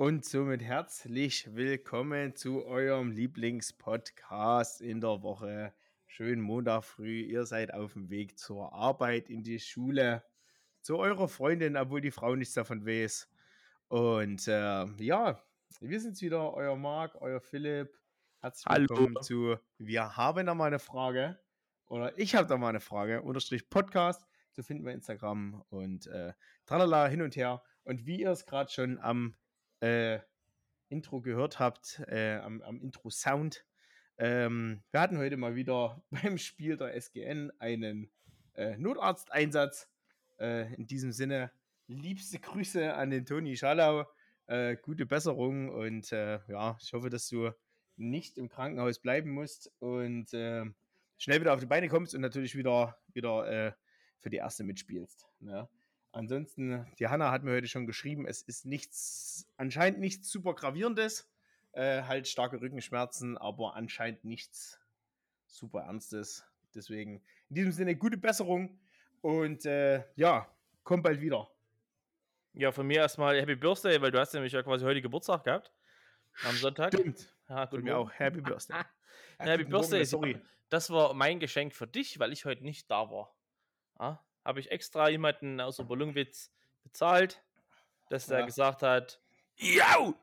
Und somit herzlich willkommen zu eurem Lieblingspodcast in der Woche. Schönen Montag früh. Ihr seid auf dem Weg zur Arbeit, in die Schule, zu eurer Freundin, obwohl die Frau nichts davon weiß. Und äh, ja, wir sind wieder, euer Marc, euer Philipp. Herzlich willkommen Hallo. zu Wir haben da mal eine Frage. Oder ich habe da mal eine Frage. Unterstrich Podcast. So finden wir Instagram und äh, tralala hin und her. Und wie ihr es gerade schon am äh, Intro gehört habt, äh, am, am Intro-Sound. Ähm, wir hatten heute mal wieder beim Spiel der SGN einen äh, Notarzteinsatz. Äh, in diesem Sinne, liebste Grüße an den Toni Schalau. Äh, gute Besserung und äh, ja, ich hoffe, dass du nicht im Krankenhaus bleiben musst und äh, schnell wieder auf die Beine kommst und natürlich wieder, wieder für die erste mitspielst. Ne? Ansonsten, die Hanna hat mir heute schon geschrieben, es ist nichts, anscheinend nichts super gravierendes. Äh, halt starke Rückenschmerzen, aber anscheinend nichts super Ernstes. Deswegen, in diesem Sinne, gute Besserung und äh, ja, komm bald wieder. Ja, von mir erstmal Happy Birthday, weil du hast nämlich ja quasi heute Geburtstag gehabt. Am Sonntag. Stimmt. Ja, gut, mir auch. Happy Birthday. Happy Birthday, sorry. Das war mein Geschenk für dich, weil ich heute nicht da war. Ja? Habe ich extra jemanden aus Oberlungwitz bezahlt, dass ja. der gesagt hat, ja!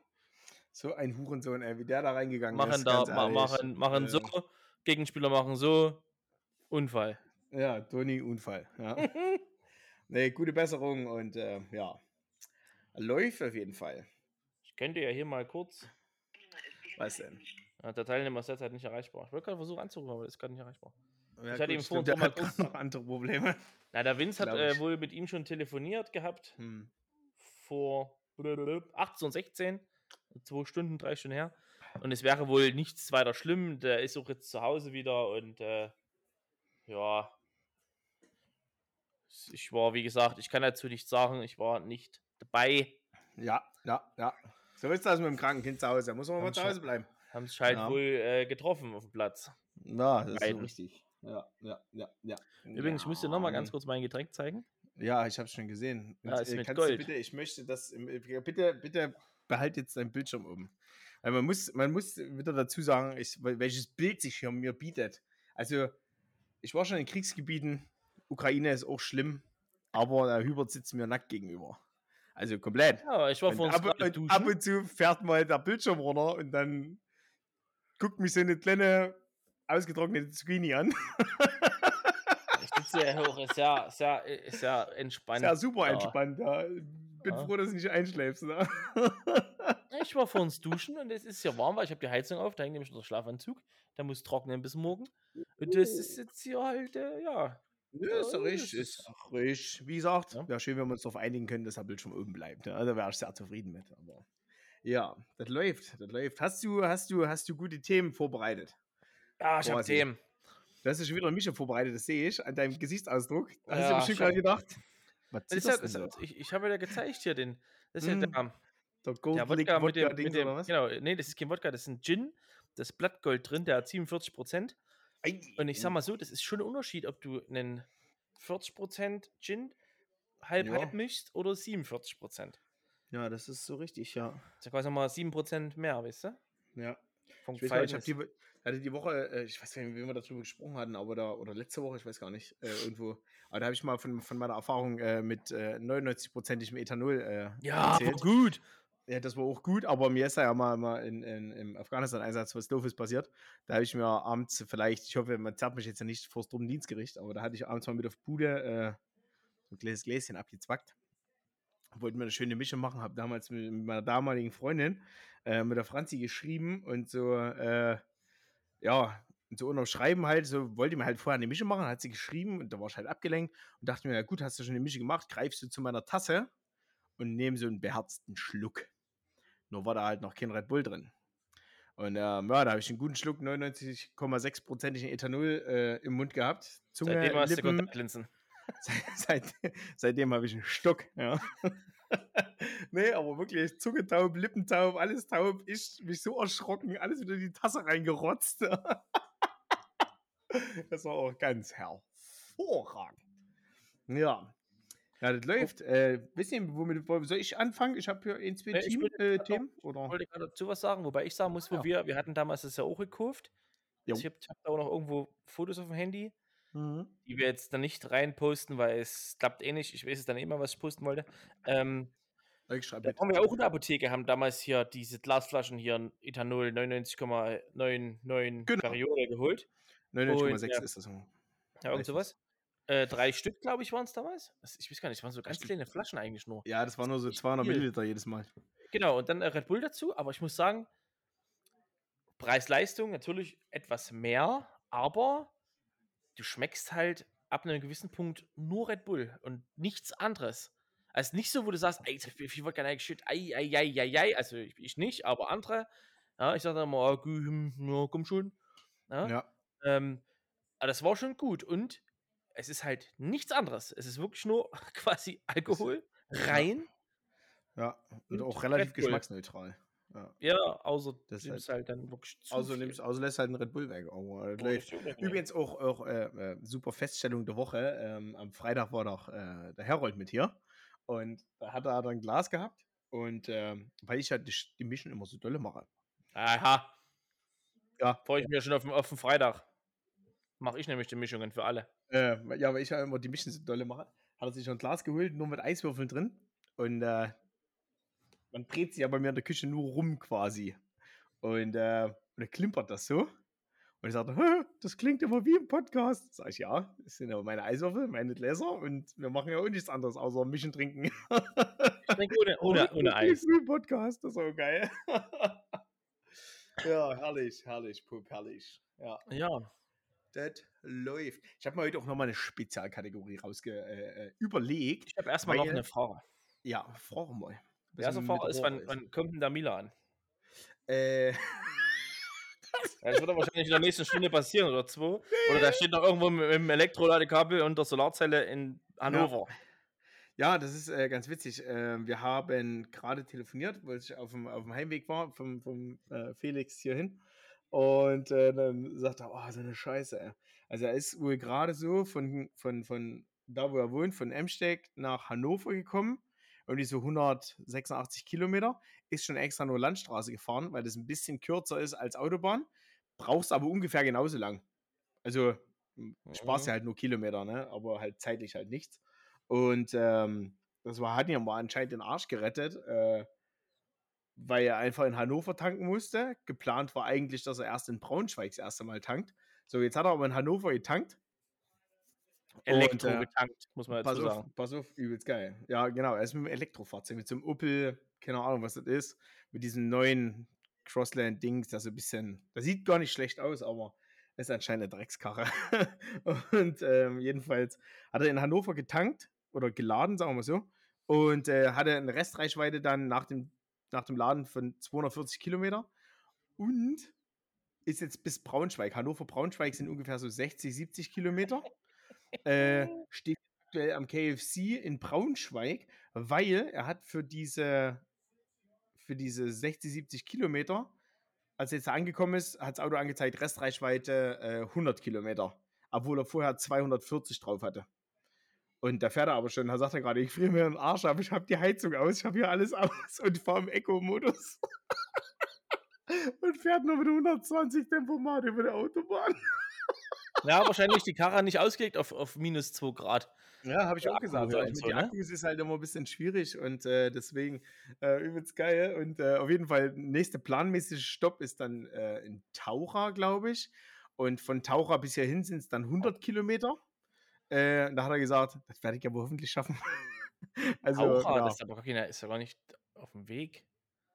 So ein Hurensohn, ey, wie der da reingegangen machen ist. Da, ma machen machen ja. so, Gegenspieler machen so, Unfall. Ja, Toni, Unfall. Ja. nee, gute Besserung und äh, ja, läuft auf jeden Fall. Ich könnte ja hier mal kurz. Was denn? Ja, der Teilnehmer ist derzeit nicht erreichbar. Ich wollte gerade versuchen anzurufen, aber das ist gerade nicht erreichbar. Ja, ich hatte ihm vorhin noch andere Probleme. Na, der Vince hat äh, wohl mit ihm schon telefoniert gehabt. Hm. Vor 18, 16, zwei Stunden, drei Stunden her. Und es wäre wohl nichts weiter schlimm. Der ist auch jetzt zu Hause wieder und äh, ja. Ich war, wie gesagt, ich kann dazu nichts sagen, ich war nicht dabei. Ja, ja, ja. So ist das mit dem kranken Kind zu Hause. Da muss man mal zu Hause bleiben. Haben sich halt ja. wohl äh, getroffen auf dem Platz. Ja, das Beiden. ist so richtig. Ja, ja, ja, ja. Übrigens, ja. ich muss dir nochmal ganz kurz mein Getränk zeigen. Ja, ich habe es schon gesehen. Und, ja, ist äh, mit Gold. Bitte, ich möchte das, bitte, bitte behalt jetzt dein Bildschirm oben. Weil man muss, man muss wieder dazu sagen, ich, welches Bild sich hier mir bietet. Also, ich war schon in Kriegsgebieten. Ukraine ist auch schlimm, aber der Hubert sitzt mir nackt gegenüber. Also komplett. Ja, ich war vor ab, und, ab und zu fährt mal der Bildschirm runter und dann guckt mich so eine kleine ausgetrocknete Zucchini an. sitze ja hoch, ist ja, ist ja, ist ja entspannt. Ist ja super entspannt, ja. Bin ja. froh, dass du nicht einschläfst. Ne? Ich war vor uns duschen und es ist ja warm, weil ich habe die Heizung auf, da hängt nämlich der Schlafanzug. Der muss trocknen bis morgen. Und das ist jetzt hier halt, äh, ja. Ja, ist richtig, ist richtig. Wie gesagt, ja. wäre schön, wenn wir uns darauf einigen können, dass der Bildschirm oben bleibt. Ja, da wäre ich sehr zufrieden mit. Aber ja, das läuft, das läuft. Hast du, hast du, hast du gute Themen vorbereitet? Ja, ich habe Themen. Ja schon wieder ein Mischer vorbereitet, das sehe ich, an deinem Gesichtsausdruck. Da ja, hast du bestimmt gerade gedacht. Was ist das, das, das ich, ich habe ja gezeigt hier den. Das ist mm. ja der, der Gold der Wodka, mit dem, mit dem Genau, nee, das ist kein Wodka, das ist ein Gin. Das Blattgold drin, der hat 47 Prozent. Und ich sag mal so, das ist schon ein Unterschied, ob du einen 40 Prozent Gin halb ja. halb mischst oder 47 Prozent. Ja, das ist so richtig, ja. Das ist quasi mal 7 Prozent mehr, weißt du? Ja. Vom ich, weiß, ich habe die, hatte die Woche, äh, ich weiß gar nicht, wie wir darüber gesprochen hatten, aber da, oder letzte Woche, ich weiß gar nicht, äh, irgendwo. Aber da habe ich mal von, von meiner Erfahrung äh, mit äh, 99-prozentigem Ethanol äh, Ja, erzählt. gut. Ja, das war auch gut, aber mir ist ja mal, mal in, in, im Afghanistan-Einsatz was Doofes passiert. Da habe ich mir abends vielleicht, ich hoffe, man zerrt mich jetzt ja nicht vor das Dienstgericht, aber da hatte ich abends mal mit auf Bude äh, so ein kleines Gläschen abgezwackt wollten wir eine schöne Mische machen, habe damals mit, meiner damaligen Freundin, äh, mit der Franzi geschrieben und so, äh, ja, und so unterschreiben halt, so wollte mir halt vorher eine Mische machen, hat sie geschrieben und da war ich halt abgelenkt und dachte mir, ja gut, hast du schon eine Mische gemacht, greifst du zu meiner Tasse und nehme so einen beherzten Schluck. Nur war da halt noch kein Red Bull drin. Und ähm, ja, da habe ich einen guten Schluck, 99,6%igen Ethanol äh, im Mund gehabt. Zunge, Seitdem hast Lippen, du Kontaktlinsen. Seit, seitdem habe ich einen Stock, ja. nee, aber wirklich Zunge taub, Lippen taub, alles taub. Ich mich so erschrocken, alles wieder in die Tasse reingerotzt. das war auch ganz hervorragend. Ja. Ja, das läuft. Äh, wisst ihr, womit soll ich anfangen? Ich habe hier ein, zwei Äh, ich Team, würde äh, Themen. Ich Oder? wollte gerade dazu was sagen, wobei ich sagen muss, wo Ja. wir, wir hatten damals das ja auch gekauft. Also ich habe hab da auch noch irgendwo Fotos auf dem Handy, Mhm. die wir jetzt dann nicht reinposten, weil es klappt eh nicht. Ich weiß es dann immer, was ich posten wollte. Ähm, Ich schreibe da waren wir auch in der Apotheke, haben damals hier diese Glasflaschen hier Ethanol 99,99 Genau. Periode geholt. 99,6 ja. ist das. Ja, irgend sowas. Äh, drei Stück, glaube ich, waren es damals. Das- Ich weiß gar nicht, es waren so ganz kleine Flaschen eigentlich nur. Ja, das waren nur so nicht 200 viel. Milliliter jedes Mal. Genau, und dann äh, Red Bull dazu, aber ich muss sagen, Preis-Leistung natürlich etwas mehr, aber du schmeckst halt ab einem gewissen Punkt nur Red Bull und nichts anderes. Also nicht so, wo du sagst, ey, ich, wollte gerne shit, ei, ei, ei, ei, ei, also ich, ich nicht, aber andere, ja, ich sag dann mal, ah, ja, komm schon. Ja, Ja. Ähm, aber das war schon gut und es ist halt nichts anderes. Es ist wirklich nur quasi Alkohol rein. Ja. Und Und auch relativ geschmacksneutral. Ja. Ja, außer Das nimmst halt- halt dann wirklich zu viel. nimmst, also lässt halt einen Red Bull weg. Oh. Übrigens auch, auch äh, äh, super Feststellung der Woche. Ähm, am Freitag war doch äh, der Herold mit hier. Und da hat er dann ein Glas gehabt. Und ähm, weil ich halt die, die Mischen immer so dolle mache. Aha. Ja. Freue ich mich schon auf den, auf den Freitag. Mache ich nämlich die Mischungen für alle. Äh, ja, weil ich ja immer die Mischen so dolle mache. Hat er sich schon ein Glas geholt, nur mit Eiswürfeln drin. Und man dreht sich ja bei mir in der Küche nur rum quasi. Und, äh, und dann klimpert das so. Und ich sagte, "Hä, das klingt immer wie im Podcast. Sag ich, ja, das sind aber meine Eiswürfel, meine Gläser und wir machen ja auch nichts anderes, außer Mischen trinken. Ich trinke ohne, ohne, ohne Eis. Wie im Podcast, das ist so geil. ja, herrlich, herrlich, Pup, herrlich. Ja. Ja. Das läuft. Ich habe mir heute auch nochmal eine Spezialkategorie rausge äh, äh, überlegt. Ich habe erstmal noch eine Frage. Ja, frage mal. Der erste mit ist, wann, wann kommt denn der Mila an? Äh, Ja, das wird wahrscheinlich in der nächsten Stunde passieren oder zwei. Oder da steht noch irgendwo mit dem Elektroladekabel und der Solarzelle in Hannover. ja, das ist äh, ganz witzig. Äh, wir haben gerade telefoniert, weil ich auf dem, auf dem Heimweg war, vom, vom äh, Felix hierhin. Und äh, dann sagt er, oh, so eine Scheiße. Ey. Also er ist wohl gerade so von, von, von da, wo er wohnt, von Emsteck nach Hannover gekommen. Irgendwie so 186 Kilometer. Ist schon extra nur Landstraße gefahren, weil das ein bisschen kürzer ist als Autobahn. Brauchst aber ungefähr genauso lang. Also sparst Mhm. ja halt nur Kilometer, ne? aber halt zeitlich halt nichts. Und ähm, das war, hat ihn mal anscheinend den Arsch gerettet, äh, weil er einfach in Hannover tanken musste. Geplant war eigentlich, dass er erst in Braunschweig das erste Mal tankt. So, jetzt hat er aber in Hannover getankt. Elektro Und, äh, getankt, muss man Pass dazu auf, sagen. pass auf, übelst geil. Ja, genau, er ist mit einem Elektrofahrzeug, mit so einem Opel, keine Ahnung, was das ist, mit diesem neuen Crossland-Dings, das so ein bisschen, das sieht gar nicht schlecht aus, aber ist anscheinend eine Dreckskarre. und ähm, jedenfalls hat er in Hannover getankt oder geladen, sagen wir mal so, und äh, hatte eine Restreichweite dann nach dem, nach dem Laden von 240 Kilometer und ist jetzt bis Braunschweig. Hannover-Braunschweig sind ungefähr so 60, 70 Kilometer. Äh, steht aktuell am KFC in Braunschweig, weil er hat für diese, für diese 60, 70 Kilometer, als er jetzt angekommen ist, hat das Auto angezeigt, Restreichweite äh, 100 Kilometer, obwohl er vorher 240 drauf hatte. Und da fährt er aber schon, da sagt er gerade, ich friere mir den Arsch ab, ich habe die Heizung aus, ich habe hier alles aus und fahre im Eco-Modus. und fährt nur mit 120 Tempomat über der Autobahn. Ja, wahrscheinlich die Karre nicht ausgelegt auf, auf minus 2 Grad. Ja, habe ich auch gesagt. Also mit so, den ne? Akkus ist halt immer ein bisschen schwierig und äh, deswegen äh, übelst geil. Und äh, auf jeden Fall, nächste planmäßige Stopp ist dann äh, in Taucher, glaube ich. Und von Taucher bis hierhin sind es dann 100 Kilometer. Äh, da hat er gesagt, das werde ich aber hoffentlich schaffen. also, Taucher, ja, das ist aber gar keiner, ist ja gar nicht auf dem Weg.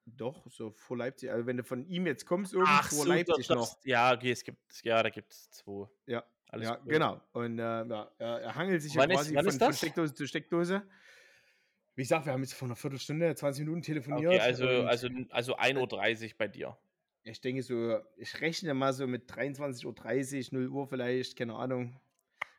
Doch, so vor Leipzig. Also, wenn du von ihm jetzt kommst, irgendwo vor Leipzig das, noch. Ja, okay, es gibt, ja, da gibt es zwei. Ja, Alles ja gut. genau. Und äh, ja, er, hangelt sich Wann ja quasi von, ist von das? Steckdose zu Steckdose. Wie gesagt, wir haben jetzt vor einer Viertelstunde, 20 Minuten telefoniert. Okay, also, und also, also 1.30 Uhr bei dir. ich denke so, ich rechne mal so mit 23.30 Uhr, 0 Uhr vielleicht, keine Ahnung.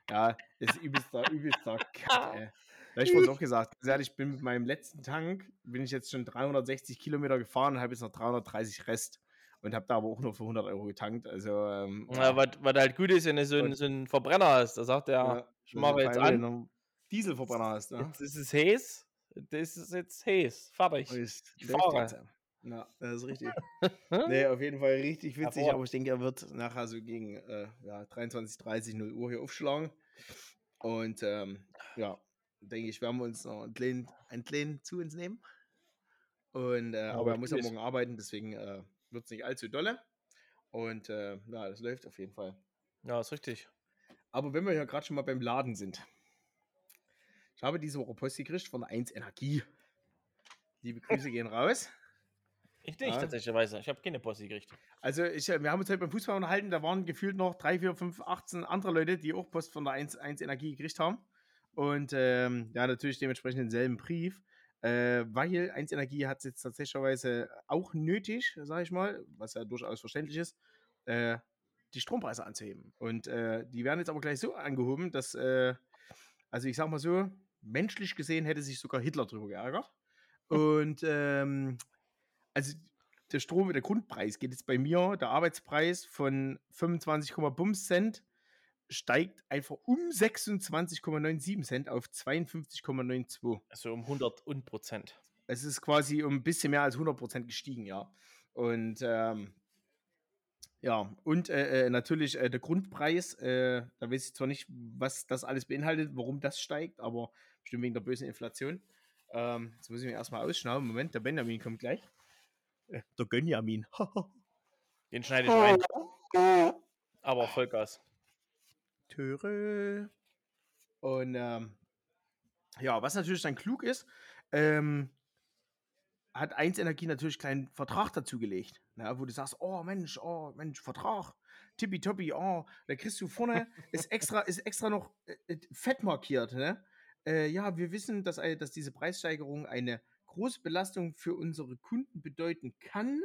Ja, ist übelster, übelster Kack, ey. Hab ich vorhin auch gesagt, ganz ehrlich, ich bin mit meinem letzten Tank, bin ich jetzt schon 360 Kilometer gefahren und habe jetzt noch 330 Rest. Und habe da aber auch nur für 100 Euro getankt. Also, ähm, Ja, was, was halt gut ist, wenn du so, ein, so einen Verbrenner hast, da sagt er, Ja, ich mache jetzt an. Dieselverbrenner hast. Ne? Jetzt ist es Hayes. Das ist jetzt Hayes. Fertig. Ist, ich fahre. Ja, das ist richtig. nee, auf jeden Fall richtig witzig, aber ich denke, er wird nachher so gegen äh, ja, 23, 30, 0 Uhr hier aufschlagen. Und ähm, ja, denke ich, werden wir uns noch ein kleinen, ein kleinen zu uns nehmen. Und, äh, ja, aber er muss ja morgen arbeiten, deswegen äh, wird es nicht allzu dolle. Und äh, ja, das läuft auf jeden Fall. Ja, ist richtig. Aber wenn wir ja gerade schon mal beim Laden sind. Ich habe diese Woche Post gekriegt von 1 Energie. Liebe Grüße gehen raus. Ich nicht, ja. tatsächlich. Ich habe keine Post gekriegt. Also, ich, wir haben uns heute beim Fußball unterhalten. Da waren gefühlt noch 3, 4, 5, 18 andere Leute, die auch Post von der 1, 1 Energie gekriegt haben. Und ähm, ja, natürlich dementsprechend denselben Brief. Äh, weil 1 Energie hat es jetzt tatsächlich auch nötig, sage ich mal, was ja durchaus verständlich ist, äh, die Strompreise anzuheben. Und äh, die werden jetzt aber gleich so angehoben, dass, äh, also ich sag mal so, menschlich gesehen hätte sich sogar Hitler drüber geärgert. Und ähm, also der Strom, der Grundpreis geht jetzt bei mir, der Arbeitspreis von 25, Bums Cent steigt einfach um 26,97 Cent auf 52,92. Also um 100 und Prozent. Es ist quasi um ein bisschen mehr als 100 Prozent gestiegen, ja. Und ähm, ja, und äh, äh, natürlich äh, der Grundpreis, äh, da weiß ich zwar nicht, was das alles beinhaltet, warum das steigt, aber bestimmt wegen der bösen Inflation. Ähm, jetzt muss ich mir erstmal ausschnauen. Moment, der Benjamin kommt gleich. Äh, der Gönjamin. Den schneide ich rein. Aber Vollgas. Töre. Und ähm, ja, was natürlich dann klug ist, ähm, hat 1 Energie natürlich keinen Vertrag dazu gelegt, ne, wo du sagst, oh Mensch, oh Mensch, Vertrag, tippitoppi, oh, da kriegst du vorne, ist extra, ist extra noch äh, äh, fett markiert, ne? Äh, ja, wir wissen, dass, dass diese Preissteigerung eine große Belastung für unsere Kunden bedeuten kann.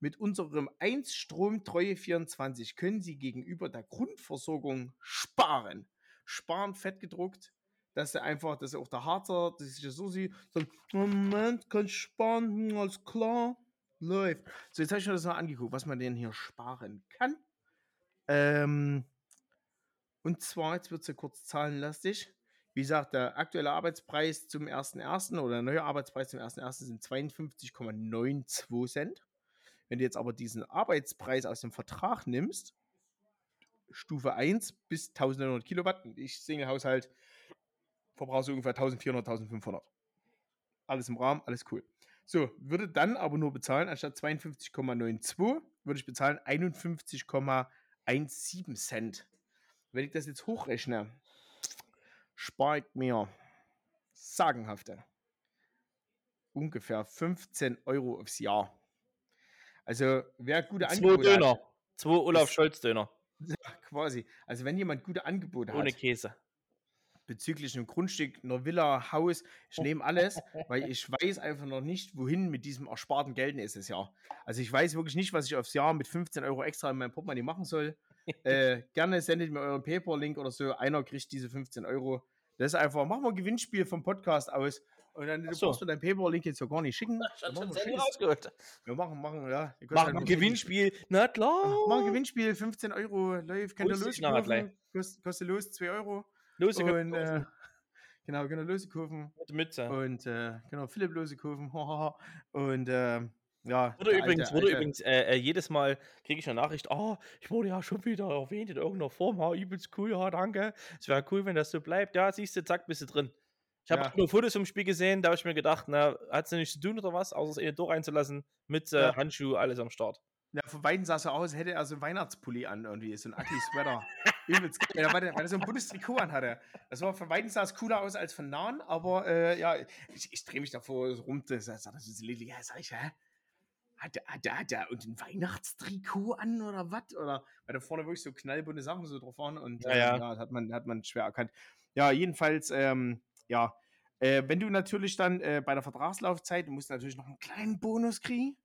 Mit unserem 1 Strom Treue 24 können Sie gegenüber der Grundversorgung sparen. Sparen fett gedruckt, dass er einfach, dass auch der Harzer, dass ich das so sehe, sagt, Moment, kann ich sparen, hm, alles klar, läuft. So, jetzt habe ich mir das mal angeguckt, was man denn hier sparen kann. Ähm, und zwar, jetzt wird es ja kurz zahlenlastig. Wie gesagt, der aktuelle Arbeitspreis zum 1.1. oder der neue Arbeitspreis zum 1.1. sind 52,92 Cent. Wenn du jetzt aber diesen Arbeitspreis aus dem Vertrag nimmst, Stufe 1 bis 1900 Kilowatt, ich Single-Haushalt, verbrauchst du ungefähr 1400, 1500. Alles im Rahmen, alles cool. So, würde dann aber nur bezahlen, anstatt 52,92, würde ich bezahlen 51,17 Cent. Wenn ich das jetzt hochrechne, spart mir sagenhafte ungefähr 15 Euro aufs Jahr. Also, wer gute Zwei Angebote Döner. Hat, Zwei Olaf Scholz Döner. Ja, quasi. Also, wenn jemand gute Angebote Ohne hat. Ohne Käse bezüglich einem Grundstück, einer Villa, Haus. Ich nehme alles, weil ich weiß einfach noch nicht, wohin mit diesem ersparten Geld nächstes Jahr. Also ich weiß wirklich nicht, was ich aufs Jahr mit 15 Euro extra in meinem Portemonnaie machen soll. äh, gerne sendet mir euren PayPal-Link oder so. Einer kriegt diese 15 Euro. Das ist einfach, machen wir ein Gewinnspiel vom Podcast aus. Und dann du so. brauchst du deinen PayPal-Link jetzt ja gar nicht schicken. Schon rausgehört. Wir machen, machen, ja. Machen ein Gewinnspiel. Na klar. Machen ein Gewinnspiel, 15 Euro. Läuft, könnt ihr los. Kostet, kostet los 2 Euro. Lose und, äh, genau, genau, Losekurven. Mit Mütze. Und äh, genau, Philipp Losekurven. und äh, ja. Wurde übrigens, wurde übrigens äh, äh, jedes Mal kriege ich eine Nachricht, oh, ich wurde ja schon wieder erwähnt in irgendeiner Form, ha, übelst cool, ja, danke. Es wäre cool, wenn das so bleibt. Ja, siehst du, zack, bist du drin. Ich habe ja. nur Fotos im Spiel gesehen, da habe ich mir gedacht, na, hat es nichts zu tun oder was, außer es in den Tor reinzulassen, mit äh, ja. Handschuh, alles am Start. Ja, von Weiden sah es so aus, hätte er so einen Weihnachtspulli an, irgendwie, so ein ugly Sweater. Übelst geil, weil, er, weil er so ein buntes Trikot anhatte. Das war von Weiden sah es cooler aus als von Nahen, aber äh, ja, ich, ich drehe mich davor rum, das das ist Lili, ja, sag ich, hä? Hat er, hat, er, hat er und ein Weihnachtstrikot an oder was? Oder weil da vorne wirklich so knallbunte Sachen so drauf waren und ja, ja. Äh, ja hat, man, hat man schwer erkannt. Ja, jedenfalls, ähm, ja, äh, wenn du natürlich dann äh, bei der Vertragslaufzeit, du musst natürlich noch einen kleinen Bonus kriegen.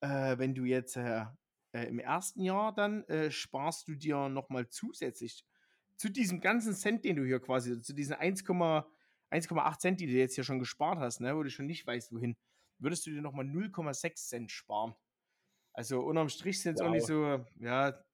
Äh, wenn du jetzt äh, äh, im ersten Jahr dann äh, sparst du dir nochmal zusätzlich zu diesem ganzen Cent, den du hier quasi, zu diesen 1,8 Cent, die du jetzt hier schon gespart hast, ne, wo du schon nicht weißt, wohin, würdest du dir nochmal 0,6 Cent sparen. Also unterm Strich sind es wow. auch nicht so, ja,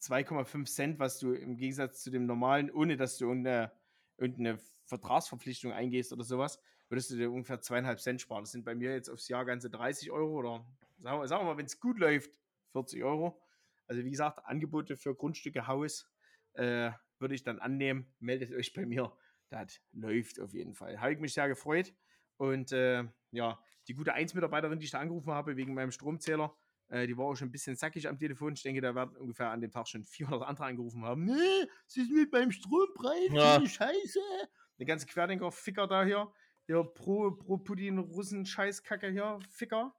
2,5 Cent, was du im Gegensatz zu dem normalen, ohne dass du irgendeine irgendeine Vertragsverpflichtung eingehst oder sowas, würdest du dir ungefähr zweieinhalb Cent sparen. Das sind bei mir jetzt aufs Jahr ganze 30 Euro oder sagen wir, sagen wir mal, wenn es gut läuft, 40 Euro. Also wie gesagt, Angebote für Grundstücke, Haus äh, würde ich dann annehmen. Meldet euch bei mir. Das läuft auf jeden Fall. Habe ich mich sehr gefreut. Und äh, ja, die gute 1-Mitarbeiterin, die ich da angerufen habe wegen meinem Stromzähler, äh, die war auch schon ein bisschen zackig am Telefon. Ich denke, da werden ungefähr an dem Tag schon 400 andere angerufen haben. Nee, sie ist mit meinem Strompreis, ja. Scheiße. Der ganze Querdenker-Ficker da hier, der pro, pro Putin-Russen-Scheißkacke hier, Ficker.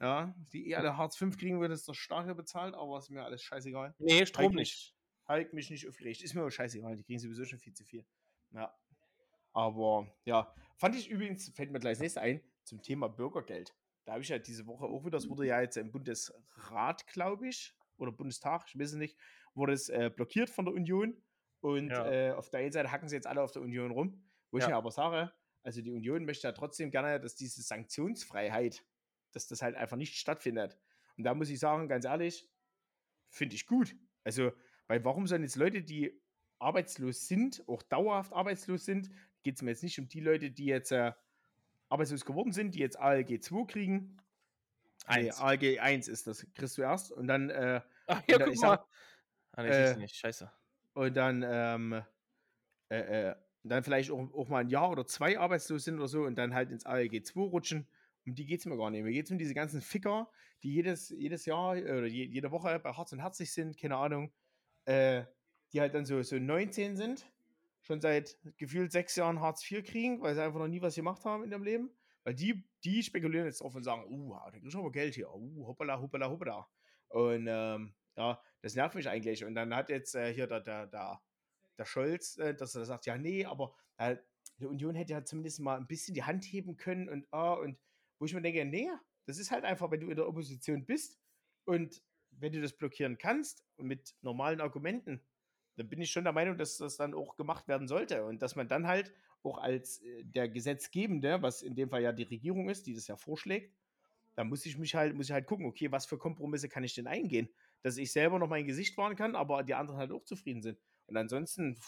Ja, die eh alle Hartz 5 kriegen, wird es der Staat hier bezahlt, aber ist mir alles scheißegal. Nee, Strom halt nicht. Halt mich nicht aufgeregt. Ist mir aber scheißegal, die kriegen sowieso schon viel zu viel. Ja. Aber ja, fand ich übrigens, fällt mir gleich das nächste ein, zum Thema Bürgergeld. Da habe ich ja diese Woche auch wieder, das wurde ja jetzt im Bundesrat, glaube ich, oder Bundestag, ich weiß es nicht, wurde es äh, blockiert von der Union. Und ja. äh, auf der einen Seite hacken sie jetzt alle auf der Union rum. Wo ja. ich mir aber sage, also die Union möchte ja trotzdem gerne, dass diese Sanktionsfreiheit, dass das halt einfach nicht stattfindet. Und da muss ich sagen, ganz ehrlich, finde ich gut. Also, weil warum sollen jetzt Leute, die arbeitslos sind, auch dauerhaft arbeitslos sind, geht es mir jetzt nicht um die Leute, die jetzt äh, arbeitslos geworden sind, die jetzt ALG 2 kriegen. Nee, ALG 1 ist das, kriegst du erst. Und dann, äh, Ach, ja, guck mal. ah, nee, äh, nicht, scheiße. Und dann, ähm, äh, äh, dann vielleicht auch, auch, mal ein Jahr oder zwei arbeitslos sind oder so und dann halt ins ALG 2 rutschen. Um die geht es mir gar nicht. Mir geht es um diese ganzen Ficker, die jedes, jedes Jahr oder jede Woche bei Harz und Herzig sind, keine Ahnung, äh, die halt dann so, so 19 sind schon seit gefühlt sechs Jahren Hartz IV kriegen, weil sie einfach noch nie was gemacht haben in ihrem Leben. Weil die, die spekulieren jetzt drauf und sagen, uh, da kriegst du aber Geld hier, uh, hoppala, hoppala, hoppala. Und ähm, ja, das nervt mich eigentlich. Und dann hat jetzt äh, hier der, der, der, der Scholz, äh, dass er sagt, ja, nee, aber äh, die Union hätte ja zumindest mal ein bisschen die Hand heben können und, uh, und wo ich mir denke, nee, das ist halt einfach, wenn du in der Opposition bist und wenn du das blockieren kannst und mit normalen Argumenten, dann bin ich schon der Meinung, dass das dann auch gemacht werden sollte und dass man dann halt auch als äh, der Gesetzgebende, was in dem Fall ja die Regierung ist, die das ja vorschlägt, da muss ich mich halt, muss ich halt gucken, okay, was für Kompromisse kann ich denn eingehen, dass ich selber noch mein Gesicht wahren kann, aber die anderen halt auch zufrieden sind. Und ansonsten,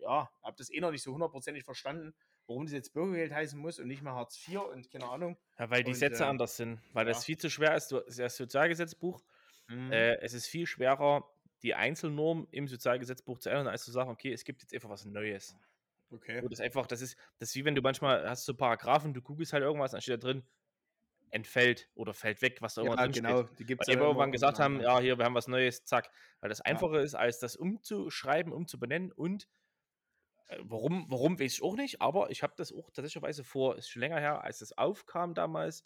ja, habe das eh noch nicht so hundertprozentig verstanden, warum das jetzt Bürgergeld heißen muss und nicht mehr Hartz IV und keine Ahnung. Ja, weil die und, Sätze äh, anders sind, weil ja. das viel zu schwer ist. Das Sozialgesetzbuch, mhm. äh, es ist viel schwerer, die Einzelnorm im Sozialgesetzbuch zu ändern, als zu sagen, okay, es gibt jetzt einfach was Neues. Okay. Wo das einfach, das ist, das ist wie wenn du manchmal hast so Paragraphen, du googelst halt irgendwas, dann steht da drin, entfällt oder fällt weg, was da ja, drin genau. steht. Die gibt's Weil ja irgendwann gesagt haben, ja, hier, wir haben was Neues, zack. Weil das einfacher ja. ist, als das umzuschreiben, umzubenennen und äh, warum, warum weiß ich auch nicht, aber ich habe das auch tatsächlich vor, ist schon länger her, als das aufkam damals,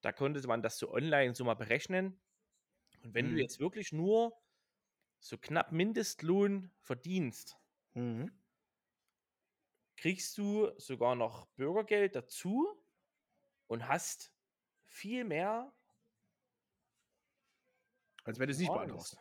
da konnte man das so online so mal berechnen. Und wenn hm. du mhm. jetzt wirklich nur so knapp Mindestlohn verdienst, mhm. kriegst du sogar noch Bürgergeld dazu und hast viel mehr. Als wenn du es nicht beantragst.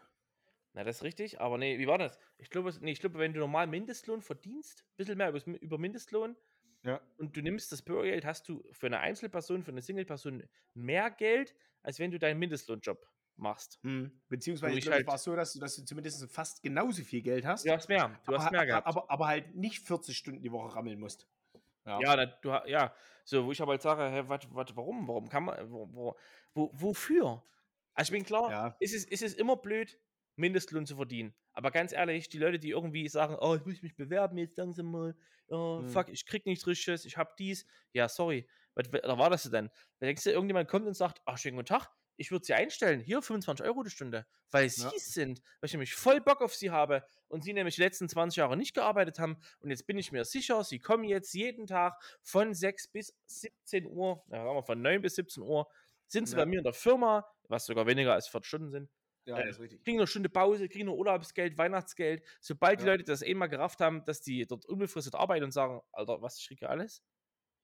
Na, das ist richtig, aber nee, wie war das? Ich glaube, nee, ich glaube, wenn du normal Mindestlohn verdienst, ein bisschen mehr über Mindestlohn, ja. und du nimmst das Bürgergeld, hast du für eine Einzelperson, für eine Single-Person mehr Geld, als wenn du deinen Mindestlohnjob machst. Hm. Beziehungsweise ich halt war es so, dass du, dass du zumindest fast genauso viel Geld hast. Du hast mehr. Du aber, hast mehr gehabt. Aber, aber, halt nicht 40 Stunden die Woche rammeln musst. Ja, ja, du, ja. so, wo ich aber halt sage, hä, wat, wat, warum? Warum kann man, wo, wo, wo, wofür? Also ich bin klar, ja. ist, es, ist es immer blöd, Mindestlohn zu verdienen. Aber ganz ehrlich, die Leute, die irgendwie sagen, oh, ich muss mich bewerben jetzt langsam mal, oh, hm. fuck, ich krieg nichts Richtiges, ich hab dies. Ja, sorry, was, was war das denn? Da denkst du, irgendjemand kommt und sagt, ach, schönen guten Tag, ich würde sie einstellen. Hier 25 Euro die Stunde, weil sie ja. sind, weil ich nämlich voll Bock auf sie habe und sie nämlich die letzten 20 Jahre nicht gearbeitet haben. Und jetzt bin ich mir sicher, sie kommen jetzt jeden Tag von 6 bis 17 Uhr, ja, von 9 bis 17 Uhr, sind sie ja. bei mir in der Firma, was sogar weniger als 40 Stunden sind. Ja, äh, kriegen eine Stunde Pause, kriegen nur Urlaubsgeld, Weihnachtsgeld. Sobald die Leute das eh mal gerafft haben, dass die dort unbefristet arbeiten und sagen, Alter, was, ich kriege alles?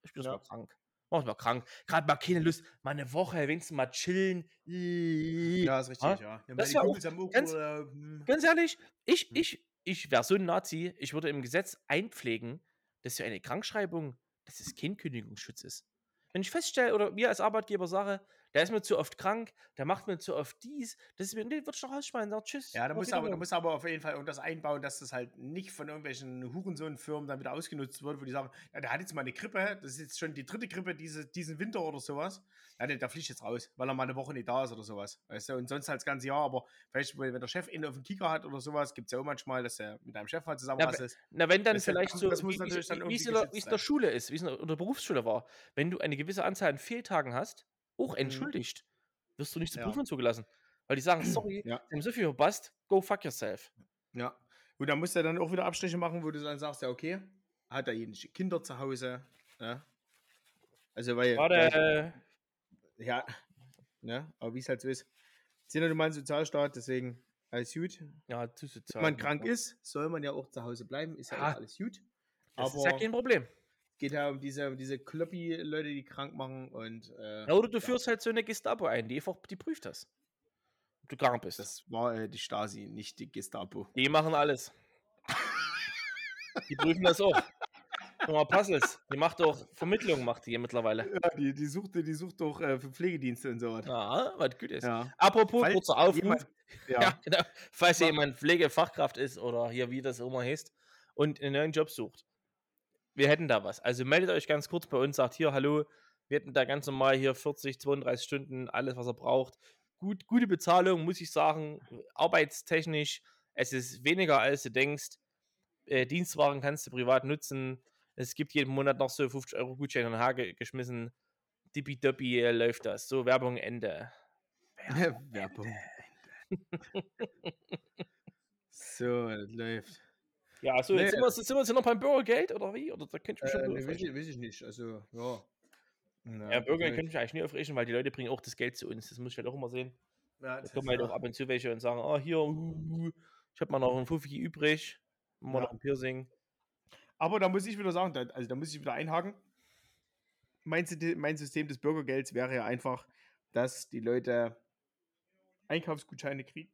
Ich bin ja. mal krank mach mal krank. Gerade mal keine Lust, mal eine Woche wenigstens mal chillen. Ja, ist richtig, ja. ja. Das auch, ganz, oder, hm. ganz ehrlich, ich, hm. ich, ich wäre so ein Nazi, ich würde im Gesetz einpflegen, dass für eine Krankschreibung, dass es kein Kündigungsschutz ist. Wenn ich feststelle oder wir als Arbeitgeber sage, der ist mir zu oft krank, der macht mir zu oft dies, das ist mir, nee, wird schon rausschmeißen, sagt tschüss. Ja, da muss, aber, da muss aber auf jeden Fall irgendwas einbauen, dass das halt nicht von irgendwelchen Hurensohn-Firmen dann wieder ausgenutzt wird, wo die sagen, ja, der hat jetzt mal eine Grippe, das ist jetzt schon die dritte Grippe diese, diesen Winter oder sowas. Ja, der, der fliegt jetzt raus, weil er mal eine Woche nicht da ist oder sowas. Weißt du, und sonst halt das ganze Jahr, aber vielleicht, wenn der Chef ihn auf den Kicker hat oder sowas, gibt es ja auch manchmal, dass er mit einem Chef mal zusammen Ja, ist. Na, wenn dann vielleicht so, wie- es in der-. Schule ist, wie es in der Berufsschule war. Wenn du eine gewisse Anzahl an Fehltagen hast, auch Mhm. entschuldigt, wirst du nicht zur Ja. Prüfung zugelassen. Weil die sagen, sorry, Ja. sie haben so viel verpasst, go fuck yourself. Ja. Und dann musst du dann auch wieder Abstriche machen, wo du dann sagst, ja, okay, hat er jene Kinder zu Hause. Ja. Also, weil. Äh, Ja, ne? aber wie es halt so ist. Sind ja nun mal ein Sozialstaat, deswegen alles gut. ja, zu sozial. Wenn man krank ist, soll man ja auch zu Hause bleiben, ist ja, Ja. auch alles gut. Das aber ist ja kein Problem. Geht ja um diese, um diese Kloppi-Leute, die krank machen und äh, Ja, oder du führst halt so eine Gestapo ein, die einfach, die prüft das. Ob du krank bist. das war äh, die Stasi, nicht die Gestapo. Die machen alles. Die prüfen das auch. Nochmal Puzzles. Die macht auch Vermittlung, macht die hier mittlerweile. Ja, die, die sucht, die sucht doch äh, für Pflegedienste und so was. Ja, was gut ist. Ja. Apropos, Falls kurzer Aufruf. jemand- Ja, Ja. genau. Falls Ma- jemand Pflegefachkraft ist oder hier, wie das immer heißt, und einen neuen Job sucht. Wir hätten da was. Also meldet euch ganz kurz bei uns, sagt hier, hallo, wir hätten da ganz normal hier 40, 32 Stunden, alles, was er braucht. Gut, gute Bezahlung, muss ich sagen. Arbeitstechnisch, es ist weniger, als du denkst. Äh, Dienstwagen kannst du privat nutzen. Es gibt jeden Monat noch so 50 Euro Gutschein und Hage geschmissen. Dippidoppi äh, läuft das. So, Werbung Ende. Werbung. so, das läuft. Ja, so, Nee, jetzt sind wir, sind wir jetzt noch beim Bürgergeld oder wie? Oder da könnte ich mich Äh, schon ne, drüber weiß, ich, weiß ich nicht. Also, ja. Na, Ja, Bürgergeld könnte ich eigentlich nie aufregen, weil die Leute bringen auch das Geld zu uns. Das muss ich halt auch immer sehen. Ja, Da das kommen halt ja- auch ab und zu welche und sagen, oh, hier, uh, uh, ich habe mal noch ein Fuffi übrig. Mal Ja. noch ein Piercing. Aber da muss ich wieder sagen, da, also da muss ich wieder einhaken. Mein, mein System des Bürgergelds wäre ja einfach, dass die Leute Einkaufsgutscheine kriegen.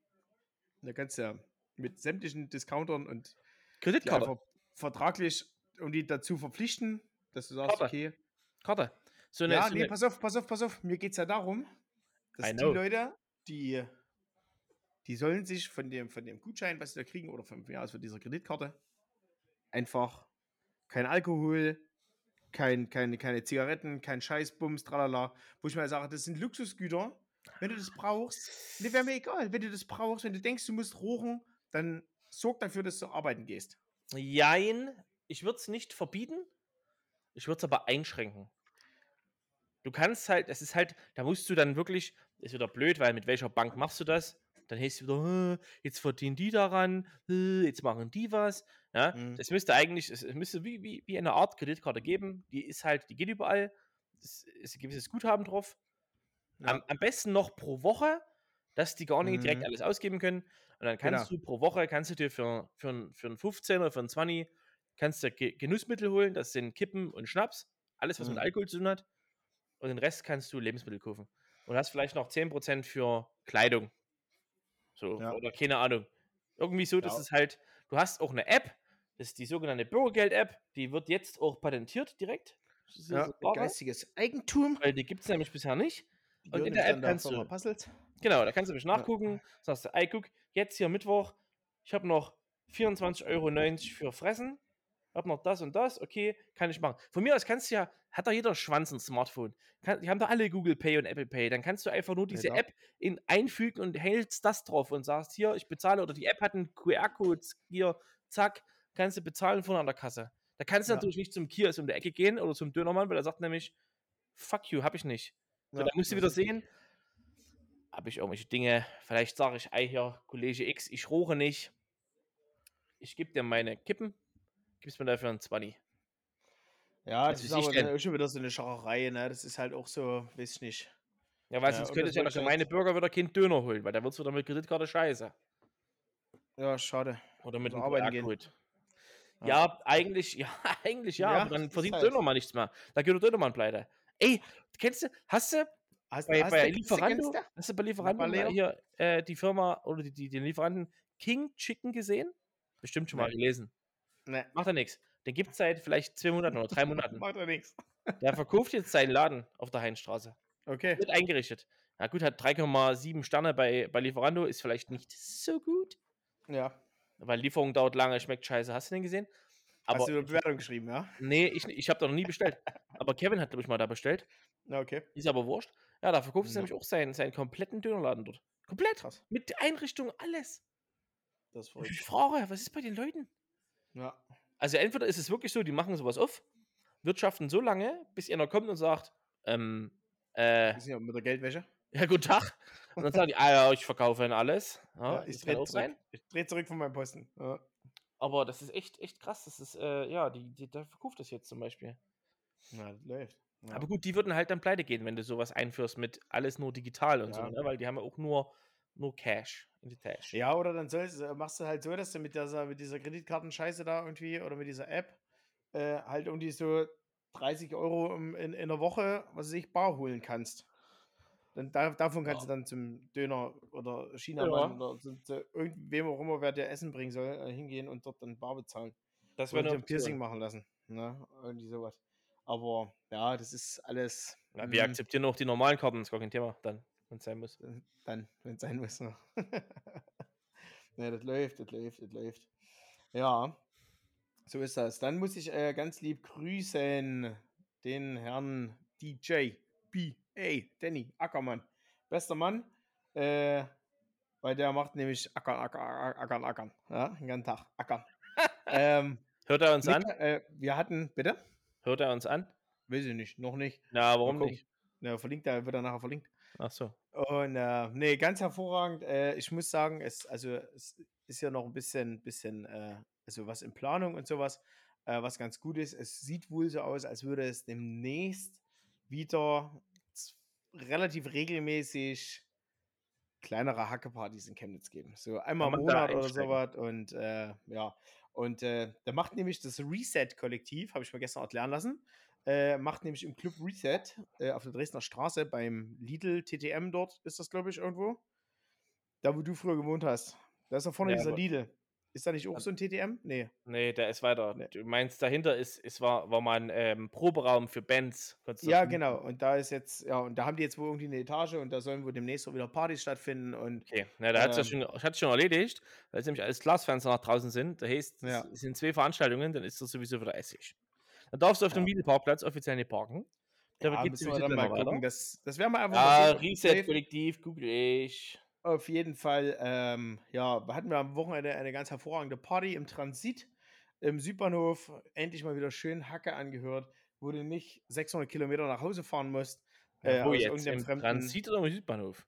Da kannst du ja mit sämtlichen Discountern und Kreditkarte. einfach vertraglich und die dazu verpflichten, dass du sagst, Karte. okay. Karte. So eine, Ja, so nee, eine, pass auf, pass auf, pass auf. Mir geht es ja darum, dass die. Leute, die, die sollen sich von dem, von dem Gutschein, was sie da kriegen, oder von, ja, also von dieser Kreditkarte, einfach kein Alkohol, kein, keine, keine Zigaretten, kein Scheißbums, tralala, wo ich mal sage, das sind Luxusgüter. Wenn du das brauchst, ne, wäre mir egal. Wenn du das brauchst, wenn du denkst, du musst rochen, dann sorg dafür, dass du arbeiten gehst. Jein, ich würde es nicht verbieten, ich würde es aber einschränken. Du kannst halt, es ist halt, da musst du dann wirklich, ist wieder blöd, weil mit welcher Bank machst du das? Dann heißt es wieder, "Äh, jetzt verdienen die daran, jetzt machen die was. Ja, Mhm. das müsste eigentlich, es müsste wie, wie, wie eine Art Kreditkarte geben, die ist halt, die geht überall, es ist ein gewisses Guthaben drauf. Ja. Am, am besten noch pro Woche, dass die gar nicht direkt Mhm. alles ausgeben können. Und dann kannst Genau. du pro Woche, kannst du dir für, für, für einen 15 oder für einen 20, kannst du Ge Genussmittel holen, das sind Kippen und Schnaps, alles, was mit Mhm. Alkohol zu tun hat. Und den Rest kannst du Lebensmittel kaufen. Und hast vielleicht noch 10% für Kleidung. So, Ja. oder keine Ahnung. Irgendwie so, dass Ja. es halt, du hast auch eine App, das ist die sogenannte Bürgergeld-App, die wird jetzt auch patentiert direkt. Das ist Ja, so geistiges Eigentum. weil die gibt es nämlich bisher nicht. Die Und in der App kannst du- Puzzles. Genau, da kannst du nämlich nachgucken, sagst du, ey, guck, jetzt hier Mittwoch, ich habe noch 24,90 Euro für Fressen, hab noch das und das, okay, kann ich machen. Von mir aus kannst du ja, hat doch jeder Schwanz ein Smartphone. Kann, die haben doch alle Google Pay und Apple Pay. Dann kannst du einfach nur diese Ja. App in, einfügen und hältst das drauf und sagst, hier, ich bezahle, oder die App hat einen QR-Code, hier, zack, kannst du bezahlen vorne an der Kasse. Da kannst du Ja. natürlich nicht zum Kiosk um die Ecke gehen oder zum Dönermann, weil er sagt nämlich, fuck you, hab ich nicht. So, Ja, dann musst du wieder sehen, habe ich irgendwelche Dinge, vielleicht sage ich, ey hier, Kollege X, ich roche nicht. Ich gebe dir meine Kippen, gibst mir dafür einen 20. Ja, Was das ist ich aber denn? schon wieder so eine Schacherei, ne? Das ist halt auch so, weiß ich nicht. Ja, weil sonst könnte das sich ja der ich gemeine Bürger wieder keinen Döner holen, weil da wird es wieder mit Kreditkarte scheiße. Ja, schade. Oder mit einem arbeiten gehen. QR-Code. Ja. Ja, eigentlich, ja, eigentlich ja, Ja, aber dann das verdient halt- Dönermann nichts mehr. Da geht der Dönermann pleite. Ey, kennst du, hast du Hast, bei, hast bei du- Lieferando, hast du bei Lieferando hier äh, die Firma oder die, die, den Lieferanten King Chicken gesehen? Bestimmt schon mal Nee. gelesen. Ne, Macht er nichts. Den gibt es seit vielleicht zwei Monaten oder drei Monaten. macht ja nichts. Der verkauft jetzt seinen Laden auf der Heinstraße. Okay. Wird eingerichtet. Na gut, hat 3,7 Sterne bei, bei Lieferando, ist vielleicht nicht so gut. Ja. Weil Lieferung dauert lange, schmeckt scheiße. Hast du den gesehen? Aber, Hast du eine Bewertung geschrieben, ja? Nee, ich, ich habe da noch nie bestellt. aber Kevin hat, glaube ich, mal da bestellt. Okay. Ist aber wurscht. Ja, da verkauft es ja. nämlich auch seinen, seinen kompletten Dönerladen dort. Komplett. Krass. Mit Einrichtung, alles. Das ist verrückt. Ich frage, was ist bei den Leuten? Ja. Also entweder ist es wirklich so, die machen sowas auf, wirtschaften so lange, bis einer kommt und sagt, ähm, äh. Ist ja mit der Geldwäsche. Ja, guten Tag. Und dann sagen die, ah ja, ich verkaufe Ihnen alles. Ja, ja ich drehe zurück. dreh zurück von meinem Posten. Ja. Aber das ist echt, echt krass. Das ist, äh, ja, die, die, der verkauft das jetzt zum Beispiel. Na, das läuft. Ja. Aber gut, die würden halt dann pleite gehen, wenn du sowas einführst mit alles nur digital und so, ne? weil die haben ja auch nur, nur Cash in die Tasche. Ja, oder dann sollst, machst du halt so, dass du mit dieser, mit dieser Kreditkartenscheiße da irgendwie oder mit dieser App äh, halt um die so 30 Euro in, in, in der Woche, was weiß ich, bar holen kannst. Dann, da, davon kannst ja. du dann zum Döner oder Chinamann ja. oder zu, zu irgendwem auch immer, wer dir Essen bringen soll, äh, hingehen und dort dann bar bezahlen. Das wäre ein Piercing machen lassen. Ne? Irgendwie sowas. Aber ja, das ist alles. Ja, wir hm. akzeptieren auch die normalen Karten, ist gar kein Thema, dann, wenn es sein muss. Dann, wenn es sein muss. Ne? das läuft, das läuft, das läuft. Ja, so ist das. Dann muss ich äh, ganz lieb grüßen den Herrn DJ B. A. Danny Ackermann. Bester Mann. Äh, weil der macht nämlich Ackern, Ackern, Ackern, Ackern. Ja, den ganzen Tag. Ackern. ähm, Hört er uns mit, an? Äh, wir hatten, bitte? Hört er uns an? Weiß ich nicht, noch nicht. Na, warum nicht? Ja, verlinkt, da wird er nachher verlinkt. Ach so. Und äh, nee, ganz hervorragend. Äh, ich muss sagen, es, also, es ist ja noch ein bisschen, bisschen äh, also was in Planung und sowas, äh, was ganz gut ist. Es sieht wohl so aus, als würde es demnächst wieder relativ regelmäßig kleinere Hackepartys in Chemnitz geben. So einmal im Monat oder sowas. Und äh, ja, und äh, da macht nämlich das Reset-Kollektiv, habe ich mir gestern erklären lassen, äh, macht nämlich im Club Reset äh, auf der Dresdner Straße beim Lidl TTM dort, ist das, glaube ich, irgendwo. Da, wo du früher gewohnt hast. Da ist da vorne ja, dieser Lidl. Ist da nicht auch so ein TTM? Nee. Nee, der ist weiter. Nee. Du meinst, dahinter ist, ist war, war mal ein ähm, Proberaum für Bands. Ja, genau. Und da ist jetzt, ja, und da haben die jetzt wohl irgendwie eine Etage und da sollen wohl demnächst auch wieder Partys stattfinden. Und, okay, na, da ähm, hat es ja schon, schon erledigt, weil es nämlich alles Glasfenster nach draußen sind. Da heißt, ja. es sind zwei Veranstaltungen, dann ist das sowieso wieder Essig. Dann darfst du auf dem ja. Parkplatz offiziell nicht parken. Da ja, gibt es dann mal gucken. Das, das wäre mal einfach. Ja, Reset-Kollektiv, google ich. Auf jeden Fall, ähm, ja, hatten wir am Wochenende eine ganz hervorragende Party im Transit im Südbahnhof. Endlich mal wieder schön Hacke angehört, wo du nicht 600 Kilometer nach Hause fahren musst. Äh, wo jetzt? Im fremden... Transit oder im Südbahnhof?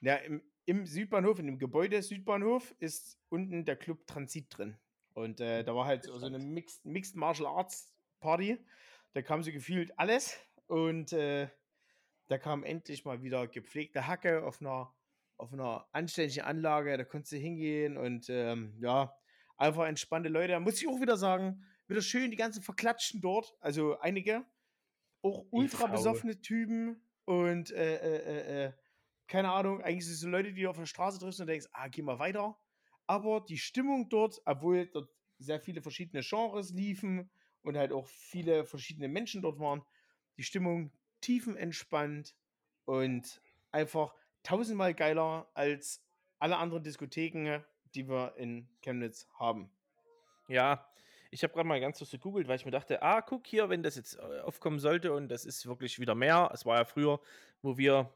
Ja, im, im Südbahnhof, in dem Gebäude Südbahnhof, ist unten der Club Transit drin. Und äh, da war halt so eine Mixed, Mixed Martial Arts Party. Da kam so gefühlt alles. Und äh, da kam endlich mal wieder gepflegte Hacke auf einer auf einer anständigen Anlage, da konntest du hingehen und ähm, ja, einfach entspannte Leute. Da muss ich auch wieder sagen, wieder schön die ganzen Verklatschen dort, also einige, auch ultra besoffene Typen und äh, äh, äh, äh, keine Ahnung, eigentlich sind es so Leute, die du auf der Straße triffst und denkst, ah, geh mal weiter. Aber die Stimmung dort, obwohl dort sehr viele verschiedene Genres liefen und halt auch viele verschiedene Menschen dort waren, die Stimmung tiefenentspannt und einfach tausendmal geiler als alle anderen Diskotheken, die wir in Chemnitz haben. Ja, ich habe gerade mal ganz kurz gegoogelt, weil ich mir dachte, ah, guck hier, wenn das jetzt äh, aufkommen sollte und das ist wirklich wieder mehr. Es war ja früher, wo wir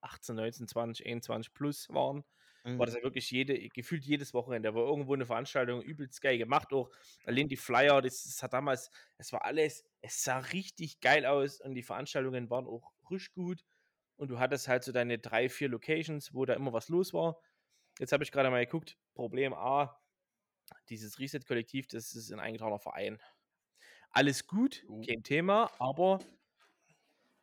18, 19, 20, 21 plus waren, mhm. war das ja wirklich jede, gefühlt jedes Wochenende. Da war irgendwo eine Veranstaltung übelst geil gemacht. Auch allein die Flyer, das, das hat damals, es war alles, es sah richtig geil aus und die Veranstaltungen waren auch richtig gut und du hattest halt so deine drei, vier Locations, wo da immer was los war. Jetzt habe ich gerade mal geguckt, Problem A, dieses Reset-Kollektiv, das ist ein eingetragener Verein. Alles gut, uh. kein Thema, aber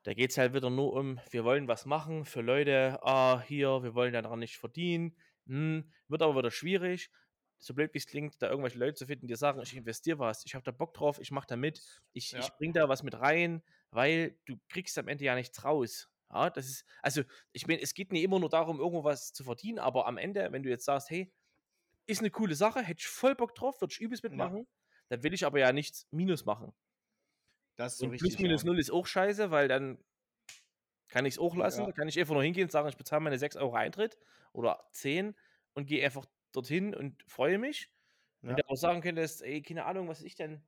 da geht es halt wieder nur um, wir wollen was machen für Leute, ah, hier, wir wollen daran nicht verdienen, hm, wird aber wieder schwierig, so blöd wie es klingt, da irgendwelche Leute zu finden, die sagen, ich investiere was, ich habe da Bock drauf, ich mache da mit, ich, ja. ich bringe da was mit rein, weil du kriegst am Ende ja nichts raus. Ja, das ist, also, ich meine, es geht nicht immer nur darum, irgendwas zu verdienen, aber am Ende, wenn du jetzt sagst, hey, ist eine coole Sache, hätte ich voll Bock drauf, würde ich übelst mitmachen, ja. dann will ich aber ja nichts Minus machen. Das ist so Und richtig. Plus minus ja. null ist auch scheiße, weil dann Kann ich es auch lassen? Ja. Kann ich einfach nur hingehen und sagen, ich bezahle meine 6 Euro Eintritt oder 10 und gehe einfach dorthin und freue mich. Ja. Wenn du auch sagen könntest, ey, keine Ahnung, was ich denn.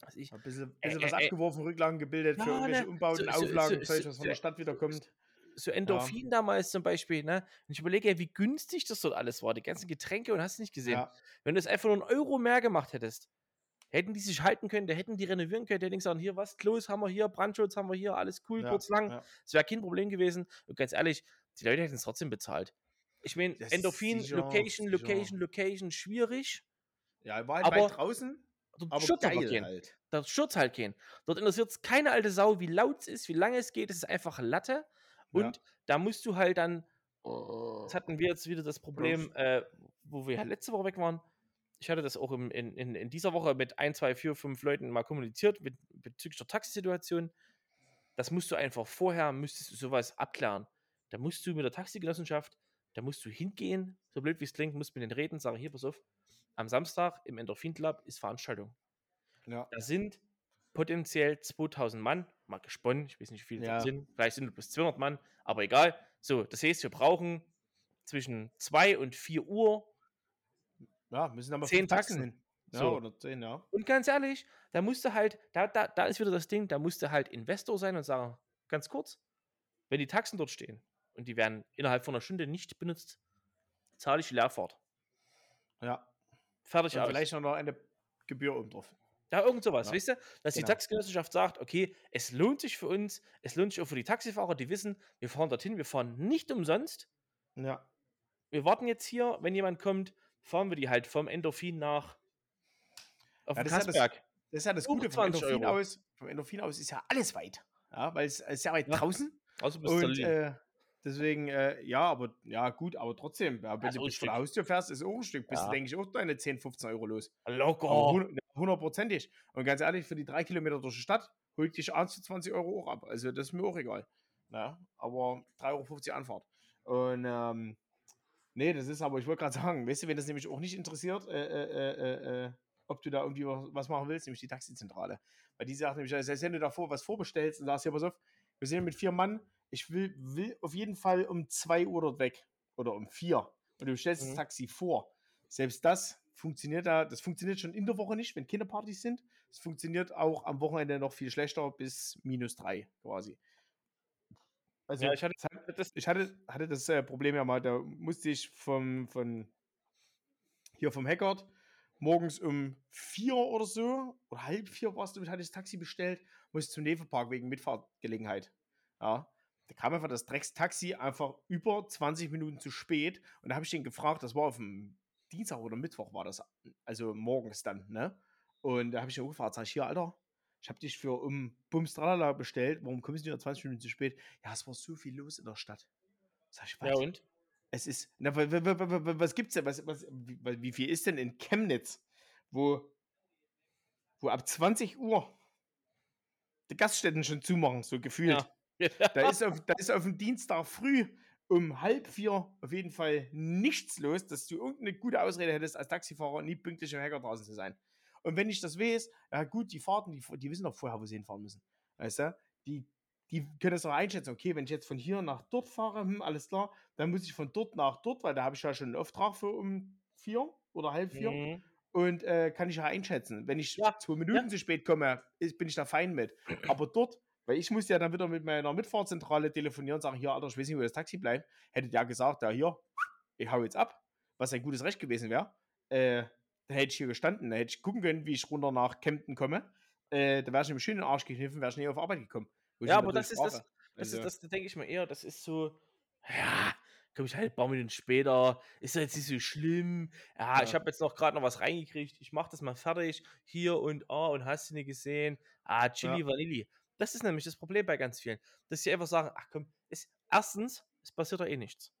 Was ich, ein bisschen, bisschen äh, was äh, abgeworfen, Rücklagen gebildet für irgendwelche ne, Umbauten, so, Auflagen, so, so, was von der Stadt wieder kommt. So Endorphin ja. damals zum Beispiel, ne? Und ich überlege, wie günstig das dort alles war, die ganzen Getränke und hast du nicht gesehen. Ja. Wenn du es einfach nur einen Euro mehr gemacht hättest, hätten die sich halten können, da hätten die renovieren können, der hätten gesagt, hier was, Klos haben wir hier, Brandschutz haben wir hier, alles cool, ja, kurz lang. Es wäre kein Problem gewesen. Und ganz ehrlich, die Leute hätten es trotzdem bezahlt. Ich meine, Endorphin, sicher, Location, sicher. Location, Location, schwierig. Ja, war halt aber draußen. Dort aber schürt geil gehen. halt. Dort schürt halt gehen. Dort interessiert es keine alte Sau, wie laut es ist, wie lange es geht. Es ist einfach Latte. Und ja. da musst du halt dann. Das hatten wir jetzt wieder das Problem, äh, wo wir letzte Woche weg waren. Ich hatte das auch im, in, in, in dieser Woche mit ein, zwei, vier, fünf Leuten mal kommuniziert mit, bezüglich der Taxisituation. Das musst du einfach vorher, müsstest du sowas abklären. Da musst du mit der Taxigenossenschaft da musst du hingehen, so blöd wie es klingt, musst mit denen reden, sagen, hier, pass auf, am Samstag im Endorphin Club ist Veranstaltung. Ja. Da sind potenziell 2000 Mann, mal gesponnen, ich weiß nicht, wie viele ja. das sind, vielleicht sind es bis 200 Mann, aber egal. So, das heißt, wir brauchen zwischen 2 und 4 Uhr ja, müssen aber 10 Taxen hin. Ja, so. oder 10, ja. Und ganz ehrlich, da musst du halt, da, da, da ist wieder das Ding, da musst du halt Investor sein und sagen, ganz kurz, wenn die Taxen dort stehen, und die werden innerhalb von einer Stunde nicht benutzt, zahle ich die Leerfahrt. Ja. Fertig aus. Vielleicht noch eine Gebühr oben drauf. Ja, irgend sowas, ja. weißt du? Dass genau. die Taxigenossenschaft sagt, okay, es lohnt sich für uns, es lohnt sich auch für die Taxifahrer, die wissen, wir fahren dorthin, wir fahren nicht umsonst. Ja. Wir warten jetzt hier, wenn jemand kommt, fahren wir die halt vom Endorphin nach auf ja, den Kasberg. Ja das, das, ist ja das Gute vom Endorphin Euro. aus. Vom Endorphin aus ist ja alles weit. Ja, weil es ist ja weit draußen. Also bis und, äh, Deswegen, äh, ja, aber ja, gut, aber trotzdem, wenn also du bis vor der Haustür fährst, ist auch ein Stück. Bist ja. du, denke ich, auch deine 10, 15 Euro los. Locker. Hundertprozentig. Und ganz ehrlich, für die drei Kilometer durch die Stadt holt dich abends zu 20 Euro auch ab. Also, das ist mir auch egal. Ja, aber 3,50 Euro Anfahrt. Und, ähm, nee, das ist aber, ich wollte gerade sagen, weißt du, wenn das nämlich auch nicht interessiert, äh, äh, äh, äh ob du da irgendwie was machen willst, nämlich die Taxizentrale. Weil die sagt nämlich, selbst wenn du davor was vorbestellst und sagst, ja, pass auf, wir sind mit vier Mann, ich will, will auf jeden Fall um 2 Uhr dort weg oder um 4 und du stellst mhm. das Taxi vor. Selbst das funktioniert da, das funktioniert schon in der Woche nicht, wenn Kinderpartys sind. Es funktioniert auch am Wochenende noch viel schlechter bis minus 3 quasi. Also ja, ich hatte das, ich hatte, hatte das äh, Problem ja mal, da musste ich vom, von hier vom Hackert morgens um vier oder so, oder halb vier warst du, hatte ich das Taxi bestellt, musste zum Nevenpark wegen Mitfahrtgelegenheit. Ja. Da kam einfach das Dreckstaxi einfach über 20 Minuten zu spät. Und da habe ich den gefragt, das war auf dem Dienstag oder Mittwoch war das, also morgens dann, ne? Und da habe ich ihn gefragt, sag ich, hier, Alter, ich habe dich für um Bums Tralala bestellt, warum kommst du nur 20 Minuten zu spät? Ja, es war so viel los in der Stadt. Sag ich, was? Ja, und? Es ist, na, was gibt's denn, was, was, wie, wie viel ist denn in Chemnitz, wo, wo ab 20 Uhr die Gaststätten schon zumachen, so gefühlt. Ja. Da, ist auf, da ist auf dem Dienstag früh um halb vier auf jeden Fall nichts los, dass du irgendeine gute Ausrede hättest, als Taxifahrer nie pünktlich im Hacker draußen zu sein. Und wenn ich das weiß, ja gut, die Fahrten, die, die wissen doch vorher, wo sie hinfahren müssen. Weißt du? Die, die können das auch einschätzen. Okay, wenn ich jetzt von hier nach dort fahre, hm, alles klar, dann muss ich von dort nach dort, weil da habe ich ja schon einen Auftrag für um vier oder halb vier. Mhm. Und äh, kann ich ja einschätzen. Wenn ich ja. zwei Minuten ja. zu spät komme, ist, bin ich da fein mit. Aber dort weil ich musste ja dann wieder mit meiner Mitfahrzentrale telefonieren und sagen, hier, Alter, ich weiß nicht, wo das Taxi bleibt. Hätte der gesagt, ja, hier, ich hau jetzt ab, was ein gutes Recht gewesen wäre. Äh, dann hätte ich hier gestanden, dann hätte ich gucken können, wie ich runter nach Kempten komme. Äh, da wäre ich nämlich schön in den Arsch gekniffen, wäre ich nie auf Arbeit gekommen. Ja, aber das ist das, das, also. ist das, das denke ich mir eher, das ist so, ja, komme ich halt ein paar Minuten später, ist das jetzt nicht so schlimm. Ja, ja. ich habe jetzt noch gerade noch was reingekriegt, ich mache das mal fertig, hier und ah, und hast du nicht gesehen, ah, Chili ja. Vanilli. Das ist nämlich das Problem bei ganz vielen, dass sie einfach sagen, ach komm, ist, erstens, es passiert doch eh nichts.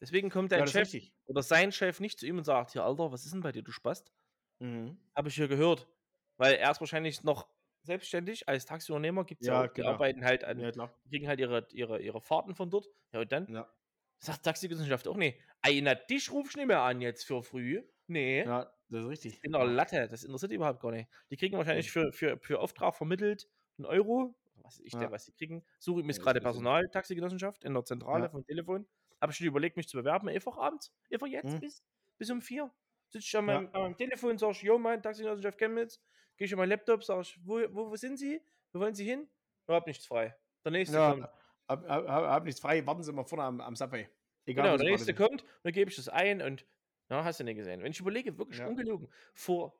Deswegen kommt dein ja, Chef oder sein Chef nicht zu ihm und sagt, hier, Alter, was ist denn bei dir, du Spast? Mhm. Habe ich hier gehört. Weil er ist wahrscheinlich noch selbstständig als Taxiunternehmer, gibt es ja, ja auch, die genau. arbeiten halt an, ja, kriegen halt ihre, ihre, ihre Fahrten von dort. Ja, und dann ja. sagt Taxigenossenschaft auch, nee, na, dich ruf ich nicht mehr an jetzt für früh. Nee. Ja, das ist richtig. In der Latte, das interessiert überhaupt gar nicht. Die kriegen wahrscheinlich für, für, für Auftrag vermittelt einen Euro, was ich ja. denn, was sie kriegen. Suche ich mir ja, gerade Personal-Taxigenossenschaft in der Zentrale ja. vom Telefon. Habe schon überlegt, mich zu bewerben, einfach abends, einfach jetzt mhm. bis, bis um vier. Sitze ich an meinem, an meinem Telefon, sage ich, yo, mein Taxigenossenschaft Chemnitz, gehe ich an meinen Laptop, sage ich, wo, wo, wo sind Sie? Wo wollen Sie hin? Ich habe nichts frei. Der nächste kommt. Hab, hab, hab, nichts frei, warten Sie mal vorne am, am Subway. Egal, genau, der nächste kommt, dann gebe ich das ein und na, hast du nicht gesehen. Wenn ich überlege, wirklich ja. ungelogen, vor,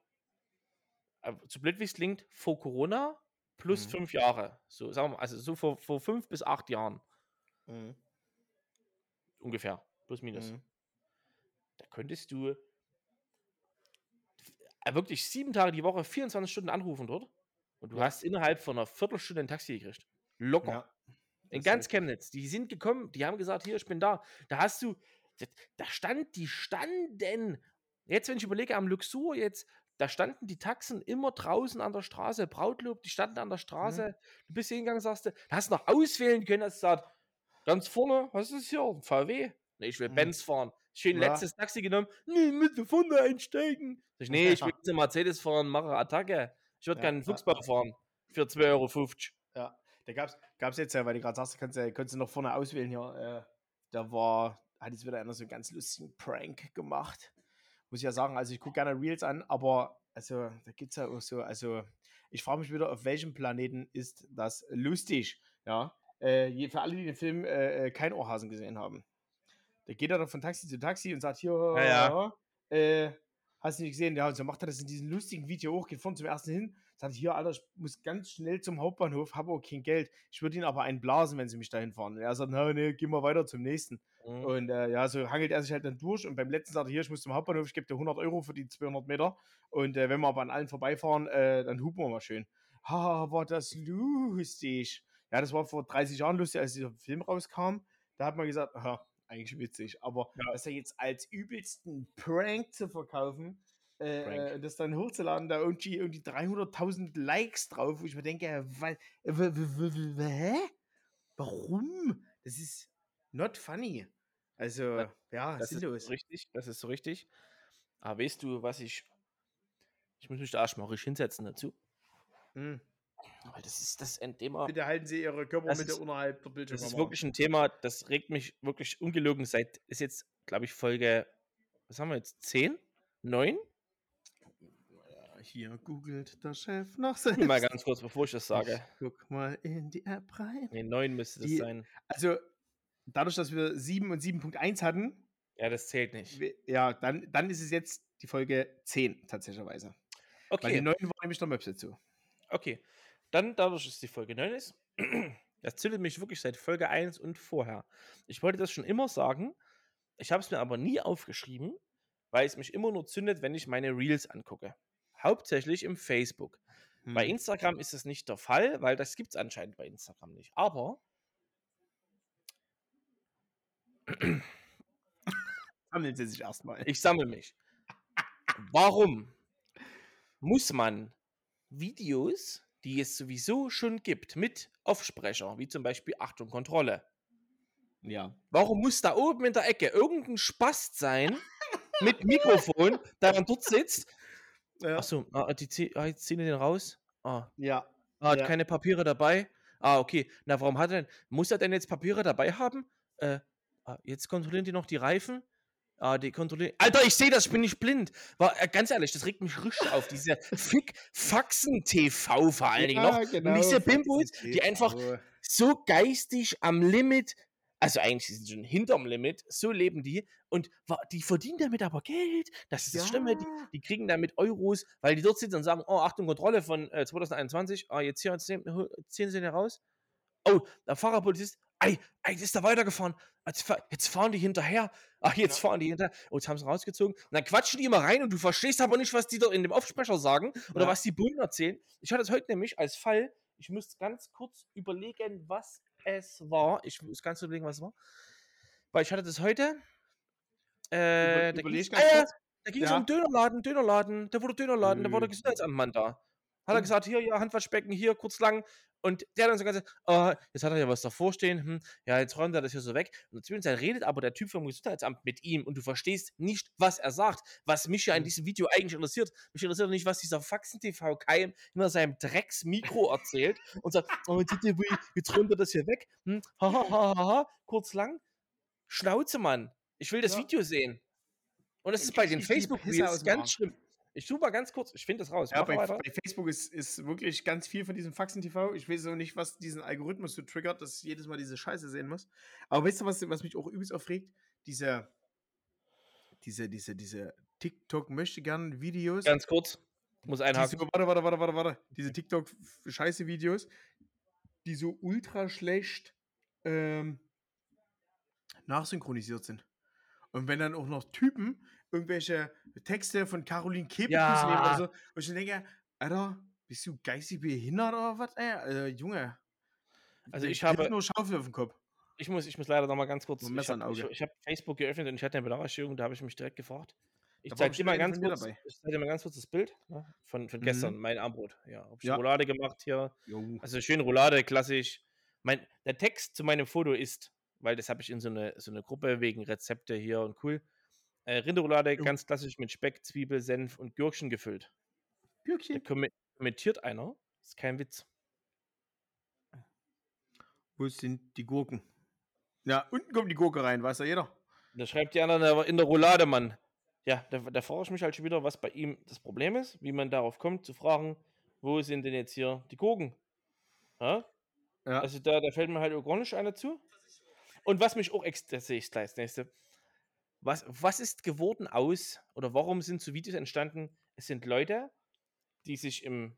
äh, so blöd wie es klingt, vor Corona plus mhm. fünf Jahre. So, sagen wir, also so vor, vor fünf bis acht Jahren. Mhm. Ungefähr. Plus minus. Mhm. Da könntest du äh, wirklich sieben Tage die Woche, 24 Stunden anrufen dort. Und du ja. hast innerhalb von einer Viertelstunde ein Taxi gekriegt. Locker. Ja. In ganz Chemnitz. Die sind gekommen, die haben gesagt, hier, ich bin da. Da hast du, da stand, die standen. Jetzt, wenn ich überlege, am Luxur jetzt, da standen die Taxen immer draußen an der Straße. Brautlob, die standen an der Straße. Mhm. Du bist hingegangen, sagst du, hast noch auswählen können, hast gesagt, ganz vorne, was ist hier? Ein VW? Nee, ich will mhm. Benz fahren. Schön ja. letztes Taxi genommen. Nee, mit vorne einsteigen. Ich, nee, ich will jetzt Mercedes fahren, mache Attacke. Ich würde ja, gerne einen Fuchsbau fahren. Für 2,50 Euro. Ja, da gab es jetzt ja, weil du gerade sagst, kannst du kannst du noch vorne auswählen hier. Äh, da war hat jetzt wieder einer so einen ganz lustigen Prank gemacht. Muss ich ja sagen, also ich gucke gerne Reels an, aber also da gibt es ja auch so, also ich frage mich wieder, auf welchem Planeten ist das lustig? Ja, äh, für alle, die den Film äh, äh kein Ohrhasen gesehen haben. Da geht er dann von Taxi zu Taxi und sagt, hier, ja, ja. Äh, hast du nicht gesehen? Ja, und so macht er das in diesem lustigen Video hoch, geht vorne zum ersten hin, sagt, hier, Alter, ich muss ganz schnell zum Hauptbahnhof, habe auch kein Geld. Ich würde ihn aber einblasen, wenn sie mich dahin fahren. Und er sagt, na, nee, geh mal weiter zum nächsten. Mhm. Und äh, ja, so hangelt er sich halt dann durch. Und beim letzten sagt er, hier, ich muss zum Hauptbahnhof, ich gebe dir 100 Euro für die 200 Meter. Und äh, wenn wir aber an allen vorbeifahren, äh, dann hupen wir mal schön. Ha, war das lustig. Ja, das war vor 30 Jahren lustig, als dieser Film rauskam. Da hat man gesagt, aha, eigentlich witzig. Aber ja. das ja jetzt als übelsten Prank zu verkaufen, äh, äh das dann hochzuladen, da irgendwie, irgendwie 300.000 Likes drauf, wo ich mir denke, weil, hä? Warum? Das ist not funny. Also, ja, das sinnlos. ist richtig, das ist so richtig. Aber weißt du, was ich. Ich muss mich da richtig hinsetzen dazu. Mhm. Weil das ist das ein Thema. Bitte halten Sie Ihre Körpermitte ist, unterhalb der Bildschirme. Das ist wirklich ein Thema, das regt mich wirklich ungelogen seit, ist jetzt, glaube ich, Folge, was haben wir jetzt, 10? 9? Hier googelt der Chef noch selbst. Mal ganz kurz, bevor ich das sage. Ich guck mal in die App rein. Ne, 9 müsste das die, sein. Also, dadurch, dass wir 7 und 7.1 hatten. Ja, das zählt nicht. Ja, dann, dann ist es jetzt die Folge 10 tatsächlicherweise. Okay. Weil die 9 war nämlich noch Maps dazu. Okay. Dann, dadurch, dass die Folge 9 ist, das zündet mich wirklich seit Folge 1 und vorher. Ich wollte das schon immer sagen, ich habe es mir aber nie aufgeschrieben, weil es mich immer nur zündet, wenn ich meine Reels angucke hauptsächlich im Facebook. Hm. Bei Instagram ist es nicht der Fall, weil das gibt es anscheinend bei Instagram nicht. Aber sammeln Sie sich erstmal. Ich sammle mich. Warum muss man Videos, die es sowieso schon gibt, mit Aufsprecher, wie zum Beispiel Achtung, Kontrolle. Ja. Warum muss da oben in der Ecke irgendein Spast sein mit Mikrofon, der dann dort sitzt ja. Achso, ah, die ah, jetzt ziehen den raus? Ah. Ja. Ah, hat ja. keine Papiere dabei? Ah, okay. Na, warum hat er denn, muss er denn jetzt Papiere dabei haben? Äh, ah, jetzt kontrollieren die noch die Reifen? Ah, die kontrollieren. Alter, ich sehe das, ich bin nicht blind. War, äh, ganz ehrlich, das regt mich richtig auf. Diese Fick-Faxen-TV vor allen Dingen ja, noch. Genau, Und diese Bimbos, die einfach so geistig am Limit also eigentlich sind sie schon hinterm Limit, so leben die und die verdienen damit aber Geld. Das ist das ja. Schlimme. Die, die, kriegen damit Euros, weil die dort sitzen und sagen: Oh, Achtung, Kontrolle von äh, 2021. Ah, jetzt hier, jetzt ziehen sie den raus. Oh, der Fahrerpolizist, ey, ey, ist da weitergefahren. Jetzt, jetzt fahren die hinterher. Ach, jetzt ja. fahren die hinterher. Oh, jetzt haben sie rausgezogen. Und dann quatschen die immer rein und du verstehst aber nicht, was die dort in dem Aufsprecher sagen oder ja. was die Bullen erzählen. Ich hatte es heute nämlich als Fall. Ich muss ganz kurz überlegen, was es war. Ich muss ganz überlegen, was es war. Weil ich hatte das heute. Äh, Über, da ging es ah, ja, um Dönerladen, Dönerladen. Da wurde Dönerladen, mhm. da war der Gesundheitsamtmann da. Hat er gesagt, hier, ja, Handwaschbecken, hier, kurz lang. Und der hat dann so ganz, oh, jetzt hat er ja was davor stehen, hm, ja, jetzt räumt er das hier so weg. Und zwischenzeit redet aber der Typ vom Gesundheitsamt mit ihm und du verstehst nicht, was er sagt. Was mich ja in mhm. diesem Video eigentlich interessiert. Mich interessiert nicht, was dieser Faxen-TV-Keim hinter seinem Drecksmikro erzählt und sagt, oh, jetzt räumt er das hier weg. Hm, ha, ha, ha, ha, ha, kurz lang. Schnauze, Mann. Ich will das ja. Video sehen. Und das ist bei den Facebook-Reels ganz schlimm. Ich suche mal ganz kurz, ich finde das raus. Ja, bei, bei, Facebook ist, ist wirklich ganz viel von diesem Faxen-TV. Ich weiß auch nicht, was diesen Algorithmus so triggert, dass ich jedes Mal diese Scheiße sehen muss. Aber weißt du, was, was mich auch übelst aufregt? Diese, diese, diese, diese TikTok-Möchte-Gern-Videos. Ganz kurz, muss einhaken. Diese, warte, warte, warte, warte, warte. Diese TikTok-Scheiße-Videos, die so ultra schlecht ähm, nachsynchronisiert sind. Und wenn dann auch noch Typen irgendwelche Texte von Caroline Kebekus ja. nehmen oder so, wo ich denke, Alter, bist du geistig behindert oder was? Ey, also, Junge. Also ich, ich habe nur Schaufel auf dem Kopf. Ich muss, ich muss leider noch mal ganz kurz. Ich habe hab Facebook geöffnet und ich hatte eine Benachrichtigung, da habe ich mich direkt gefragt. Ich zeige dir mal ganz kurz, ich zeig ganz kurz das Bild ne, von, von mhm. gestern, mein Armbrot. Ja, habe ich ja. Roulade gemacht hier. Jo. Also schön Roulade, klassisch. Mein, der Text zu meinem Foto ist, weil das habe ich in so eine, so eine Gruppe wegen Rezepte hier und cool. Äh, Rinderroulade ganz klassisch mit Speck, Zwiebel, Senf und Gürkchen gefüllt. Gürkchen? Da kommentiert einer. Ist kein Witz. Wo sind die Gurken? Ja, unten kommt die Gurke rein, weiß ja jeder. Da schreibt die anderen in der Roulade, Mann. Ja, da, da frage ich mich halt schon wieder, was bei ihm das Problem ist, wie man darauf kommt, zu fragen, wo sind denn jetzt hier die Gurken? Ja? ja. Also da, da fällt mir halt gar nicht einer zu. Und was mich auch extra, sehe ich gleich das nächste, was, was ist geworden aus oder warum sind so Videos entstanden? Es sind Leute, die sich im,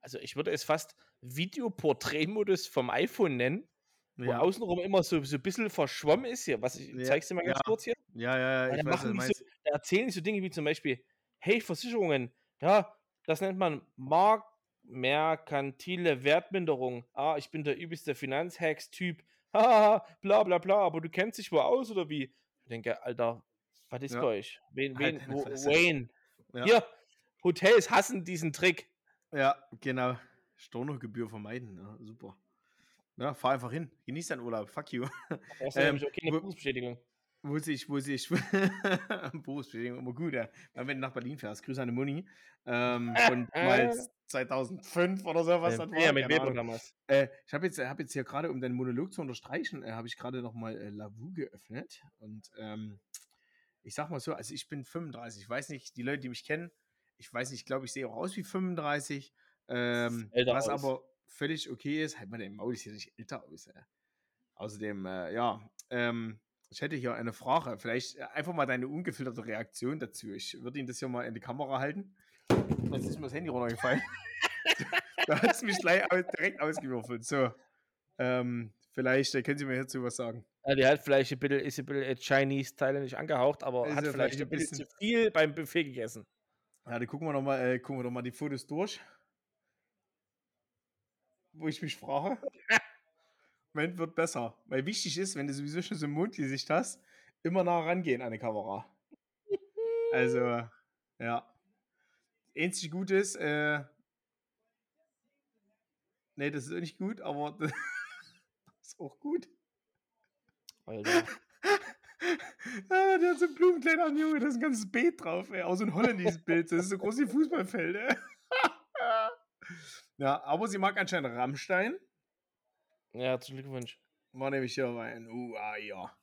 also ich würde es fast Videoporträtmodus vom iPhone nennen, wo ja. außenrum immer so, so ein bisschen verschwommen ist hier. Was ich ja. zeig's dir mal ganz ja. kurz hier. Ja, ja, ja. Ich weiß, machen so, da erzählen so Dinge wie zum Beispiel, hey, Versicherungen, ja, das nennt man Mark merkantile Wertminderung. Ah, ich bin der übelste Finanzhacks-Typ. Haha, bla bla bla, aber du kennst dich wohl aus oder wie? Ich denke, Alter, was ist ja. bei euch? Wen, halt wen, wo, Wayne. Ja. Hier, Hotels hassen diesen Trick. Ja, genau. Stornogebühr vermeiden. Ja, super. Ja, fahr einfach hin. Genieß deinen Urlaub. Fuck you. Brauchst ähm, auch keine Berufsbestätigung. Wo sich, wo sich, Berufsbestätigung immer gut, ja. Wenn du nach Berlin fährst, grüße an die Muni. Ähm, von mal 2005 oder so, was das war. Ja, mit Weber damals. Äh, ich habe jetzt, hab jetzt hier gerade, um deinen Monolog zu unterstreichen, äh, habe ich gerade nochmal äh, Lavu geöffnet. Und ähm, ich sag mal so, also ich bin 35. Ich weiß nicht, die Leute, die mich kennen, ich weiß nicht, ich glaube, ich sehe auch aus wie 35. Ähm, was aus. aber völlig okay ist. Halt mal den Maul, ich sehe nicht älter aus. Ey. Außerdem, äh, ja, ähm, ich hätte hier eine Frage. Vielleicht äh, einfach mal deine ungefilterte Reaktion dazu. Ich würde Ihnen das hier mal in die Kamera halten. Jetzt ist mir das Handy runtergefallen. da hat es mich gleich direkt ausgewürfelt. So. Ähm, vielleicht äh, können Sie mir hierzu was sagen. Ja, die hat vielleicht ein bisschen, ist ein bisschen Chinese-Teile nicht angehaucht, aber ist hat vielleicht, ein bisschen zu viel beim Buffet gegessen. Ja, dann gucken wir doch mal, äh, gucken wir doch mal die Fotos durch. Wo ich mich frage. Moment wird besser. Weil wichtig ist, wenn du sowieso schon so ein Mundgesicht hast, immer nah rangehen an die Kamera. Also, ja einzig gut ist, äh, nee, das ist nicht gut, aber das ist auch gut. Alter. ah, der hat so ein Blumenkleid an, Junge, da ist ein ganzes Beet drauf, ey. Auch so ein holländisches Bild, das ist so groß wie Fußballfeld, ey. ja, aber sie mag anscheinend Rammstein. Ja, herzlichen Glückwunsch. War nämlich hier ein, uh, ah, ja.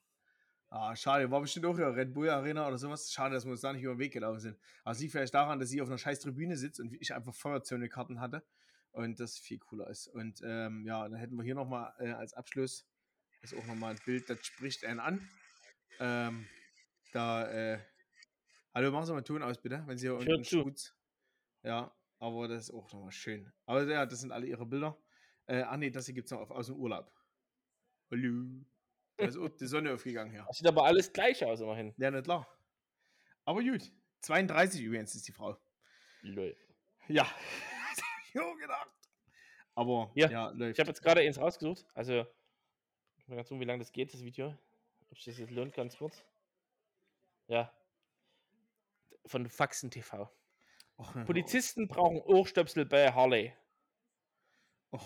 Ah, schade, war bestimmt auch ja Red Bull Arena oder sowas. Schade, dass wir uns da nicht über den Weg gelaufen sind. Aber es liegt vielleicht daran, dass sie auf einer scheiß Tribüne sitzt und ich einfach Feuerzone-Karten hatte und das viel cooler ist. Und ähm, ja, dann hätten wir hier nochmal äh, als Abschluss ist auch nochmal ein Bild, das spricht einen an. Ähm, da, äh, hallo, machen Sie mal Ton aus, bitte, wenn Sie hier unten Schutz. Ja, aber das ist auch nochmal schön. Aber ja, das sind alle Ihre Bilder. Äh, ah, nee, das hier gibt es noch aus dem Urlaub. Hallo. Da ist die Sonne aufgegangen, ja. Das sieht aber alles gleich aus, immerhin. Ja, nicht klar. Aber gut. 32 übrigens ist die Frau. Lol. Ja. ich gedacht. Aber ja, ja läuft. Ich habe jetzt gerade eins rausgesucht. Also, ich mal ganz um, wie lange das geht, das Video. Ob sich das jetzt lohnt, ganz kurz. Ja. Von Faxen TV. Och, Polizisten brauchen Ohrstöpsel bei Harley. Oh.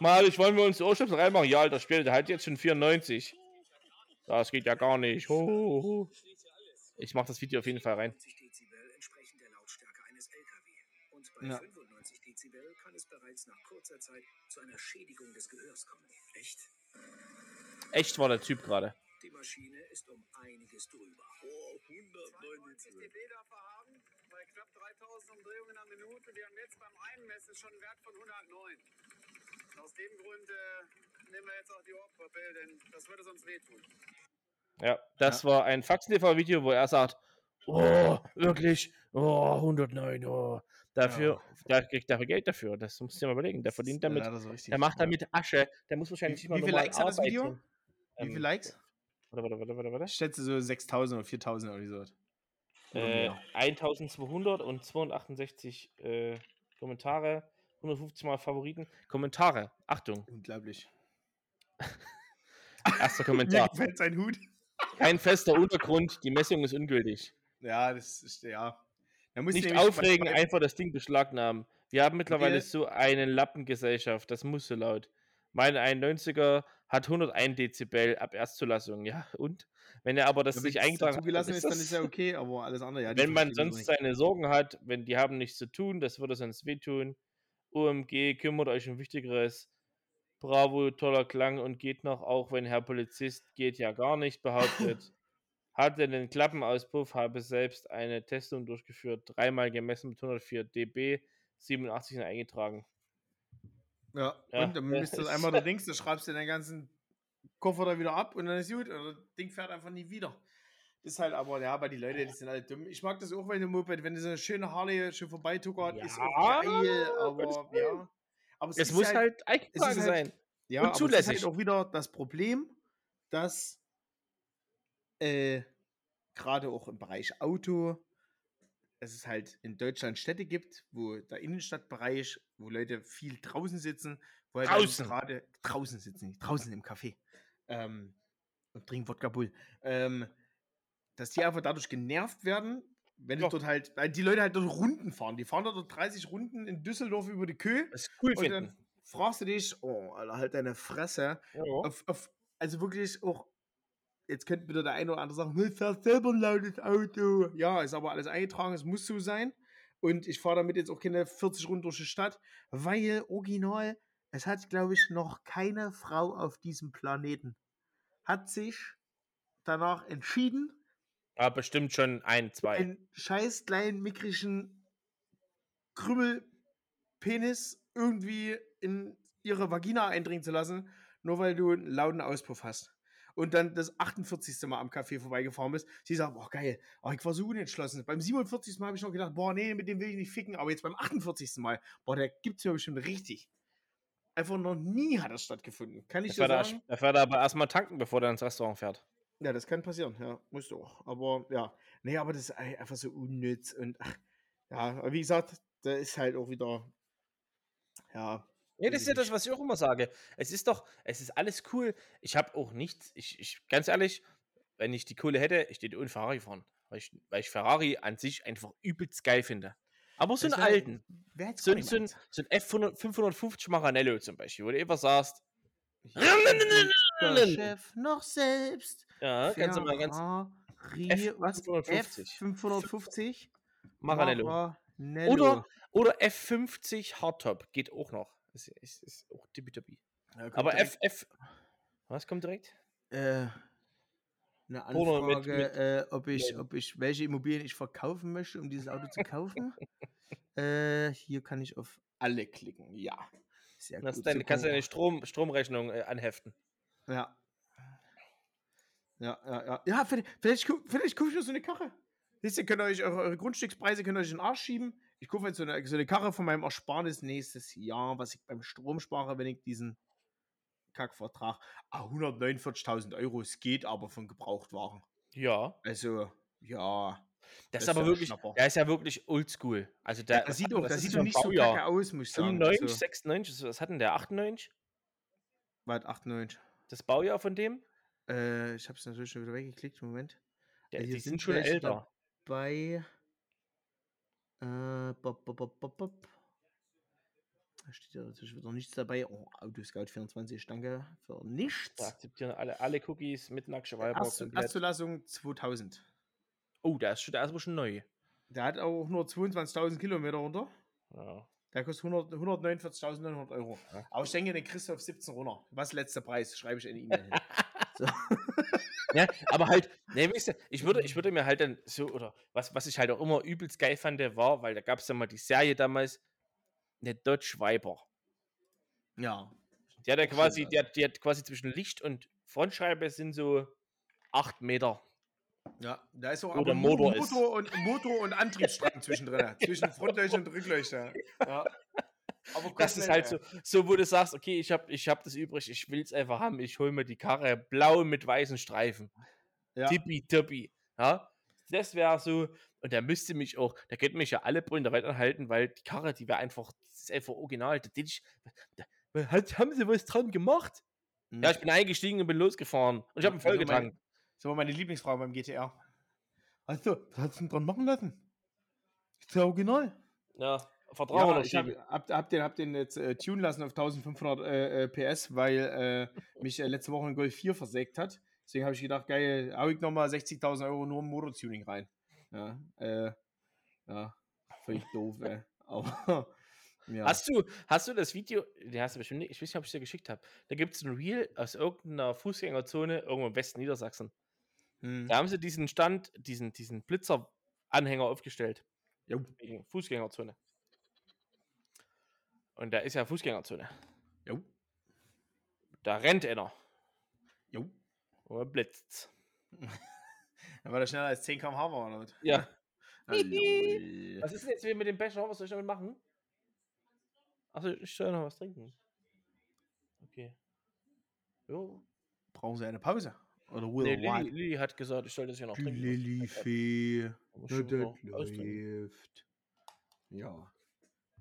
Mal, ich wollen wir uns die Ohrstöpsel reinmachen? Ja, Alter, Spiel, der hat jetzt schon 94. Das geht ja gar nicht. Ho, ho, ho. Ich mach das Video auf jeden Fall rein. Und bei ja. 95 Dezibel kann es bereits nach kurzer Zeit zu einer Schädigung des Gehörs kommen. Echt? Echt war der Typ gerade. Die Maschine ist um einiges drüber. Oh, 109 dB darf er haben, bei knapp 3000 Umdrehungen am Minute. Wir haben jetzt beim Einmessen schon einen Wert von 109. Aus dem Grund äh, nehmen wir jetzt auch die Ohrpuppe, denn das würde sonst wehtun. Ja, das ja. war ein Faxen-TV-Video, wo er sagt, oh, wirklich, oh, 109, oh. Dafür, ja. der kriegt dafür Geld dafür. Das musst du dir mal überlegen. Der verdient damit, so der macht damit Asche. Der muss wahrscheinlich wie, wie viele Likes hat das Video? Ähm, wie viele Likes? Warte, warte, warte, warte, warte. Ich schätze so 6000 oder 4000 oder so. Äh, 1200 und 268 äh, Kommentare, 150 mal Favoriten. Kommentare, Achtung. Unglaublich. Erster Kommentar. Mir gefällt sein Hut. Kein fester Untergrund, die Messung ist ungültig. Ja, das ist, ja. Nicht aufregen, einfach das Ding beschlagnahmen. Wir haben mittlerweile okay. so eine Lappengesellschaft, das muss so laut. Mein 91er hat 101 Dezibel ab Erstzulassung, ja, und? Wenn er aber das ja, nicht eingetragen hat, zugelassen ist, dann ist ja okay, aber alles andere, ja. Wenn man sonst seine Sorgen hat, wenn die haben nichts zu tun, das würde sonst wehtun. OMG, kümmert euch um Wichtigeres. Bravo, toller Klang und geht noch, auch wenn Herr Polizist geht ja gar nicht, behauptet. Hatte den Klappenauspuff, habe selbst eine Testung durchgeführt, dreimal gemessen mit 104 dB, 87 sind eingetragen. Ja, ja. und dann misst du einmal da Dings, dann schreibst du den ganzen Koffer da wieder ab und dann ist gut. Und das Ding fährt einfach nie wieder. Das ist halt aber, ja, aber die Leute, die sind alle dumm. Ich mag das auch, wenn ein Moped, wenn du so eine schöne Harley schon vorbeituckert, ja, ist auch geil, aber ja. Aber es, es muss halt, halt sein. Halt, ja, und zulässig. Aber es ist halt auch wieder das Problem, dass äh, gerade auch im Bereich Auto dass es halt in Deutschland Städte gibt, wo der Innenstadtbereich, wo Leute viel draußen sitzen, wo halt draußen gerade draußen sitzen, draußen im Café ähm, und trinken Wodka Bull, ähm, dass die einfach dadurch genervt werden, wenn ja. dort halt, weil die Leute halt dort Runden fahren. Die fahren dort 30 Runden in Düsseldorf über die Kö. Das ist cool und finden. dann fragst du dich, oh, Alter, halt deine Fresse. Ja. Auf, auf, also wirklich auch jetzt könnte wieder der eine oder andere sagen, ich fährst selber ein lautes Auto. Ja, ist aber alles eingetragen, es muss so sein. Und ich fahre damit jetzt auch keine 40 Runden durch die Stadt, weil original, es hat, glaube ich, noch keine Frau auf diesem Planeten hat sich danach entschieden. Aber bestimmt schon ein, zwei. Einen scheiß kleinen, mickrigen Krümmelpenis irgendwie in ihre Vagina eindringen zu lassen, nur weil du einen lauten Auspuff hast und dann das 48. Mal am Café vorbeigefahren bist, sie sagt, boah, geil, aber ich war so unentschlossen. Beim 47. Mal habe ich noch gedacht, boah, nee, mit dem will ich nicht ficken, aber jetzt beim 48. Mal, boah, der gibt es ja bestimmt richtig. Einfach noch nie hat das stattgefunden. Kann ich dir sagen? Er fährt aber erstmal tanken, bevor er ins Restaurant fährt. Ja, das kann passieren, ja, musst du auch. Aber ja, nee, aber das ist einfach so unnütz und ach, ja, wie gesagt, da ist halt auch wieder, ja, ja, das ist ja das, was ich auch immer sage. Es ist doch, es ist alles cool. Ich habe auch nichts, ich, ich, ganz ehrlich, wenn ich die Kohle hätte, ich würde ohne Ferrari fahren. Weil ich, weil ich Ferrari an sich einfach übelst geil finde. Aber so einen alten, so, so, ein, so ein F550 Maranello zum Beispiel, wo du einfach sagst, Chef noch selbst. Ja, kannst du mal ganz. F550. F550 Maranello. Maranello. Oder, oder F50 Hardtop geht auch noch. Ist, ist, ist auch tippitoppi. Ja, Aber F, F. Was kommt direkt? Äh, eine Anfrage, mit, mit, äh, ob, ich, ob ich welche Immobilien ich verkaufen möchte, um dieses Auto zu kaufen. äh, hier kann ich auf alle klicken. Ja. Sehr das gut. Deine, kannst du deine Strom, Stromrechnung äh, anheften. Ja. Ja, ja, ja. Ja, vielleicht, vielleicht, vielleicht kaufe ich mir so eine Karre. Siehst ihr, könnt ihr euch eure, eure Grundstückspreise könnt ihr euch in den Arsch schieben ich kaufe jetzt so eine, so eine Karre von meinem Ersparnis nächstes Jahr, was ich beim Strom spare, wenn ich diesen Kackvertrag. Ah, 149.000 Euro, es geht aber von Gebrauchtwaren. Ja. Also, ja. Das, das ist aber wirklich, der ist ja wirklich oldschool. Also der, ja, das sieht doch, das sieht doch nicht Baujahr. so kacke aus, muss ich sagen. 95, also, 96, was hat denn der? 98? Was, 98? Das Baujahr von dem? Äh, ich hab's natürlich schon wieder weggeklickt, Moment. Der, die sind, sind schon älter. Bei. Äh, bop, bop, bop, Da steht ja natürlich wieder nichts dabei. Oh, Autoscout24, danke für nichts. Da akzeptieren alle, alle Cookies mit Nacksche Erst, Erstzulassung 2000. Oh, der ist, der ist aber schon neu. Der hat auch nur 22.000 Kilometer runter. Ja. Der kostet 149.900 Euro. Ja. Aber ich denke, den auf 17 runter. Was letzter Preis? Schreibe ich in die E-Mail. so. ja, aber halt, ne, weißt du, ich würde, ich würde mir halt dann so, oder was, was ich halt auch immer übelst geil fand, war, weil da gab es ja mal die Serie damals, eine Dodge Viper. Ja. Die hat ja quasi, die hat, die hat quasi zwischen Licht und Frontscheibe sind so 8 Meter. Ja, da ist auch aber Motor, Motor, und, Motor und Antriebsstrang zwischendrin. zwischen Frontleuchter und Rückleuchter. Ja. Aber das ist halt so, so, wo du sagst, okay, ich habe ich hab das übrig, ich will es einfach haben, ich hole mir die Karre blau mit weißen Streifen. Ja. Tippi, Ja? Das wäre so, und der müsste mich auch, der könnte mich ja alle Brüder weiterhalten, weil die Karre, die wäre einfach, das ist einfach original. Da, ich, da, haben sie was dran gemacht? Mhm. Ja, ich bin eingestiegen und bin losgefahren. Und ich habe ihn voll Das war meine Lieblingsfrau beim GTR. Also, was hast du denn dran machen lassen? Ist ja original. Ja, Vertrauen ja, ich hab, hab, hab, den, hab den jetzt äh, tun lassen auf 1500 äh, äh PS, weil äh, mich äh, letzte Woche ein Golf 4 versägt hat. Deswegen habe ich gedacht, geil, hau ich nochmal 60.000 Euro nur im Motortuning rein. Ja, äh, ja, völlig doof, ey. Aber, ja. Hast du, hast du das Video, die hast du bestimmt nicht, ich weiß nicht, ob ich es dir geschickt habe. Da gibt es ein Reel aus irgendeiner Fußgängerzone irgendwo im Westen Niedersachsen. Hm. Da haben sie diesen Stand, diesen, diesen Blitzer-Anhänger aufgestellt. Jo. Fußgängerzone. Und da ist ja Fußgängerzone. Jo. Da rennt einer. Jo. Und blitzt. Dann war der schneller als 10 km/h war, oder? Ja. was ist denn jetzt mit dem Becher? Was soll ich damit machen? Achso, ich soll noch was trinken. Okay. Jo. Brauchen Sie eine Pause? Oder will nee, Lilly, Lilly hat gesagt, ich soll das ja noch trinken. Lilly-Fee. läuft. Ja.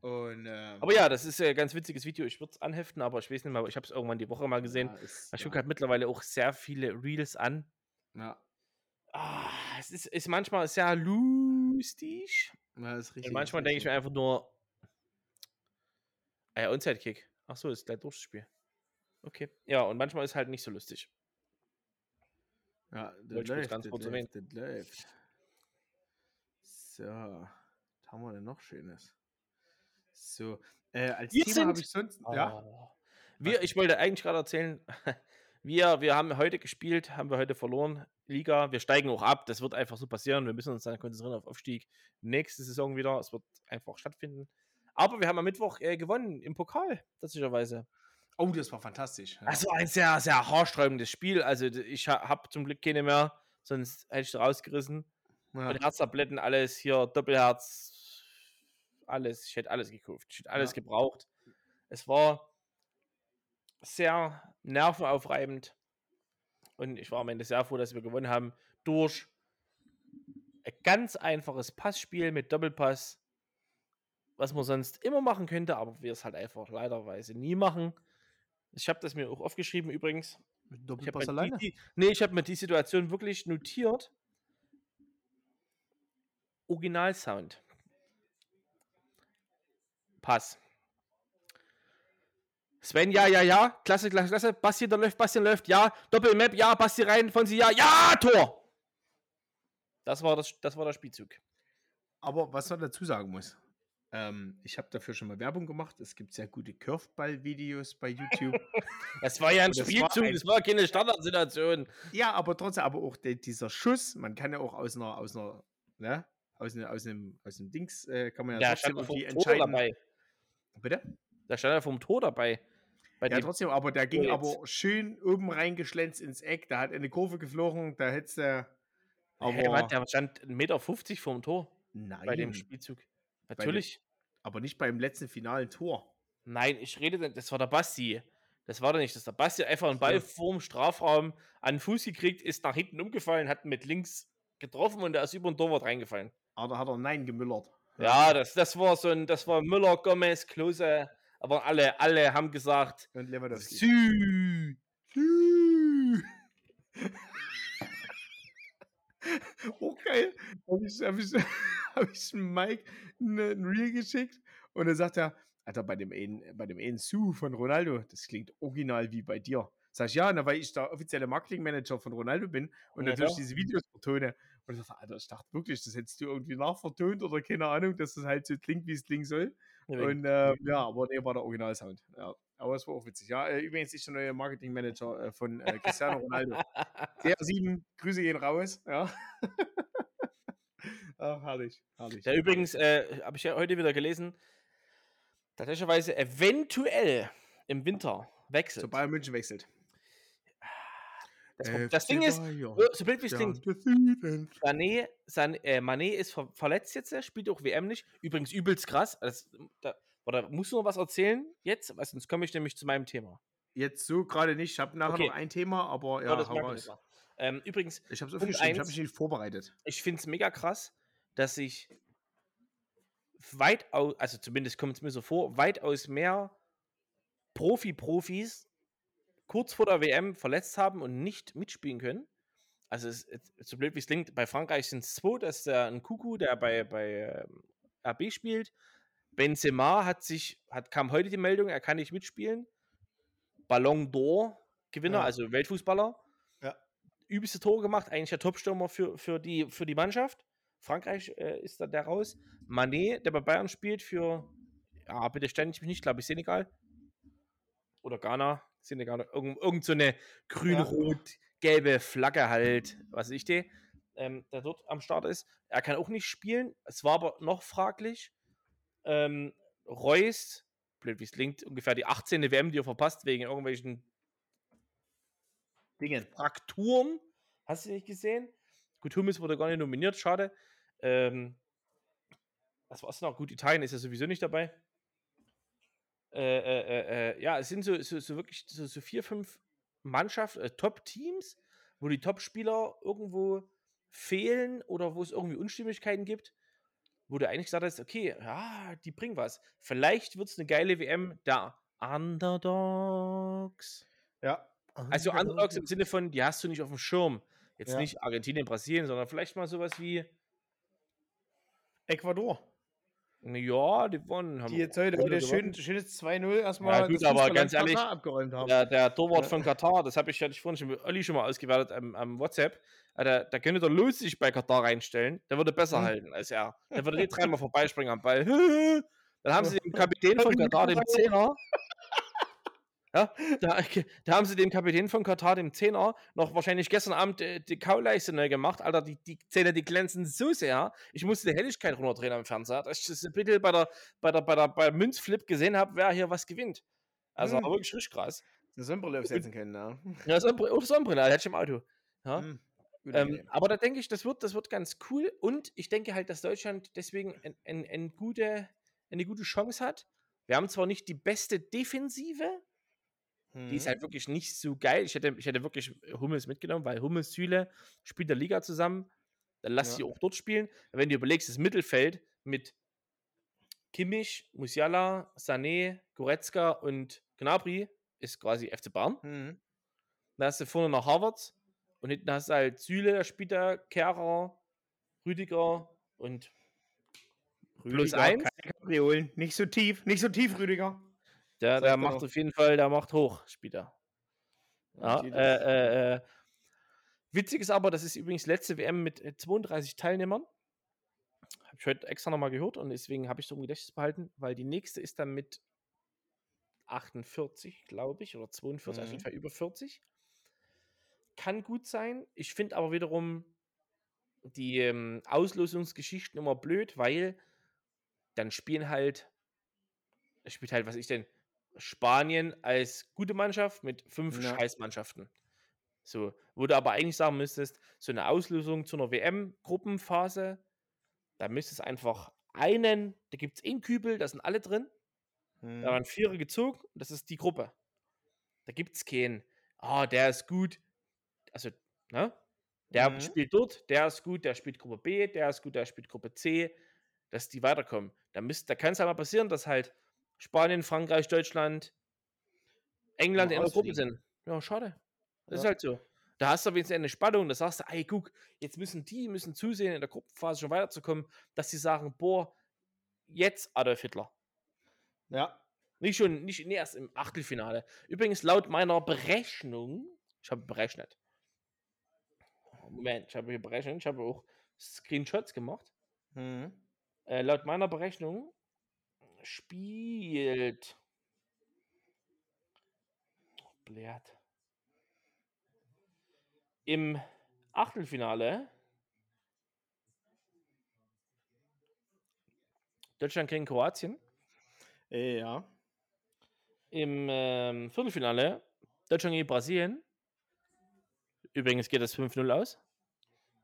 Und, ähm, aber ja, das ist ja ein ganz witziges Video. Ich würde es anheften, aber ich weiß nicht mehr, ich habe es irgendwann die Woche mal gesehen. Ja, ist, ich gucke ja. halt mittlerweile auch sehr viele Reels an. Ja. Ah, es ist, ist manchmal sehr lustig. Ja, ist richtig. Und manchmal denke ich mir einfach nur, ah ja, Onside-Kick. Ach so, ist gleich Durchspiel. Okay. Ja, und manchmal ist halt nicht so lustig. Ja, das läuft, ganz kurz läuft, das läuft. So, was haben wir denn noch Schönes? So, äh, als wir Thema habe ich sonst. Oh. Ja. Wir, ich wollte eigentlich gerade erzählen, wir, wir haben heute gespielt, haben wir heute verloren. Liga, wir steigen auch ab. Das wird einfach so passieren. Wir müssen uns dann konzentrieren auf Aufstieg. Nächste Saison wieder. Es wird einfach stattfinden. Aber wir haben am Mittwoch äh, gewonnen im Pokal, tatsächlich. Oh, das war fantastisch. Ja. Also ein sehr, sehr haarsträubendes Spiel. Also ich habe zum Glück keine mehr, sonst hätte ich rausgerissen. Ja. Und Herztabletten, alles hier, Doppelherz, alles, ich hätte alles gekauft, ich hätte alles ja. gebraucht. Es war sehr nervenaufreibend und ich war am Ende sehr froh, dass wir gewonnen haben durch ein ganz einfaches Passspiel mit Doppelpass, was man sonst immer machen könnte, aber wir es halt einfach leiderweise nie machen. Ich habe das mir auch aufgeschrieben übrigens. Mit Doppelpass alleine? Die, nee, ich habe mir die Situation wirklich notiert. Originalsound. Pass. Sven, ja, ja, ja. Klasse, klasse, klasse. Basti, da läuft, Bastian läuft. Ja. Doppelmap, ja. Basti rein, von sie, ja. Ja, Tor! Das war, das, das war der Spielzug. Aber was man dazu sagen muss, ähm, ich habe dafür schon mal Werbung gemacht. Es gibt sehr gute Curveball-Videos bei YouTube. das war ja ein das Spielzug, war ein, das war keine Standardsituation. Ja, aber trotzdem, aber auch der, dieser Schuss, man kann ja auch aus einer, aus einer, ne, aus, ne, aus, einem, aus einem Dings, äh, kann man ja, ja trotzdem irgendwie entscheiden. Dabei. Bitte? Da stand er vom Tor dabei. ja, trotzdem, aber der ging aber schön oben reingeschlänzt ins Eck. Da hat eine Kurve geflogen, da hättest du. Aber hey, der stand 1,50 Meter vom Tor. Nein. Bei dem Spielzug. Natürlich. Dem, aber nicht beim letzten finalen Tor. Nein, ich rede, das war der Basti. Das war doch nicht, dass der Basti einfach einen Ball vorm Strafraum an den Fuß gekriegt, ist nach hinten umgefallen, hat mit links getroffen und der ist über den Torwart reingefallen. Aber da hat er Nein gemüllert. Ja, das, das war so ein, das war Müller, Gomez, Klose, aber alle, alle haben gesagt, und Lewandowski. Sü, Sü. oh geil. Habe ich, hab ich, hab ich Mike ein Reel geschickt und er sagt er, Alter, bei dem einen, bei dem einen Su von Ronaldo, das klingt original wie bei dir. Sag ich, ja, na, weil ich der offizielle Marketingmanager von Ronaldo bin und ja, natürlich diese Videos vertone. Und ich dachte, Alter, ich dachte wirklich, das hättest du irgendwie nachvertont oder keine Ahnung, dass das halt so klingt, wie es klingen soll. Ja, und äh, ja, aber nee, war der Originalsound. Ja, aber es war auch witzig. Ja, äh, übrigens ist der neue Marketingmanager äh, von äh, Cristiano Ronaldo. CR7, Grüße gehen raus. Ja. Ach, herrlich, herrlich. Ja, übrigens äh, habe ich ja heute wieder gelesen, tatsächlich eventuell im Winter wechselt. Zu Bayern München wechselt. Das, das Ding ist, so blöd wie es klingt, Mané, San, äh, Mané ist ver verletzt jetzt, spielt auch WM nicht. Übrigens übelst krass. Das, da, oder musst du noch was erzählen jetzt? Weil sonst komme ich nämlich zu meinem Thema. Jetzt so gerade nicht. Ich habe nachher okay. noch ein Thema, aber ja, ja hau raus. Ähm, übrigens, ich habe so viel ich habe mich nicht vorbereitet. Ich finde es mega krass, dass ich weitaus, also zumindest kommt es mir so vor, weitaus mehr Profi-Profis kurz vor der WM verletzt haben und nicht mitspielen können. Also, es, so blöd wie es klingt, bei Frankreich sind es zwei, das ist der ein Kuku, der bei, bei ähm, RB spielt. Benzema hat sich, hat, kam heute die Meldung, er kann nicht mitspielen. Ballon d'Or Gewinner, ja. also Weltfußballer. Ja. Übelste Tore gemacht, eigentlich der Topstürmer für, für, die, für die Mannschaft. Frankreich äh, ist da der raus. Manet, der bei Bayern spielt, für, ja, bitte ständig ich mich nicht, glaube ich, Senegal. Oder Ghana, Senegal, irgend, irgend so eine grün-rot-gelbe Flagge halt, was ich die, ähm, der dort am Start ist. Er kann auch nicht spielen. Es war aber noch fraglich. Ähm, Reus, blöd wie es klingt, ungefähr die 18. WM, die er verpasst, wegen irgendwelchen Dingen. Frakturen. Hast du nicht gesehen? Gut, Hummels wurde gar nicht nominiert, schade. Ähm, was es noch? Gut, Italien ist ja sowieso nicht dabei. Äh, äh, äh, äh, ja, es sind so, so, so wirklich so, so, vier, fünf Mannschaften, äh, Top-Teams, wo die Top-Spieler irgendwo fehlen oder wo es irgendwie Unstimmigkeiten gibt, wo du eigentlich gesagt hast, okay, ja, die bringen was. Vielleicht wird es eine geile WM da. Underdogs. Ja. Also Underdogs im Sinne von, die hast du nicht auf dem Schirm. Jetzt ja. nicht Argentinien, Brasilien, sondern vielleicht mal sowas wie Ecuador. Ja, die wonnen. Die jetzt heute wieder schön, schönes 2-0 erstmal. Ja, gut, aber ganz ehrlich, der, der Torwart ja. von Katar, das habe ich, hatte ich vorhin schon mit Olli schon mal ausgewertet am, am WhatsApp. Äh, der, der könnte der Los sich bei Katar reinstellen. Der würde besser mhm. halten als er. Der würde nicht dreimal vorbeispringen am Ball. Dann haben sie den Kapitän von Katar, den Zehner, ja, da, da, haben sie dem Kapitän von Katar, dem Zehner, noch wahrscheinlich gestern Abend äh, die Kauleiste neu gemacht. Alter, die, die Zähne, die glänzen so sehr. Ich musste die Helligkeit runterdrehen am Fernseher, dass ich das bitte bei der, bei der, bei der, bei Münzflip gesehen habe, wer hier was gewinnt. Also hm. wirklich richtig krass. Eine Sonnenbrille aufsetzen können, ja. Ja, Sonnenbrille, oh, Sonnenbrille, hätte ich im Auto. Ja. Hm. Ähm, aber da denke ich, das wird, das wird ganz cool. Und ich denke halt, dass Deutschland deswegen ein, ein, ein gute, eine gute Chance hat. Wir haben zwar nicht die beste Defensive, die ist mhm. halt wirklich nicht so geil. Ich hätte, ich hätte wirklich Hummels mitgenommen, weil Hummels, Süle spielt der Liga zusammen. Dann lass ja. sie auch dort spielen. Wenn du überlegst, das Mittelfeld mit Kimmich, Musiala, Sané, Goretzka und Gnabry ist quasi FC Bayern. Mhm. Dann hast du vorne noch Harvard und hinten hast du halt Süle, da spielt da Kehrer, Rüdiger und Rüdiger, plus eins. Kapriolen. Nicht so tief, nicht so tief, Rüdiger. Der, der macht auf jeden Fall, der macht hoch später. Ja, äh, äh, äh, witzig ist aber, das ist übrigens letzte WM mit 32 äh, Teilnehmern. Habe ich heute extra nochmal gehört und deswegen habe ich so im Gedächtnis behalten, weil die nächste ist dann mit 48, glaube ich, oder 42, mhm. auf jeden mhm. Fall über 40. Kann gut sein. Ich finde aber wiederum die ähm, Auslosungsgeschichten immer blöd, weil dann spielen halt, spielt halt, was ich denn, Spanien als gute Mannschaft mit fünf ja. Scheißmannschaften. So, wo du aber eigentlich sagen müsstest, so eine Auslösung zu einer WM-Gruppenphase, da müsstest einfach einen, da gibt es einen Kübel, da sind alle drin. Hm. Da waren Vierer gezogen, das ist die Gruppe. Da gibt es keinen, ah, oh, der ist gut. Also, ne? Der mhm. spielt dort, der ist gut, der spielt Gruppe B, der ist gut, der spielt Gruppe C, dass die weiterkommen. Da, da kann es halt mal passieren, dass halt Spanien, Frankreich, Deutschland, England in der Gruppe sind. Ja, schade. Das ja. ist halt so. Da hast du wenigstens eine Spannung, da sagst du, ey, guck, jetzt müssen die müssen zusehen, in der Gruppenphase schon weiterzukommen, dass sie sagen, boah, jetzt Adolf Hitler. Ja. Nicht schon, nicht nee, erst im Achtelfinale. Übrigens, laut meiner Berechnung, ich habe berechnet. Moment, ich habe hier berechnet, ich habe auch Screenshots gemacht. Mhm. Äh, laut meiner Berechnung spielt. Blärt. Im Achtelfinale Deutschland gegen Kroatien. Ja. Im ähm, Viertelfinale Deutschland gegen Brasilien. Übrigens geht das 5-0 aus.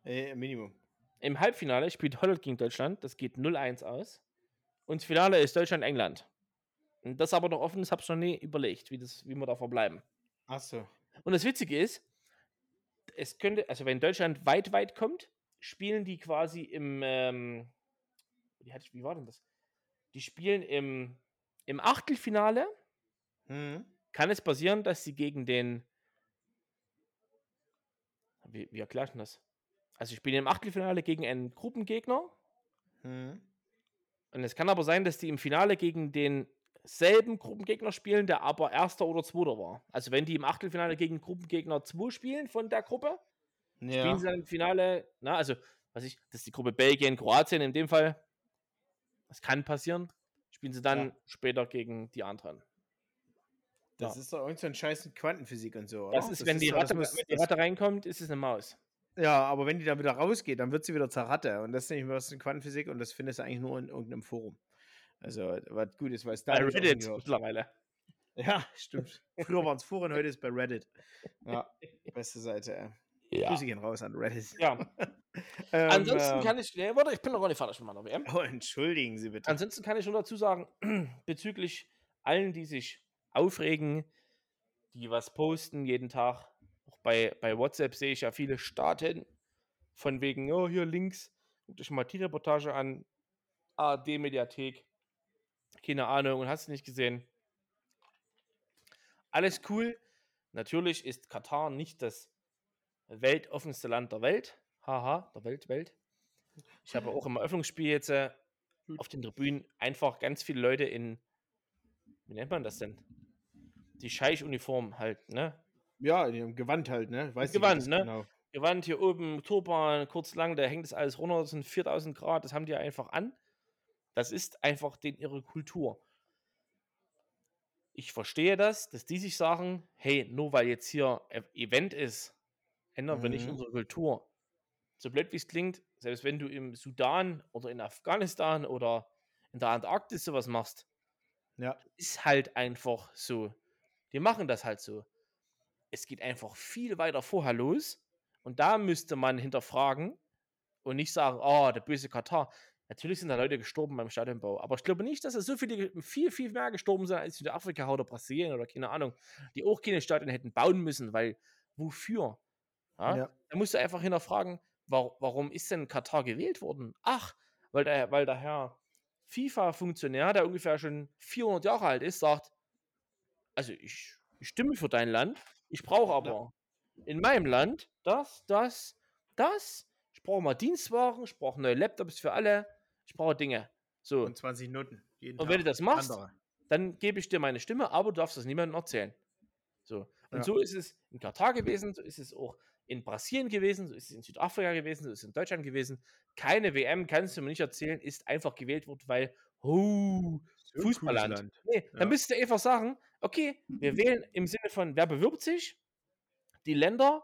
Äh, Minimum. Im Halbfinale spielt Holland gegen Deutschland. Das geht 0-1 aus. Und das Finale ist Deutschland-England. Das aber noch offen, das habe ich noch nie überlegt, wie, das, wie wir da verbleiben. Ach so. Und das Witzige ist, es könnte, also wenn Deutschland weit, weit kommt, spielen die quasi im, ähm, wie, ich, wie war denn das? Die spielen im, im Achtelfinale. Mhm. Kann es passieren, dass sie gegen den. Wie, wie erklärt man das? Also, sie spielen im Achtelfinale gegen einen Gruppengegner. Mhm. Und es kann aber sein, dass die im Finale gegen denselben Gruppengegner spielen, der aber erster oder zweiter war. Also, wenn die im Achtelfinale gegen Gruppengegner 2 spielen von der Gruppe, ja. spielen sie dann im Finale, na, also, was ich, das ist die Gruppe Belgien, Kroatien in dem Fall, das kann passieren. Spielen sie dann ja. später gegen die anderen. Das ja. ist doch irgend so ein Scheiß Quantenphysik und so. Oder? Das ist, das wenn, ist die, Ratte, muss, wenn die Ratte reinkommt, ist es eine Maus. Ja, aber wenn die dann wieder rausgeht, dann wird sie wieder zur Ratte. Und das ist nicht mehr was in Quantenphysik und das findest du eigentlich nur in irgendeinem Forum. Also, was gut ist, weil es da. Bei Reddit mittlerweile. Ja, stimmt. Früher waren es Foren, heute ist bei Reddit. Ja, beste Seite. Ey. Ja. Grüße gehen raus an Reddit. Ja. ähm, Ansonsten kann ich. Nee, warte, ich bin noch gar nicht fertig mit meiner WM. Oh, entschuldigen Sie bitte. Ansonsten kann ich nur dazu sagen, bezüglich allen, die sich aufregen, die was posten jeden Tag. Bei, bei WhatsApp sehe ich ja viele Staaten von wegen, oh, hier links, guckt euch mal die Reportage an, ARD-Mediathek, keine Ahnung, und hast du nicht gesehen. Alles cool. Natürlich ist Katar nicht das weltoffenste Land der Welt. Haha, der Welt, Welt. Ich habe auch im Eröffnungsspiel jetzt äh, auf den Tribünen einfach ganz viele Leute in, wie nennt man das denn? Die Scheich-Uniform halt, ne? Ja, in ihrem Gewand halt, ne? Weiß Gewand, ne? Genau. Gewand hier oben, Turban, kurz lang, da hängt das alles runter, das sind 4000 Grad, das haben die einfach an. Das ist einfach den ihre Kultur. Ich verstehe das, dass die sich sagen, hey, nur weil jetzt hier Event ist, ändern mhm. wir nicht mhm. unsere Kultur. So blöd wie es klingt, selbst wenn du im Sudan oder in Afghanistan oder in der Antarktis sowas machst, ja. ist halt einfach so. Die machen das halt so. Es geht einfach viel weiter vorher los und da müsste man hinterfragen und nicht sagen, oh, der böse Katar. Natürlich sind da Leute gestorben beim Stadionbau, aber ich glaube nicht, dass da so viele, viel, viel mehr gestorben sind als Südafrika oder Brasilien oder keine Ahnung, die auch keine Stadien hätten bauen müssen, weil wofür? Ja? Ja. Da musst du einfach hinterfragen, warum ist denn Katar gewählt worden? Ach, weil der, weil der Herr FIFA-Funktionär, der ungefähr schon 400 Jahre alt ist, sagt, also ich, ich stimme für dein Land, ich brauche aber ja. in meinem Land das, das, das, ich brauche mal Dienstwagen, ich brauche neue Laptops für alle, ich brauche Dinge. So. Und 20 Minuten. Jeden und wenn du das machst, andere. dann gebe ich dir meine Stimme, aber du darfst das niemandem erzählen. So. Und ja. so ist es in Katar gewesen, so ist es auch in Brasilien gewesen, so ist es in Südafrika gewesen, so ist es in Deutschland gewesen. Keine WM, kannst du mir nicht erzählen, ist einfach gewählt worden, weil, oh, Fußballland. Nee, ja. dann müsstest du einfach sagen, okay, wir mhm. wählen im Sinne von, wer bewirbt sich? Die Länder,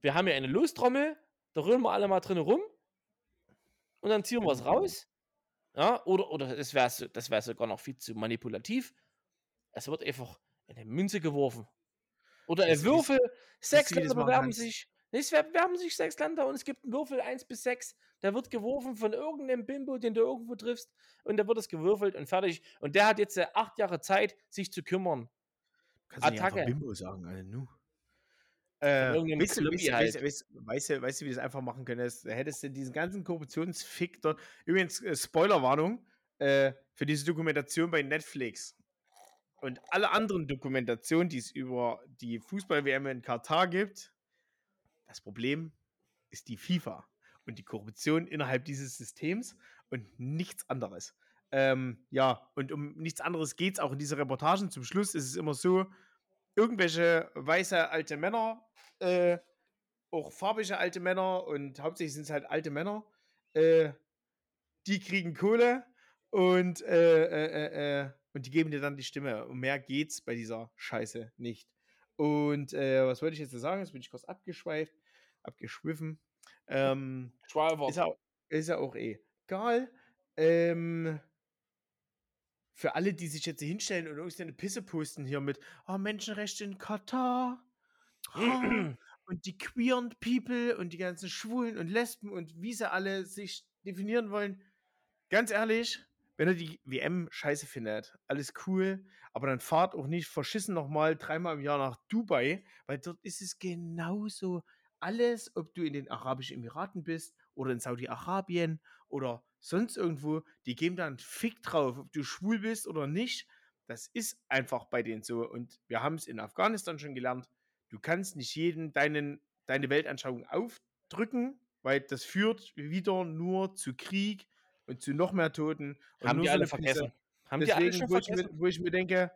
wir haben hier eine Lostrommel, da rühren wir alle mal drin rum und dann ziehen wir was raus. Ja, oder, oder das wäre das wär sogar noch viel zu manipulativ. Es wird einfach eine Münze geworfen. Oder ein Würfel. Sechs Länder bewerben sich. Es bewerben sich sechs Länder und es gibt einen Würfel 1 bis 6. Der wird geworfen von irgendeinem Bimbo, den du irgendwo triffst. Und da wird es gewürfelt und fertig. Und der hat jetzt äh, acht Jahre Zeit, sich zu kümmern. Kannst Attacke. du nicht Bimbo sagen, Alter, nu. Äh, weißt, du, weißt, halt. weißt, weißt, du, weißt du, wie du das einfach machen könntest? Hättest du diesen ganzen Korruptionsfick dort. Übrigens, äh, Spoilerwarnung äh, für diese Dokumentation bei Netflix und alle anderen Dokumentationen, die es über die Fußball-WM in Katar gibt, das Problem ist die FIFA und die Korruption innerhalb dieses Systems und nichts anderes. Äh, Ähm, ja, und um nichts anderes geht es auch in dieser Reportagen. Zum Schluss ist es immer so, irgendwelche weiße alte Männer, äh, auch farbige alte Männer und hauptsächlich sind es halt alte Männer, äh, die kriegen Kohle und, äh, äh, äh, und die geben dir dann die Stimme. Und mehr geht's bei dieser Scheiße nicht. Und äh, was wollte ich jetzt sagen? Jetzt bin ich kurz abgeschweift, abgeschwiffen. Ähm, ist, ja, ist ja auch eh egal. Ähm, für alle, die sich jetzt hinstellen und irgendeine Pisse posten hier mit oh, Menschenrechte in Katar oh, und die queeren People und die ganzen Schwulen und Lesben und wie sie alle sich definieren wollen. Ganz ehrlich, wenn ihr die WM scheiße findet, alles cool, aber dann fahrt auch nicht verschissen nochmal dreimal im Jahr nach Dubai, weil dort ist es genauso alles, ob du in den Arabischen Emiraten bist oder in Saudi-Arabien oder sonst irgendwo, die geben dann Fick drauf, ob du schwul bist oder nicht. Das ist einfach bei denen so. Und wir haben es in Afghanistan schon gelernt. Du kannst nicht jedem deinen, deine Weltanschauung aufdrücken, weil das führt wieder nur zu Krieg und zu noch mehr Toten. Und haben die alle vergessen. Haben Deswegen, die alle schon wo vergessen? Ich mir, wo ich mir denke,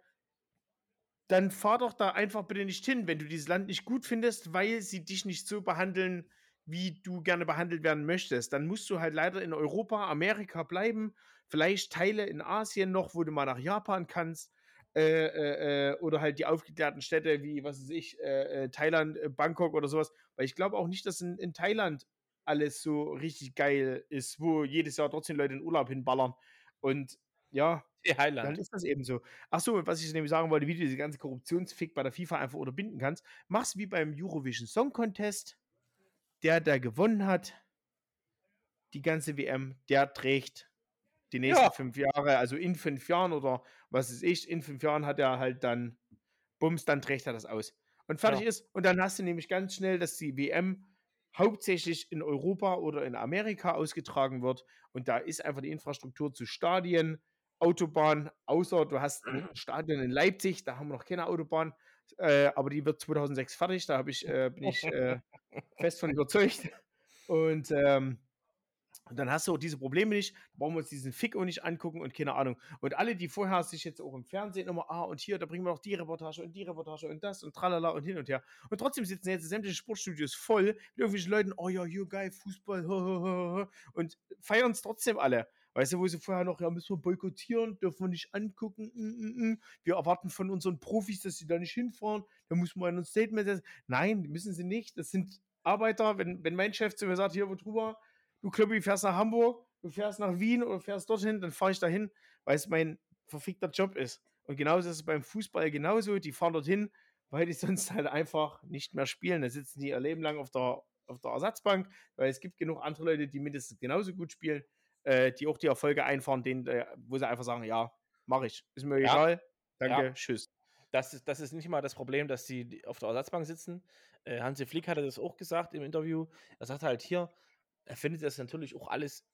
dann fahr doch da einfach bitte nicht hin, wenn du dieses Land nicht gut findest, weil sie dich nicht so behandeln, wie du gerne behandelt werden möchtest. Dann musst du halt leider in Europa, Amerika bleiben, vielleicht Teile in Asien noch, wo du mal nach Japan kannst. Äh, äh, äh oder halt die aufgeklärten Städte wie, was weiß ich, äh, äh Thailand, äh, Bangkok oder sowas. Weil ich glaube auch nicht, dass in, in Thailand alles so richtig geil ist, wo jedes Jahr trotzdem Leute in Urlaub hinballern. Und ja, Highland. dann ist das eben so. Achso, was ich nämlich sagen wollte, wie du diese ganze Korruptionsfick bei der FIFA einfach unterbinden kannst, mach's wie beim Eurovision Song Contest der, der gewonnen hat, die ganze WM, der trägt die nächsten ja. fünf Jahre, also in fünf Jahren oder was ist ich, in fünf Jahren hat er halt dann, bums, dann trägt er das aus. Und fertig ja. ist. Und dann hast du nämlich ganz schnell, dass die WM hauptsächlich in Europa oder in Amerika ausgetragen wird. Und da ist einfach die Infrastruktur zu Stadien, Autobahn, außer du hast ein Stadion in Leipzig, da haben wir noch keine Autobahn, äh, aber die wird 2006 fertig, da ich, äh, bin ich äh, fest von überzeugt. Und ähm, dann hast du auch diese Probleme nicht, brauchen wir uns diesen Fick auch nicht angucken und keine Ahnung. Und alle, die vorher sich jetzt auch im Fernsehen immer, ah, und hier, da bringen wir noch die Reportage und die Reportage und das und tralala und hin und her. Und trotzdem sitzen jetzt sämtliche Sportstudios voll mit irgendwelchen Leuten, oh ja, hier geil, Fußball, und feiern es trotzdem alle. Weißt du, wo sie vorher noch, ja, müssen wir boykottieren, dürfen wir nicht angucken, mm, mm, mm. wir erwarten von unseren Profis, dass sie da nicht hinfahren, da muss man ein Statement setzen. Nein, müssen sie nicht. Das sind Arbeiter, wenn, wenn mein Chef zu mir sagt, hier, wo drüber, du Klubbi, fährst nach Hamburg, du fährst nach Wien oder fährst dorthin, dann fahre ich dahin, weil es mein verfickter Job ist. Und genauso ist es beim Fußball genauso, die fahren dorthin, weil die sonst halt einfach nicht mehr spielen. Da sitzen die ihr Leben lang auf der, auf der Ersatzbank, weil es gibt genug andere Leute, die mindestens genauso gut spielen äh, die auch die Erfolge einfahren, denen, äh, wo sie einfach sagen, ja, mache ich. Ist mir ja. egal. Danke, ja. tschüss. Das ist, das ist nicht mal das Problem, dass sie auf der Ersatzbank sitzen. Äh, Hansi Flick hatte das auch gesagt im Interview. Er sagt halt hier, er findet das natürlich auch alles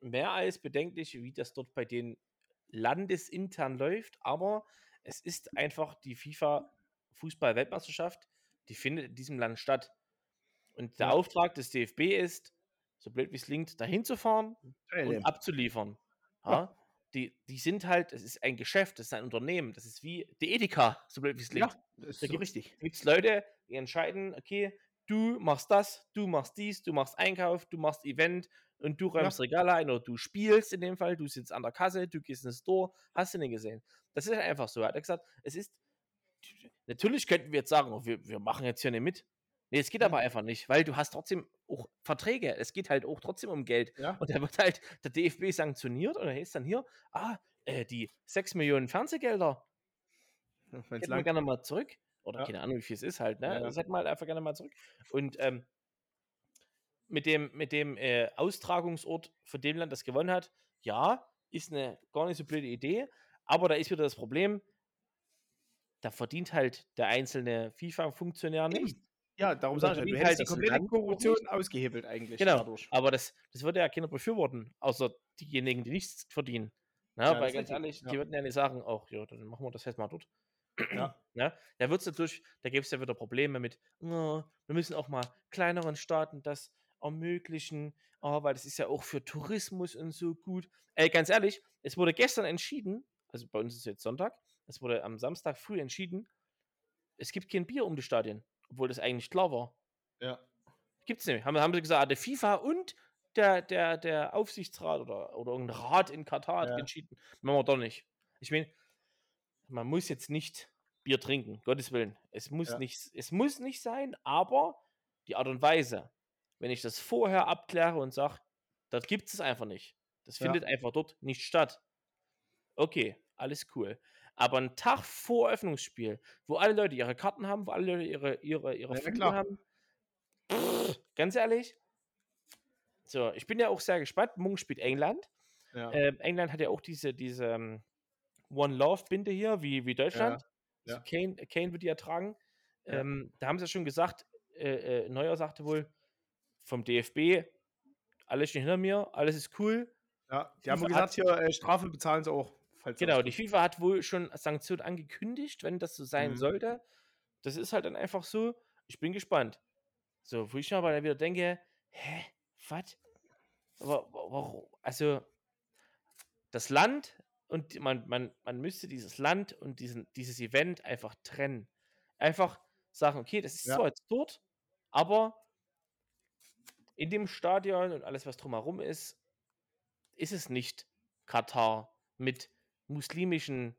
mehr als bedenklich, wie das dort bei den landesintern läuft, aber es ist einfach die FIFA Fußball-Weltmeisterschaft, die findet in diesem Land statt. Und der ja. Auftrag des DFB ist, so blöd wie es klingt, dahin zu fahren und abzuliefern. Ja? ja? Die, die sind halt, es ist ein Geschäft, es ist ein Unternehmen, das ist wie die Edeka, so blöd wie es klingt. Ja, das ist da so richtig. Da gibt es Leute, die entscheiden, okay, du machst das, du machst dies, du machst Einkauf, du machst Event und du räumst ja. Regale ein oder du spielst in dem Fall, du sitzt an der Kasse, du gehst ins Store, hast du nicht gesehen. Das ist einfach so. Er hat gesagt, es ist, natürlich könnten wir jetzt sagen, oh, wir, wir machen jetzt hier nicht mit. Nee, es geht ja. aber einfach nicht, weil du hast trotzdem auch Verträge. Es geht halt auch trotzdem um Geld. Ja. Und da wird halt der DFB sanktioniert und da ist dann hier, ah, äh, die 6 Millionen Fernsehgelder. Hätten wir gerne mal zurück. Oder ja. keine Ahnung, wie viel es ist halt, ne? Das hätten wir halt einfach gerne mal zurück. Und ähm, mit dem, mit dem äh, Austragungsort von dem Land, das gewonnen hat, ja, ist eine gar nicht so blöde Idee, aber da ist wieder das Problem, da verdient halt der einzelne FIFA-Funktionär nicht. Ja, darum sage ich, du hättest halt die komplette Korruption ausgehebelt eigentlich. Genau, dadurch. aber das, das würde ja keiner befürworten, außer diejenigen, die nichts verdienen. Na, ja, weil ganz ehrlich, ja. die würden ja nicht sagen, ach ja, dann machen wir das jetzt mal dort. Ja. ja da wird es natürlich, da gibt es ja wieder Probleme mit, oh, wir müssen auch mal kleineren Staaten das ermöglichen, oh, weil das ist ja auch für Tourismus und so gut. Ey, ganz ehrlich, es wurde gestern entschieden, also bei uns ist jetzt Sonntag, es wurde am Samstag früh entschieden, es gibt kein Bier um die Stadien, obwohl das eigentlich klar war. Ja. Gibt es nicht. Haben, haben sie gesagt, der FIFA und der, der, der Aufsichtsrat oder, oder irgendein Rat in Katar hat Ja. entschieden. Machen wir doch nicht. Ich meine, man muss jetzt nicht Bier trinken, Gottes Willen. Es muss, Ja. nicht, es muss nicht sein, aber die Art und Weise, wenn ich das vorher abkläre und sage, das gibt es einfach nicht. Das Ja. findet einfach dort nicht statt. Okay, alles cool. Aber ein Tag vor Öffnungsspiel, wo alle Leute ihre Karten haben, wo alle Leute ihre, ihre, ihre Ja, haben, pff, ganz ehrlich. So, ich bin ja auch sehr gespannt. Morgen spielt England. Ja. Ähm, England hat ja auch diese, diese ähm, One Love-Binde hier, wie, wie Deutschland. ja. Also Kane, Kane wird die ja tragen. Ähm, da haben sie ja schon gesagt, äh, äh, Neuer sagte wohl vom DFB, alles steht hinter mir, alles ist cool. ja. Die haben gesagt, hier äh, Strafe bezahlen sie auch. Genau, die FIFA hat wohl schon Sanktionen angekündigt, wenn das so sein Mhm. sollte. Das ist halt dann einfach so. Ich bin gespannt. So, wo ich mir aber dann wieder denke, hä, was? Aber warum? Also, das Land und man, man, man müsste dieses Land und diesen, dieses Event einfach trennen. Einfach sagen, okay, das ist Ja. zwar jetzt dort, aber in dem Stadion und alles, was drumherum ist, ist es nicht Katar mit muslimischen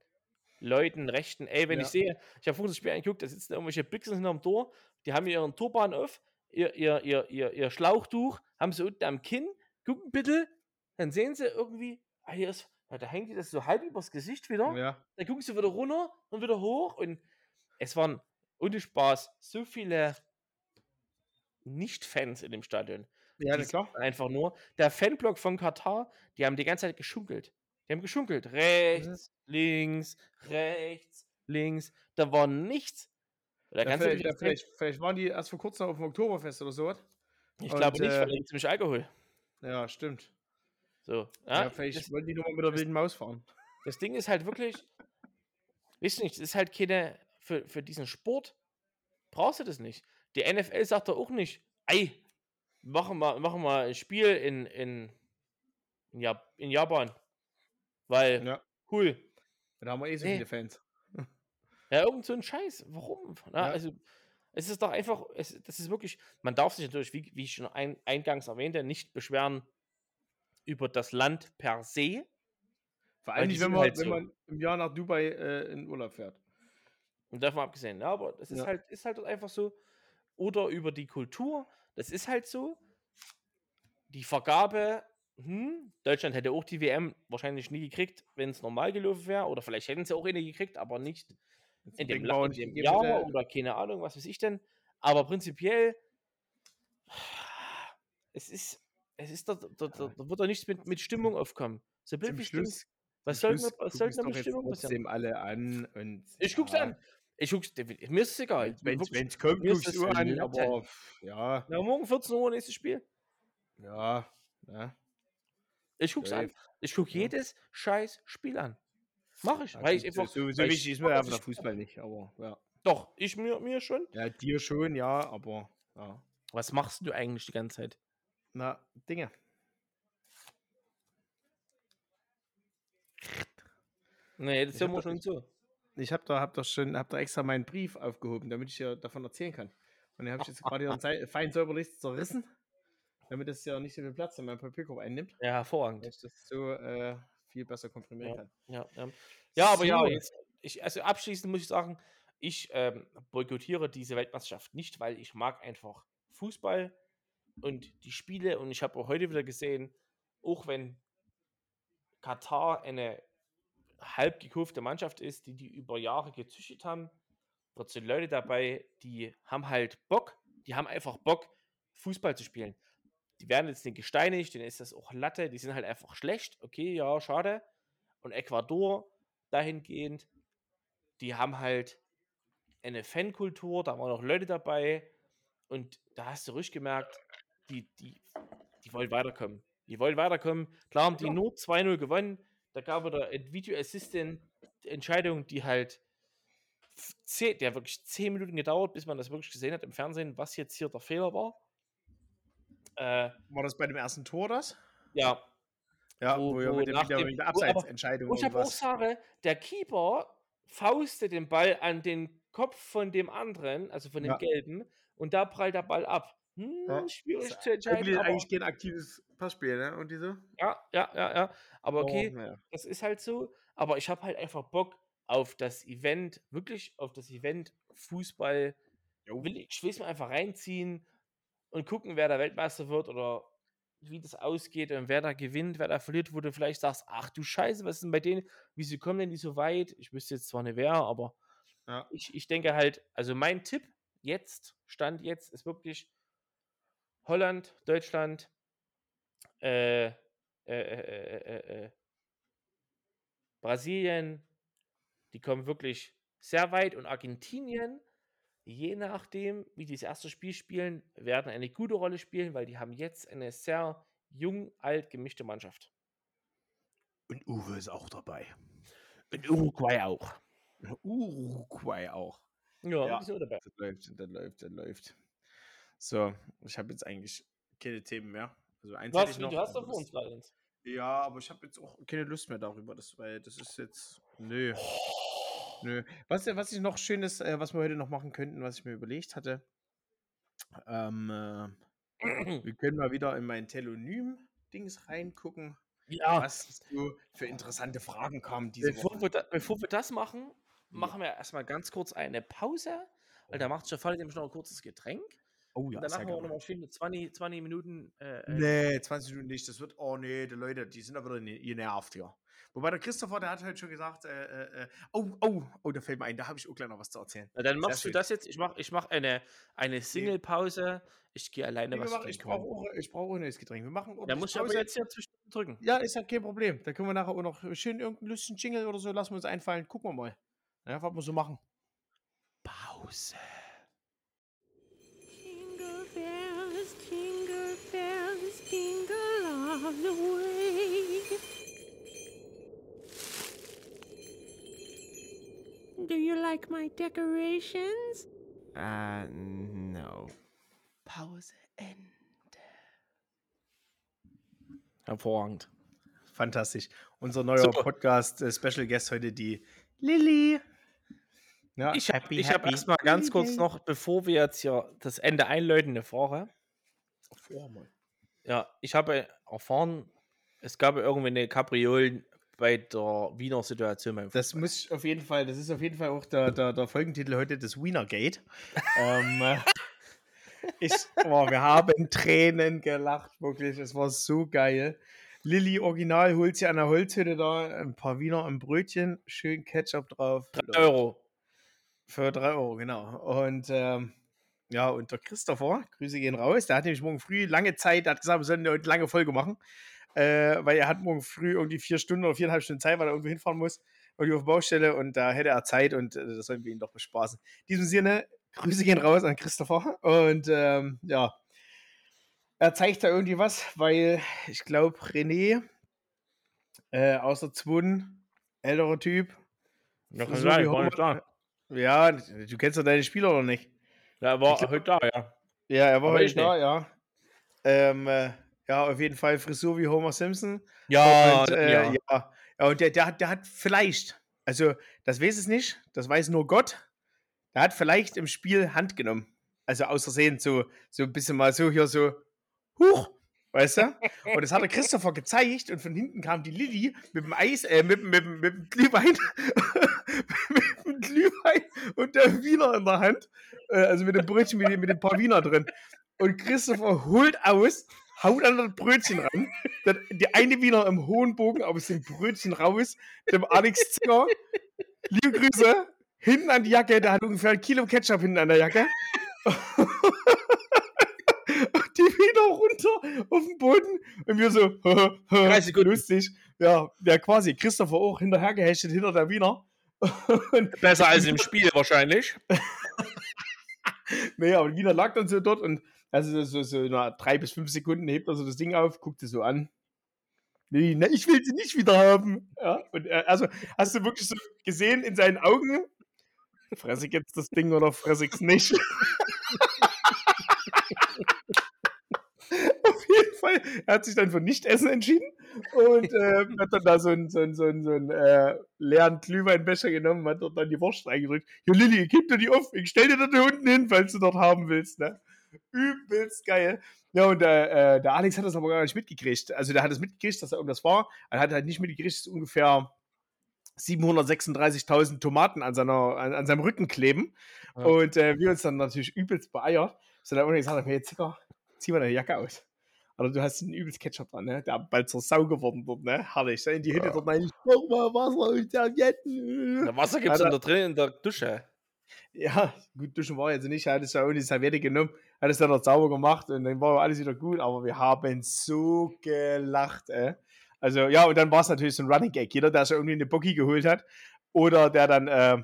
Leuten, Rechten. Ey, wenn Ja. ich sehe, ich habe vorhin das Spiel angeguckt, da sitzen irgendwelche Bixen hinterm Tor, die haben ihren Turban auf, ihr, ihr, ihr, ihr, ihr Schlauchtuch, haben sie unten am Kinn, gucken bitte, dann sehen sie irgendwie, ah, hier ist, ja, da hängt die das so halb übers Gesicht wieder, Ja. dann gucken sie wieder runter und wieder hoch und es waren ohne Spaß so viele Nicht-Fans in dem Stadion. Ja, sind klar. Einfach nur. Der Fanblock von Katar, die haben die ganze Zeit geschunkelt. Die haben geschunkelt. Rechts, links, rechts, links. Da war nichts. Da Ja, kannst du vielleicht, dich ja, vielleicht, vielleicht waren die erst vor kurzem auf dem Oktoberfest oder so. ich und, glaube nicht, äh, weil da gibt nämlich Alkohol. Ja, stimmt. So. Ja, Ja, vielleicht das, wollen die nochmal mit der wilden Maus fahren. das Ding ist halt wirklich, weißt du nicht, es ist halt keine, für, für diesen Sport brauchst du das nicht. Die NFL sagt doch auch nicht, ey, machen wir, machen wir ein Spiel in, in, in, Jap in Japan. Weil, Ja. cool. Da haben wir eh so Nee. viele Fans. Ja, irgend so ein Scheiß. Warum? Na, Ja. Also, es ist doch einfach, es, das ist wirklich, man darf sich natürlich, wie, wie ich schon ein, eingangs erwähnte, nicht beschweren über das Land per se. Vor allem nicht, wenn man, halt wenn man im Jahr nach Dubai äh, in Urlaub fährt. Und davon abgesehen, ja, aber das ist Ja. halt, ist halt einfach so. Oder über die Kultur, das ist halt so. Die Vergabe, hm, Deutschland hätte auch die WM wahrscheinlich nie gekriegt, wenn es normal gelaufen wäre. Oder vielleicht hätten sie auch eine gekriegt, aber nicht Jetzt in dem, La- in dem Jahr oder keine Ahnung, was weiß ich denn. Aber prinzipiell, es ist, es ist, da, da, da, da wird doch nichts mit, mit Stimmung aufkommen. So blöd wie. Was soll, was soll denn mit Stimmung passieren? alle an. Und, Ich guck's ja, an. Ich guck's, mir ist es egal. Wenn es kommt, guckst du an. Latte. Aber ja, Na, morgen 14 Uhr nächstes Spiel. ja, ja. Ich guck's an. Läuft. Ich guck Ja. jedes scheiß Spiel an. Mach ich. Ja, weil ich einfach. so, so weil ich wichtig ist mir aber der. Fußball nicht. Aber ja. Doch, ich mir, mir schon. Ja, dir schon, ja, aber ja. Was machst du eigentlich die ganze Zeit? Na, Dinge. Nee, das wir das schon so. Ich habe da, hab da schon, hab da extra meinen Brief aufgehoben, damit ich ja davon erzählen kann. Und den habe ich jetzt gerade fein säuberlich zerrissen, damit es ja nicht so viel Platz in meinem Papierkorb einnimmt, Ja, hervorragend. damit ich das so äh, viel besser komprimieren Ja. kann. Ja, ja. ja aber ja, So. jetzt, ich, also abschließend muss ich sagen, ich ähm, boykottiere diese Weltmeisterschaft nicht, weil ich mag einfach Fußball und die Spiele und ich habe auch heute wieder gesehen, auch wenn Katar eine halb gekaufte Mannschaft ist, die die über Jahre gezüchtet haben, dort sind Leute dabei, die haben halt Bock, die haben einfach Bock, Fußball zu spielen. Die werden jetzt nicht gesteinigt, denen ist das auch Latte, die sind halt einfach schlecht. Okay, ja, schade. Und Ecuador dahingehend, die haben halt eine Fankultur, da waren auch Leute dabei und da hast du ruhig gemerkt, die, die, die wollen weiterkommen. Die wollen weiterkommen. Klar haben die nur 2-0 gewonnen. Da gab wieder eine Video Assistant Entscheidung, die halt zehn, der hat wirklich 10 Minuten gedauert, bis man das wirklich gesehen hat im Fernsehen, was jetzt hier der Fehler war. Äh, War das bei dem ersten Tor das? Ja. Ja, wo, wo, wo mit, dem, mit der Abseitsentscheidung. Ich aber auch sage, der Keeper faustet den Ball an den Kopf von dem anderen, also von dem ja. Gelben, und da prallt der Ball ab. Hm, ja. Schwierig zu entscheiden. Aber, eigentlich kein aktives Passspiel, ne? Und diese? Ja, ja, ja, ja. Aber okay, oh, ja. das ist halt so. Aber ich habe halt einfach Bock auf das Event, wirklich auf das Event Fußball. Will ich, ich will es mir einfach reinziehen und gucken, wer der Weltmeister wird oder wie das ausgeht und wer da gewinnt, wer da verliert, wo du vielleicht sagst, ach du Scheiße, was ist denn bei denen, wieso kommen denn die so weit? Ich wüsste jetzt zwar nicht wer, aber ja. ich, ich denke halt, also mein Tipp jetzt, Stand jetzt, ist wirklich Holland, Deutschland, äh, äh, äh, Brasilien, die kommen wirklich sehr weit und Argentinien je nachdem, wie die das erste Spiel spielen, werden eine gute Rolle spielen, weil die haben jetzt eine sehr jung-alt gemischte Mannschaft. Und Uwe ist auch dabei. Und Uruguay auch. Uruguay auch. Ja, ja so dabei. Das läuft, das läuft, das läuft. So, ich habe jetzt eigentlich keine Themen mehr. Also eins Was, noch, du hast doch für uns gerade Ja, aber ich habe jetzt auch keine Lust mehr darüber, das, weil das ist jetzt. Nö. Oh. Nö. Was, was ich noch Schönes, äh, was wir heute noch machen könnten, was ich mir überlegt hatte, ähm, äh, wir können mal wieder in mein Telonym-Dings reingucken. Ja. Was so für interessante Fragen kamen diese bevor Woche. Wir da, bevor wir das machen, machen wir erstmal ganz kurz eine Pause, weil da macht Stefan nämlich noch ein kurzes Getränk. Oh ja, und danach haben wir nochmal schöne 20, 20 Minuten. Äh, äh nee, 20 Minuten nicht. Das wird, oh nee, die Leute, die sind aber genervt hier. Wobei der Christopher, der hat halt schon gesagt, äh, äh, äh, oh, oh, oh, da fällt mir ein, da habe ich auch gleich noch was zu erzählen. Na, dann machst Sehr du schön. das jetzt. Ich mache ich mach eine, eine Single-Pause. Ich gehe alleine nee, was machen, Ich brauche auch, brauch auch ein neues Getränk. Wir machen Da muss ich aber jetzt hier zwischen drücken. Ja, ist halt kein Problem. Da können wir nachher auch noch schön irgendeinen lustigen Jingle oder so, lassen wir uns einfallen. Gucken wir mal. Ja, was wir so machen. Pause. Jingle bells, jingle bells, jingle all the way. Do you like my decorations? Uh, no. Pause Ende. Hervorragend. Fantastisch. Unser neuer so. Podcast äh, Special Guest heute die Lilly. Ja, ich habe hab erstmal ganz kurz noch, bevor wir jetzt hier das Ende einläuten, eine Frage. Vor mal. Ja, ich habe erfahren, es gab irgendwie eine Kapriolen bei der Wiener Situation. das muss auf jeden Fall, das ist auf jeden Fall auch der, der, der Folgentitel heute, das Wiener Gate. ähm, äh, ich, oh, wir haben Tränen gelacht, wirklich. Es war so geil. Lilly Original holt sie an der Holzhütte da ein paar Wiener im Brötchen, schön Ketchup drauf. 3 Euro. Für 3 Euro, genau. Und ähm, ja, und der Christopher, Grüße gehen raus, der hat nämlich morgen früh lange Zeit, hat gesagt, wir sollen eine lange Folge machen äh, weil er hat morgen früh irgendwie vier Stunden oder viereinhalb Stunden Zeit, weil er irgendwo hinfahren muss, irgendwie auf Baustelle und da hätte er Zeit und äh, das sollen wir ihn doch bespaßen. In diesem Sinne, Grüße gehen raus an Christopher und ähm, ja, er zeigt da irgendwie was, weil ich glaube, René, äh, außer Zwun, älterer Typ, ja, kann so sein, war nicht da. Ja, du kennst doch deine Spieler noch nicht. Ja, er war glaub, heute da, ja. Ja, er war Aber heute da, ja. Ähm, äh, ja, auf jeden Fall Frisur wie Homer Simpson. Ja, und, äh, ja. ja. ja. und der, der, hat, der hat vielleicht, also das weiß es nicht, das weiß nur Gott, der hat vielleicht im Spiel Hand genommen. Also außersehen so, so ein bisschen mal so hier so, huch, weißt du? Und das hat der Christopher gezeigt und von hinten kam die Lilly mit dem Eis, äh, mit, mit, mit, mit dem Glühwein, mit dem Glühwein und der Wiener in der Hand, äh, also mit dem Brötchen, mit, mit den paar Wiener drin. Und Christopher holt aus haut an das Brötchen ran. Die eine Wiener im hohen Bogen aus dem Brötchen raus. Dem Alex Zinger. Liebe Grüße. Hinten an die Jacke. Der hat ungefähr ein Kilo Ketchup hinten an der Jacke. die wieder runter auf den Boden. Und wir so, 30 Sekunden. lustig. Ja, ja, quasi. Christopher auch hinterhergehechtet hinter der Wiener. Besser als im Spiel wahrscheinlich. naja, aber Wiener lag dann so dort und also so, so nach drei bis fünf Sekunden hebt er so das Ding auf, guckt es so an. Nee, ne, ich will sie nicht wieder haben. Ja, und er, also hast du wirklich so gesehen in seinen Augen, fresse ich jetzt das Ding oder fresse ich es nicht? Fall, er hat sich dann für Nicht-Essen entschieden und äh, hat dann da so einen, so so einen, so einen äh, leeren Glühweinbecher genommen, hat dort dann die Wurst reingedrückt. Jo, Lilly, gib dir die auf, ich stell dir da unten hin, falls du dort haben willst, ne? Übelst geil. Ja, und äh, der Alex hat das aber gar nicht mitgekriegt. Also der hat es mitgekriegt, dass da irgendwas war. Er hat halt nicht mitgekriegt, dass ungefähr 736.000 Tomaten an, seiner, an, an, seinem Rücken kleben. Ja. Und äh, wir uns dann natürlich übelst beeiert. So dann gesagt, okay, jetzt zieh mal deine Jacke aus. Aber du hast einen übelst Ketchup dran, ne? Der bald zur Sau geworden dort, ne? Herrlich. In die Hütte ja. dort rein, ich brauch mal Wasser und Servietten. Ja, Wasser gibt's ja, da drin in der Dusche. Ja, gut, duschen war jetzt nicht. Er hat es ja ohne Serviette genommen, hat es dann noch sauber gemacht und dann war alles wieder gut. Aber wir haben so gelacht, ey. Also, ja, und dann war es natürlich so ein Running Gag. Jeder, der sich irgendwie eine Bocki geholt hat oder der dann äh,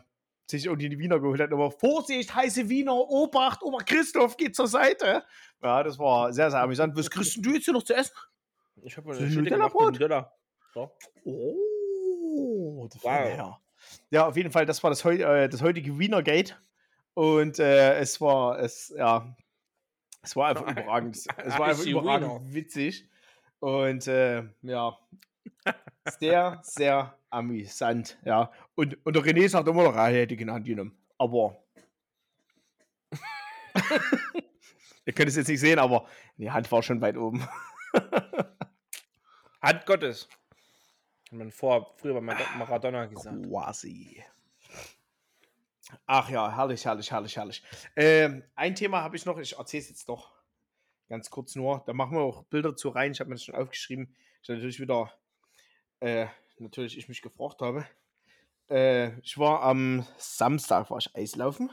sich irgendwie die Wiener geholt hat, aber Vorsicht, heiße Wiener, Obacht, Ober Christoph geht zur Seite. Ja, das war sehr, sehr amüsant. Was kriegst du jetzt hier noch zu essen? Ich habe eine Nutella-Brot. Nutella. So. Oh, wow. Ja, auf jeden Fall, das war das, äh, das heutige Wiener Gate. Und äh, es war, es, ja, es war einfach überragend. Es war einfach überragend witzig. Und äh, ja, sehr, sehr amüsant. Ja. Und, und der René sagt immer noch, er hätte genannt genommen. Aber. Ihr könnt es jetzt nicht sehen, aber die Hand war schon weit oben. Hand Gottes. Hat man vor, früher bei Maradona gesagt. Quasi. Ach ja, herrlich, herrlich, herrlich, herrlich. Ähm, ein Thema habe ich noch, ich erzähle es jetzt doch ganz kurz nur. Da machen wir auch Bilder zu rein. Ich habe mir das schon aufgeschrieben. Ich natürlich wieder, äh, natürlich ich mich gefragt habe. Äh, ich war am Samstag, war ich Eislaufen.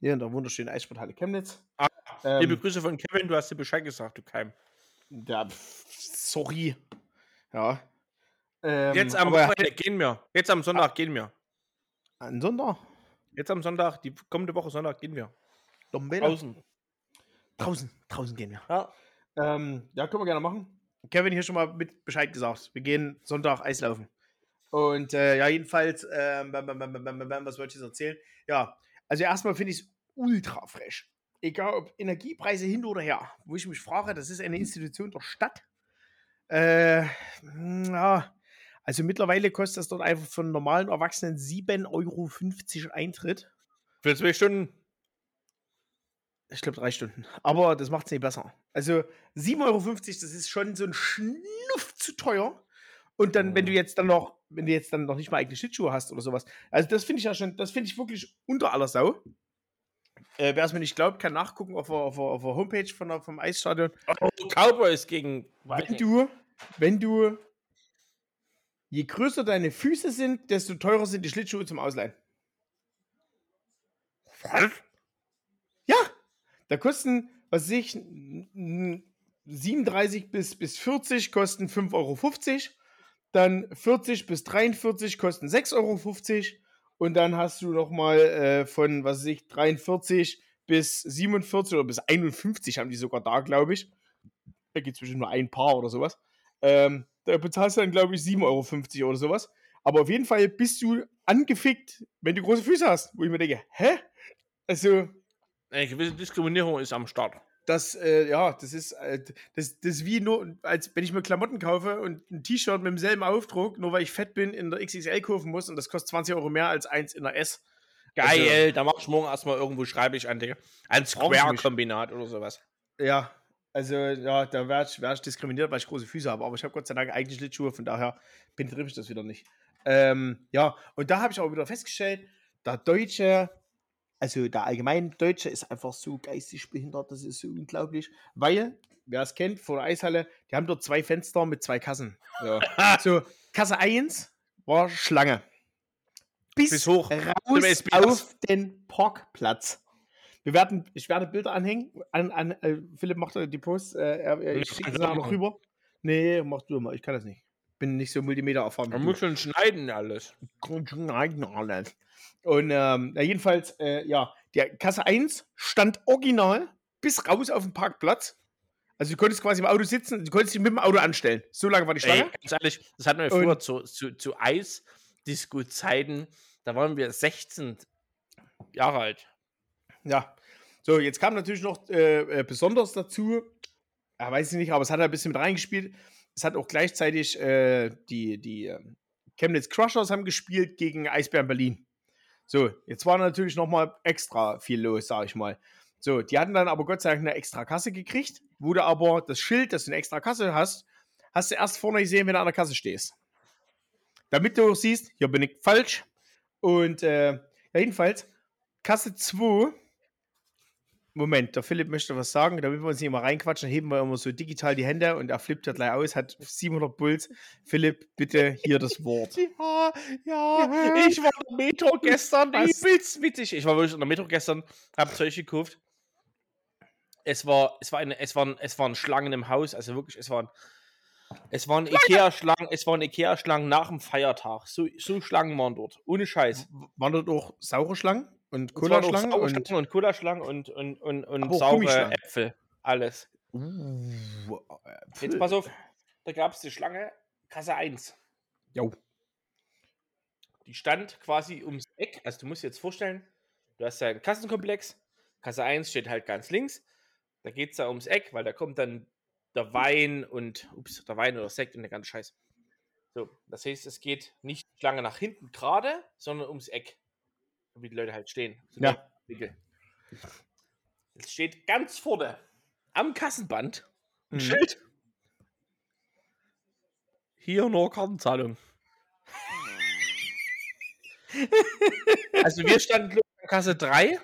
Hier in der wunderschönen Eissporthalle Chemnitz. Ah, ähm, liebe Grüße von Kevin, du hast dir Bescheid gesagt, du Keim. Ja, sorry. Ja. Ähm, Jetzt am Wochenende gehen wir. Jetzt am Sonntag ah, gehen wir. Am Sonntag? Jetzt am Sonntag, die kommende Woche Sonntag gehen wir. Draußen. Draußen, draußen gehen wir. Ja. Ähm, ja, können wir gerne machen. Kevin hier schon mal mit Bescheid gesagt. Wir gehen Sonntag Eislaufen. Und äh, ja, jedenfalls, äh, was wollte ich jetzt erzählen? Ja, also erstmal finde ich es ultra fresh. Egal ob Energiepreise hin oder her. Wo ich mich frage, das ist eine Institution der Stadt. Äh, ja, also mittlerweile kostet das dort einfach für einen normalen Erwachsenen 7,50 Euro Eintritt. Für zwei Stunden? Ich glaube drei Stunden. Aber das macht es nicht besser. Also 7,50 Euro, das ist schon so ein Schnuff zu teuer. Und dann, wenn du jetzt dann noch, wenn du jetzt dann noch nicht mal eigene Schlittschuhe hast oder sowas. Also das finde ich ja schon, das finde ich wirklich unter aller Sau. Äh, Wer es mir nicht glaubt, kann nachgucken auf der, auf der, auf der Homepage von der, vom Eisstadion. Oh, Cowboys gegen. Wenn du, wenn du, je größer deine Füße sind, desto teurer sind die Schlittschuhe zum Ausleihen. Was? Ja, da kosten, was weiß ich, 37 bis, bis 40 kosten 5,50 Euro. Dann 40 bis 43 kosten 6,50 Euro. Und dann hast du nochmal äh, von, was weiß ich, 43 bis 47 oder bis 51 haben die sogar da, glaube ich. Da gibt es bestimmt nur ein Paar oder sowas. Ähm, da bezahlst du dann, glaube ich, 7,50 Euro oder sowas. Aber auf jeden Fall bist du angefickt, wenn du große Füße hast. Wo ich mir denke, hä? Also, eine gewisse Diskriminierung ist am Start. Das, äh, ja, das ist, äh, das, das ist wie nur, als wenn ich mir Klamotten kaufe und ein T-Shirt mit demselben Aufdruck, nur weil ich fett bin, in der XXL kaufen muss und das kostet 20 Euro mehr als eins in der S. Geil, also, da mach ich morgen erstmal irgendwo, schreibe ich an, Digga. Ein Square-Kombinat oder sowas. Ja, also ja, da werde ich, werd ich diskriminiert, weil ich große Füße habe. Aber ich habe Gott sei Dank eigentlich Schlittschuhe, von daher penetriere ich das wieder nicht. Ähm, ja, und da habe ich auch wieder festgestellt, der Deutsche also der allgemeine Deutsche ist einfach so geistig behindert, das ist so unglaublich. Weil, wer es kennt, vor der Eishalle, die haben dort zwei Fenster mit zwei Kassen. So, so Kasse 1 war Schlange. Bis, Bis hoch raus auf den Parkplatz. Wir werden, ich werde Bilder anhängen. An, an, äh, Philipp macht die Post. Äh, er, ich schicke es noch rüber. Nee, mach du mal. Ich kann das nicht. Bin nicht so Multimeter erfahren. Man muss schon schneiden alles. Schneiden alles. Und ähm, jedenfalls, äh, ja, der Kasse 1 stand original bis raus auf dem Parkplatz. Also du konntest quasi im Auto sitzen, du konntest dich mit dem Auto anstellen. So lange war die Schlange. Ey, ganz ehrlich, das hatten wir früher zu, zu, zu Eisdisco-Zeiten. Da waren wir 16 Jahre alt. Ja. So, jetzt kam natürlich noch äh, äh besonders dazu, ja, weiß ich nicht, aber es hat halt ein bisschen mit reingespielt. Es hat auch gleichzeitig äh, die, die äh, Chemnitz Crushers haben gespielt gegen Eisbären Berlin. So, jetzt war natürlich nochmal extra viel los, sag ich mal. So, die hatten dann aber Gott sei Dank eine extra Kasse gekriegt, du aber das Schild, dass du eine extra Kasse hast, hast du erst vorne gesehen, wenn du an der Kasse stehst. Damit du auch siehst, hier bin ich falsch. Und äh, ja, jedenfalls, Kasse 2 Moment, der Philipp möchte was sagen, damit wir uns nicht immer reinquatschen, heben wir immer so digital die Hände und er flippt ja gleich aus, hat 700 Puls. Philipp, bitte hier das Wort. Ja, ja, ich war in der Metro gestern, übelst witzig. Ich war wirklich in der Metro gestern, hab Zeug gekauft. Es war, es war eine, es waren, es waren Schlangen im Haus, also wirklich, es waren, es waren Ikea-Schlangen, es waren Ikea-Schlangen nach dem Feiertag. So, so Schlangen waren dort, ohne Scheiß. Waren dort auch saure Schlangen? Und Cola-Schlangen und, und Cola-Schlangen und, und, und, und saure Äpfel. Alles. Uh, Jetzt pass auf, da gab es die Schlange, Kasse 1. Jo. Die stand quasi ums Eck. Also du musst dir jetzt vorstellen, du hast ja einen Kassenkomplex. Kasse 1 steht halt ganz links. Da geht es da ums Eck, weil da kommt dann der Wein und, ups, der Wein oder Sekt und der ganze Scheiß. So, das heißt, es geht nicht lange nach hinten gerade, sondern ums Eck wie die Leute halt stehen. So ja. Es steht ganz vorne am Kassenband ein mhm. Schild. Hier nur Kartenzahlung. also wir standen an Kasse 3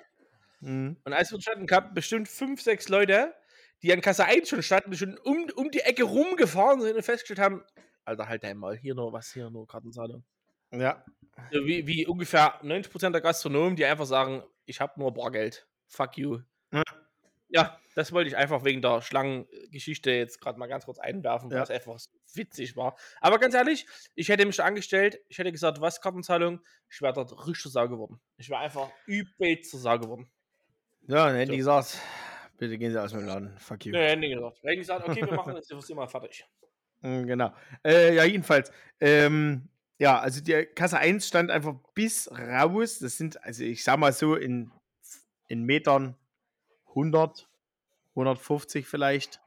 mhm. und als wir standen, kamen bestimmt 5, 6 Leute, die an Kasse 1 schon standen, schon um, um die Ecke rumgefahren sind und festgestellt haben, Alter, halt einmal, hier nur was, hier nur Kartenzahlung. Ja. Wie, wie ungefähr 90% der Gastronomen, die einfach sagen, ich habe nur Bargeld. Fuck you. Ja. ja. das wollte ich einfach wegen der Schlangengeschichte jetzt gerade mal ganz kurz einwerfen, weil ja. es einfach witzig war. Aber ganz ehrlich, ich hätte mich angestellt, ich hätte gesagt, was Kartenzahlung, ich wäre dort richtig Sau geworden. Ich wäre einfach übelst zur Sau geworden. Ja, dann hätte ich gesagt, bitte gehen Sie aus dem Laden. Fuck you. Ja, hätte ich gesagt. Hätte ich gesagt, okay, wir machen das jetzt immer fertig. Hm, genau. Äh, ja, jedenfalls. Ähm, ja, also die Kasse 1 stand einfach bis raus. Das sind, also ich sag mal so, in, in Metern 100, 150 vielleicht.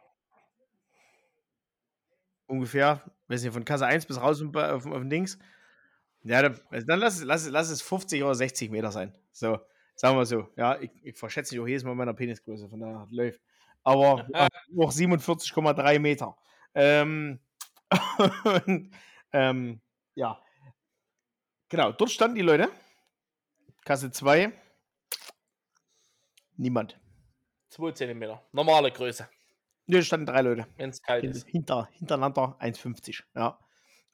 Ungefähr. Weiß nicht, von Kasse 1 bis raus auf, auf, auf den Dings. Ja, dann, also dann lass, lass, lass es 50 oder 60 Meter sein. So, sagen wir so. Ja, ich, ich verschätze mich auch jedes Mal meiner Penisgröße, von daher läuft. Aber auch 47,3 Meter. Ähm, und, ähm, ja. Genau, dort standen die Leute. Kasse 2. Niemand. 2 cm. Normale Größe. Ne, standen drei Leute. Wenn es kalt ist. Hinter, hintereinander 1,50. Ja.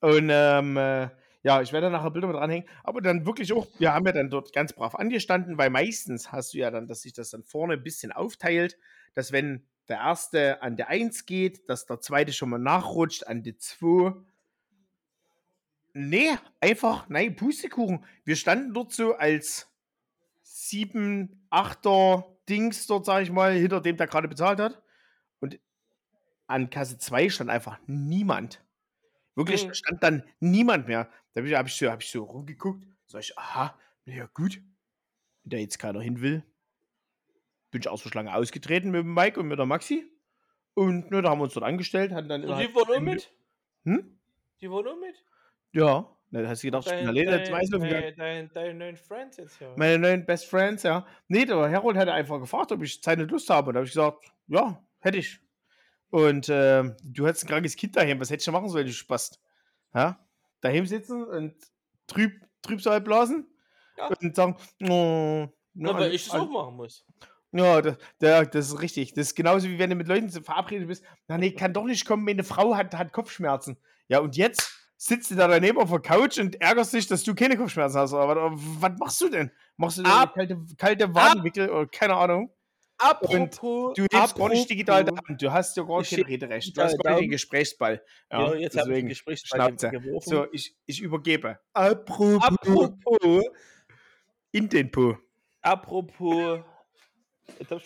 Und ähm, äh, ja, ich werde nachher Bilder mit dranhängen. Aber dann wirklich auch, wir haben ja dann dort ganz brav angestanden, weil meistens hast du ja dann, dass sich das dann vorne ein bisschen aufteilt, dass wenn der erste an der 1 geht, dass der zweite schon mal nachrutscht an die 2 Nee, einfach, nein, Pustekuchen. Wir standen dort so als 7, 8er Dings dort, sag ich mal, hinter dem der gerade bezahlt hat. Und an Kasse 2 stand einfach niemand. Wirklich, mhm. stand dann niemand mehr. Da habe ich, hab ich, so, hab ich so rumgeguckt. Sag ich, aha, naja, gut. Wenn da jetzt keiner hin will, bin ich aus der Schlange ausgetreten mit dem Mike und mit der Maxi. Und ne, da haben wir uns dort angestellt. Hatten dann und die wurden mit? Hm? Die wurden mit? Ja, dann hast du gedacht, dein, ich bin alleine dein, zwei dein, dein, deine neuen Friends jetzt, ja. Meine neuen Best Friends, ja. Nee, der Harold hatte einfach gefragt, ob ich Zeit und Lust habe. Und da habe ich gesagt, ja, hätte ich. Und äh, du hättest ein krankes Kind daheim, was hättest du machen sollen, du Spaß? Ja? Daheim sitzen und trüb, Trübsal blasen ja. und sagen, oh, Na, weil ich das auch machen muss. Ja, das, das, ist richtig. Das ist genauso wie wenn du mit Leuten verabredet bist. Na nee, kann doch nicht kommen, meine Frau hat, hat Kopfschmerzen. Ja, und jetzt? Sitzt du da daneben auf der Couch und ärgerst dich, dass du keine Kopfschmerzen hast. Aber was machst du denn? Machst du denn ab, kalte, kalte Wadenwickel oder keine Ahnung? Apropos, und du lebst gar nicht digital da. Du hast ja gar kein Rederecht. Du hast gar nicht den Gesprächsball. Ja, ja jetzt habe ich den Gesprächsball geworfen. So, ich, ich übergebe. Apropos. Apropos. In den Po. Apropos.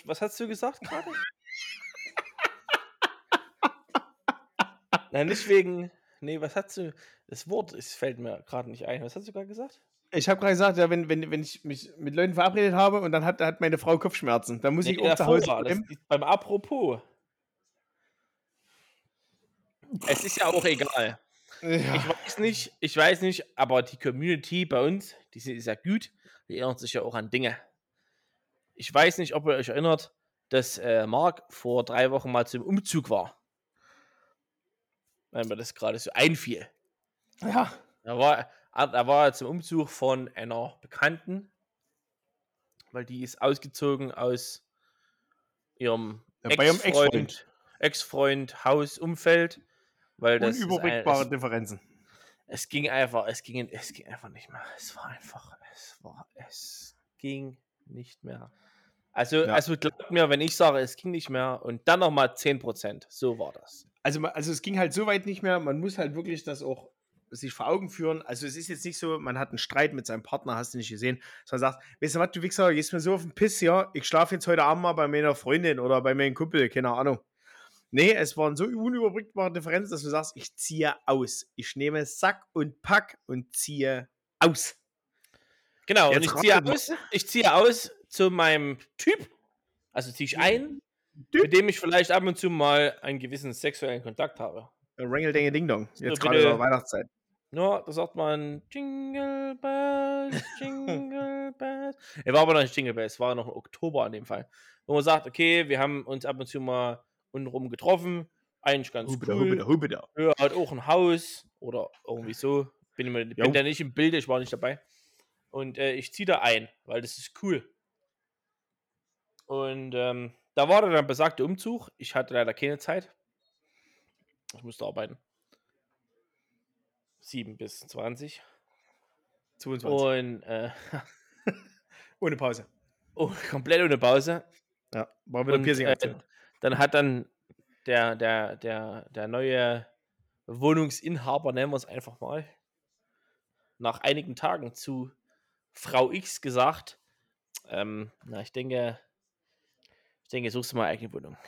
Was hast du gesagt gerade? Nein, nicht wegen Nee, was hast du? Das Wort es fällt mir gerade nicht ein. Was hast du gerade gesagt? Ich habe gerade gesagt, ja, wenn, wenn, wenn ich mich mit Leuten verabredet habe und dann hat, hat meine Frau Kopfschmerzen, dann muss nee, ich auch zu Hause bleiben. beim Apropos. es ist ja auch egal. Ja. Ich weiß nicht, ich weiß nicht, aber die Community bei uns, die ist ja gut, die erinnert sich ja auch an Dinge. Ich weiß nicht, ob ihr euch erinnert, dass äh, Marc vor drei Wochen mal zum Umzug war. Wenn mir das gerade so einfiel. ja. Da war, da war er zum Umzug von einer Bekannten, weil die ist ausgezogen aus ihrem Ja, Ex-Freund. Ex-Freund, Haus, Umfeld, weil das ist ein, Unüberbrückbare es, Differenzen. es ging einfach, es ging, es ging einfach nicht mehr. Es war einfach, es war, es ging nicht mehr. Also, Ja. also glaubt mir, wenn ich sage, es ging nicht mehr und dann nochmal 10%, so war das. Also, also es ging halt so weit nicht mehr, man muss halt wirklich das auch sich vor Augen führen. Also es ist jetzt nicht so, man hat einen Streit mit seinem Partner, hast du nicht gesehen, sondern sagt, weißt du was, du Wichser, gehst mir so auf den Piss hier, ich schlafe jetzt heute Abend mal bei meiner Freundin oder bei meinem Kumpel, keine Ahnung. Nee, es waren so unüberbrückbare Differenzen, dass du sagst, ich ziehe aus. Ich nehme Sack und Pack und ziehe aus. Genau, und Jetzt ich ziehe aus, ich ziehe aus zu meinem Typ, also ziehe ich ein, Typ. Mit dem ich vielleicht ab und zu mal einen gewissen sexuellen Kontakt habe. Ringel Dinge Ding Dong. Jetzt So, gerade der Weihnachtszeit. Ja, da sagt man Jingle Bells, Jingle Bells. Er war aber noch nicht Jingle Bells, es war noch im Oktober in dem Fall. Wo man sagt, okay, wir haben uns ab und zu mal untenrum getroffen, eigentlich ganz Hubida, cool. hubida, hubida. Er hat auch ein Haus oder irgendwie so. Bin, bin da nicht im Bilde, ich war nicht dabei. Und äh, ich ziehe da ein, weil das ist cool. Und ähm, da war dann besagte Umzug. Ich hatte leider keine Zeit. Ich musste arbeiten. 7 bis 20. 22. Und äh, Ohne Pause. oh, komplett ohne Pause. Ja, war wieder Piercing äh, dann hat dann der, der, der, der neue Wohnungsinhaber, nennen wir es einfach mal, nach einigen Tagen zu Frau X gesagt, ähm, na, ich denke, ich denke, suchst du mal eine eigene Wohnung.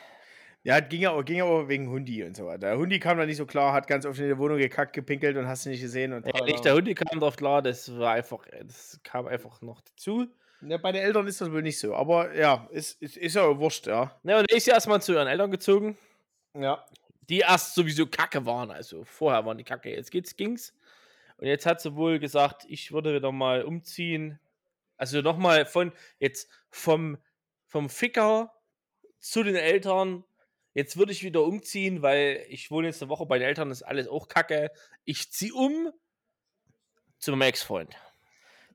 Ja, ging ja, auch, ging auch wegen Hundi und so weiter. Der Hundi kam da nicht so klar, hat ganz oft in die Wohnung gekackt, gepinkelt und hast du nicht gesehen. Und Ja, nicht der Hundi kam drauf klar, das war einfach, das kam einfach noch dazu. Ja, bei den Eltern ist das wohl nicht so. Aber ja, ist, ist, ist ja wurscht, ja. Ja, und er ist ja erstmal zu ihren Eltern gezogen, Ja. die erst sowieso kacke waren. Also vorher waren die kacke, jetzt geht's, ging's. Und jetzt hat sie wohl gesagt, ich würde wieder mal umziehen. Also nochmal von, jetzt vom, vom Ficker zu den Eltern. Jetzt würde ich wieder umziehen, weil ich wohne jetzt eine Woche bei den Eltern, ist alles auch kacke. Ich ziehe um zu meinem Ex-Freund.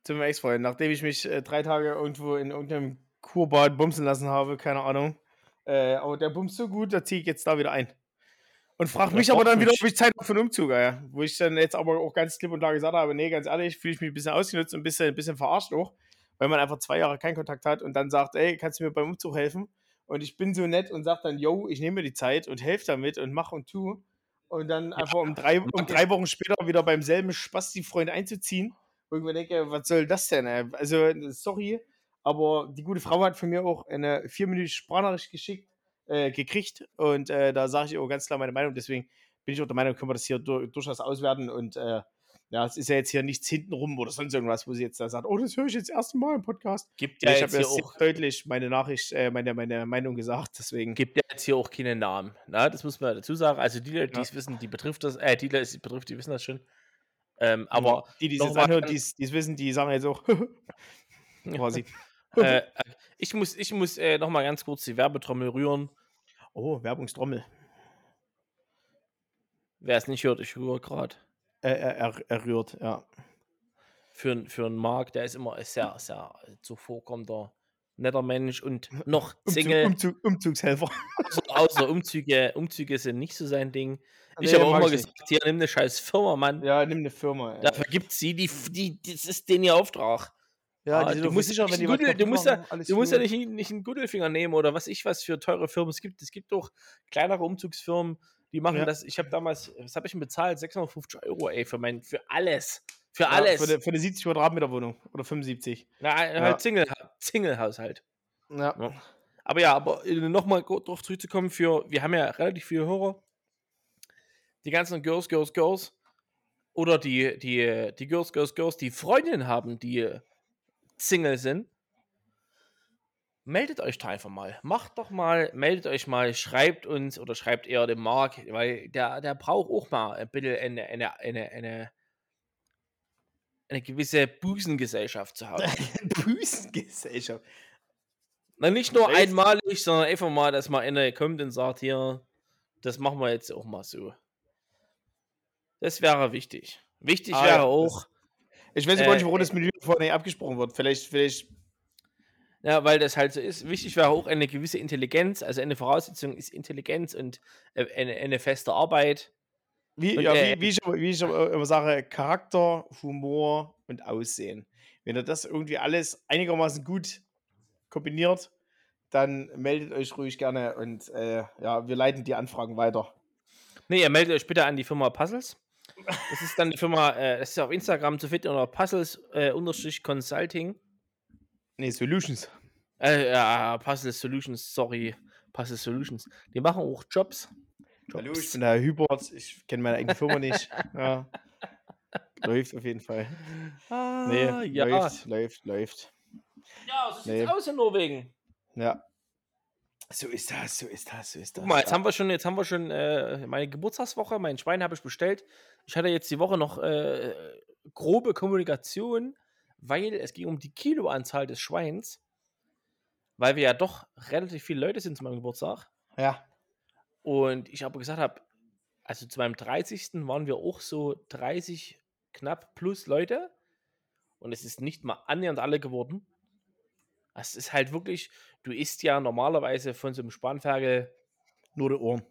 Zum Ex-Freund, nachdem ich mich äh, drei Tage irgendwo in irgendeinem Kurbad bumsen lassen habe, keine Ahnung. Äh, aber der bumst so gut, da ziehe ich jetzt da wieder ein. Und frage Ja, mich aber dann wieder, ob ich Zeit habe für einen Umzug, ja. Wo ich dann jetzt aber auch ganz klipp und klar gesagt habe, nee, ganz ehrlich, fühle ich mich ein bisschen ausgenutzt und ein bisschen, ein bisschen verarscht auch, weil man einfach zwei Jahre keinen Kontakt hat und dann sagt, ey, kannst du mir beim Umzug helfen? Und ich bin so nett und sage dann, yo, ich nehme mir die Zeit und helfe damit und mach und tu. Und dann einfach um drei, um drei Wochen später wieder beim selben Spasti-Freund einzuziehen, wo ich mir denke, was soll das denn? Ey? Also, sorry, aber die gute Frau hat von mir auch eine vierminütige Sprachnachricht geschickt, äh, gekriegt und äh, da sage ich auch ganz klar meine Meinung. Deswegen bin ich auch der Meinung, können wir das hier dur durchaus auswerten und äh, ja, es ist ja jetzt hier nichts hintenrum oder sonst irgendwas, wo sie jetzt da sagt, oh, das höre ich jetzt das erste Mal im Podcast. Gibt Ja, ja ich jetzt habe ja auch deutlich meine Nachricht, äh, meine, meine Meinung gesagt, deswegen. gibt ja jetzt hier auch keinen Namen. Na, das muss man dazu sagen. Also die, Leute, die Ja. es wissen, die betrifft das, äh, die, Leute, die es betrifft, die wissen das schon. Ähm, aber die, die es jetzt anhören, an- die es die es wissen, die sagen jetzt auch quasi. äh, ich muss, ich muss äh, noch mal ganz kurz die Werbetrommel rühren. Oh, Werbungstrommel. Wer es nicht hört, ich rühre gerade. Äh, er, er, er rührt, ja. Für, für einen Marc, der ist immer sehr, sehr zuvorkommender, netter Mensch und noch Umzug, Single. Umzug, Umzugshelfer. Außer, außer Umzüge, Umzüge sind nicht so sein Ding. Ich Nee, habe auch immer ich nicht. gesagt, hier, nimm eine scheiß Firma, Mann. Ja, nimm eine Firma. ey. Dafür gibt sie, die, die, das ist denen ihr Auftrag. Ja, Ah, du musst, einen was Gudel, du musst, ja, machen, du musst ja nicht, nicht einen Guddelfinger nehmen oder was ich was für teure Firmen es gibt. Es gibt doch kleinere Umzugsfirmen, die machen Ja. das. Ich habe damals, was habe ich denn bezahlt? 650 Euro, ey, für mein, für alles. Für Ja, alles. Für eine, für eine 70 Quadratmeter Wohnung. Oder 75. Na, halt Ja. Single, Single-Haushalt. Ja. Ja. Aber ja, aber nochmal drauf zurückzukommen, für, wir haben ja relativ viele Hörer. Die ganzen Girls, Girls, Girls. Oder die, die, die Girls, Girls, Girls, die Freundinnen haben, die Single sind. Meldet euch da einfach mal. Macht doch mal, meldet euch mal, schreibt uns oder schreibt eher dem Marc, weil der, der braucht auch mal ein bisschen eine, eine, eine, eine, eine gewisse Busengesellschaft zu haben. Büsengesellschaft. Na, nicht nur Echt? einmalig, sondern einfach mal, dass mal einer kommt und sagt, hier, das machen wir jetzt auch mal so. Das wäre wichtig. Wichtig Ah, wäre auch, Ich weiß gar nicht, Äh, warum das mit mir vorne abgesprochen wird. Vielleicht, vielleicht. Ja, weil das halt so ist, wichtig wäre auch eine gewisse Intelligenz, also eine Voraussetzung ist Intelligenz und äh, eine, eine feste Arbeit. Wie, Und, ja, äh, wie, wie, ich, immer- wie ich immer sage, Charakter, Humor und Aussehen. Wenn ihr das irgendwie alles einigermaßen gut kombiniert, dann meldet euch ruhig gerne und äh, ja, wir leiten die Anfragen weiter. Ne, ihr meldet euch bitte an die Firma Puzzles. Das ist dann die Firma, äh, das ist auf Instagram zu finden unter Puzzles äh. Nee, Solutions. Äh, ja, Puzzles Solutions, sorry. Puzzles Solutions. Die machen auch Jobs. Hallo, Jobs. ich bin der Hubert. Ich kenne meine eigene Firma nicht. Ja. Läuft auf jeden Fall. Ah, Nee, ja. läuft, läuft, läuft. Ja, so sieht's Nee. aus in Norwegen. Ja. So ist das, so ist das, so ist das. Guck mal, jetzt ja. haben wir schon, jetzt haben wir schon äh, meine Geburtstagswoche, mein Schwein habe ich bestellt. Ich hatte jetzt die Woche noch äh, grobe Kommunikation, weil es ging um die Kiloanzahl des Schweins, weil wir ja doch relativ viele Leute sind zu meinem Geburtstag. Ja. Und ich aber gesagt habe, also zu meinem 30. waren wir auch so 30 knapp plus Leute. Und es ist nicht mal annähernd alle geworden. Es ist halt wirklich, du isst ja normalerweise von so einem Spanferkel Nur die Ohren.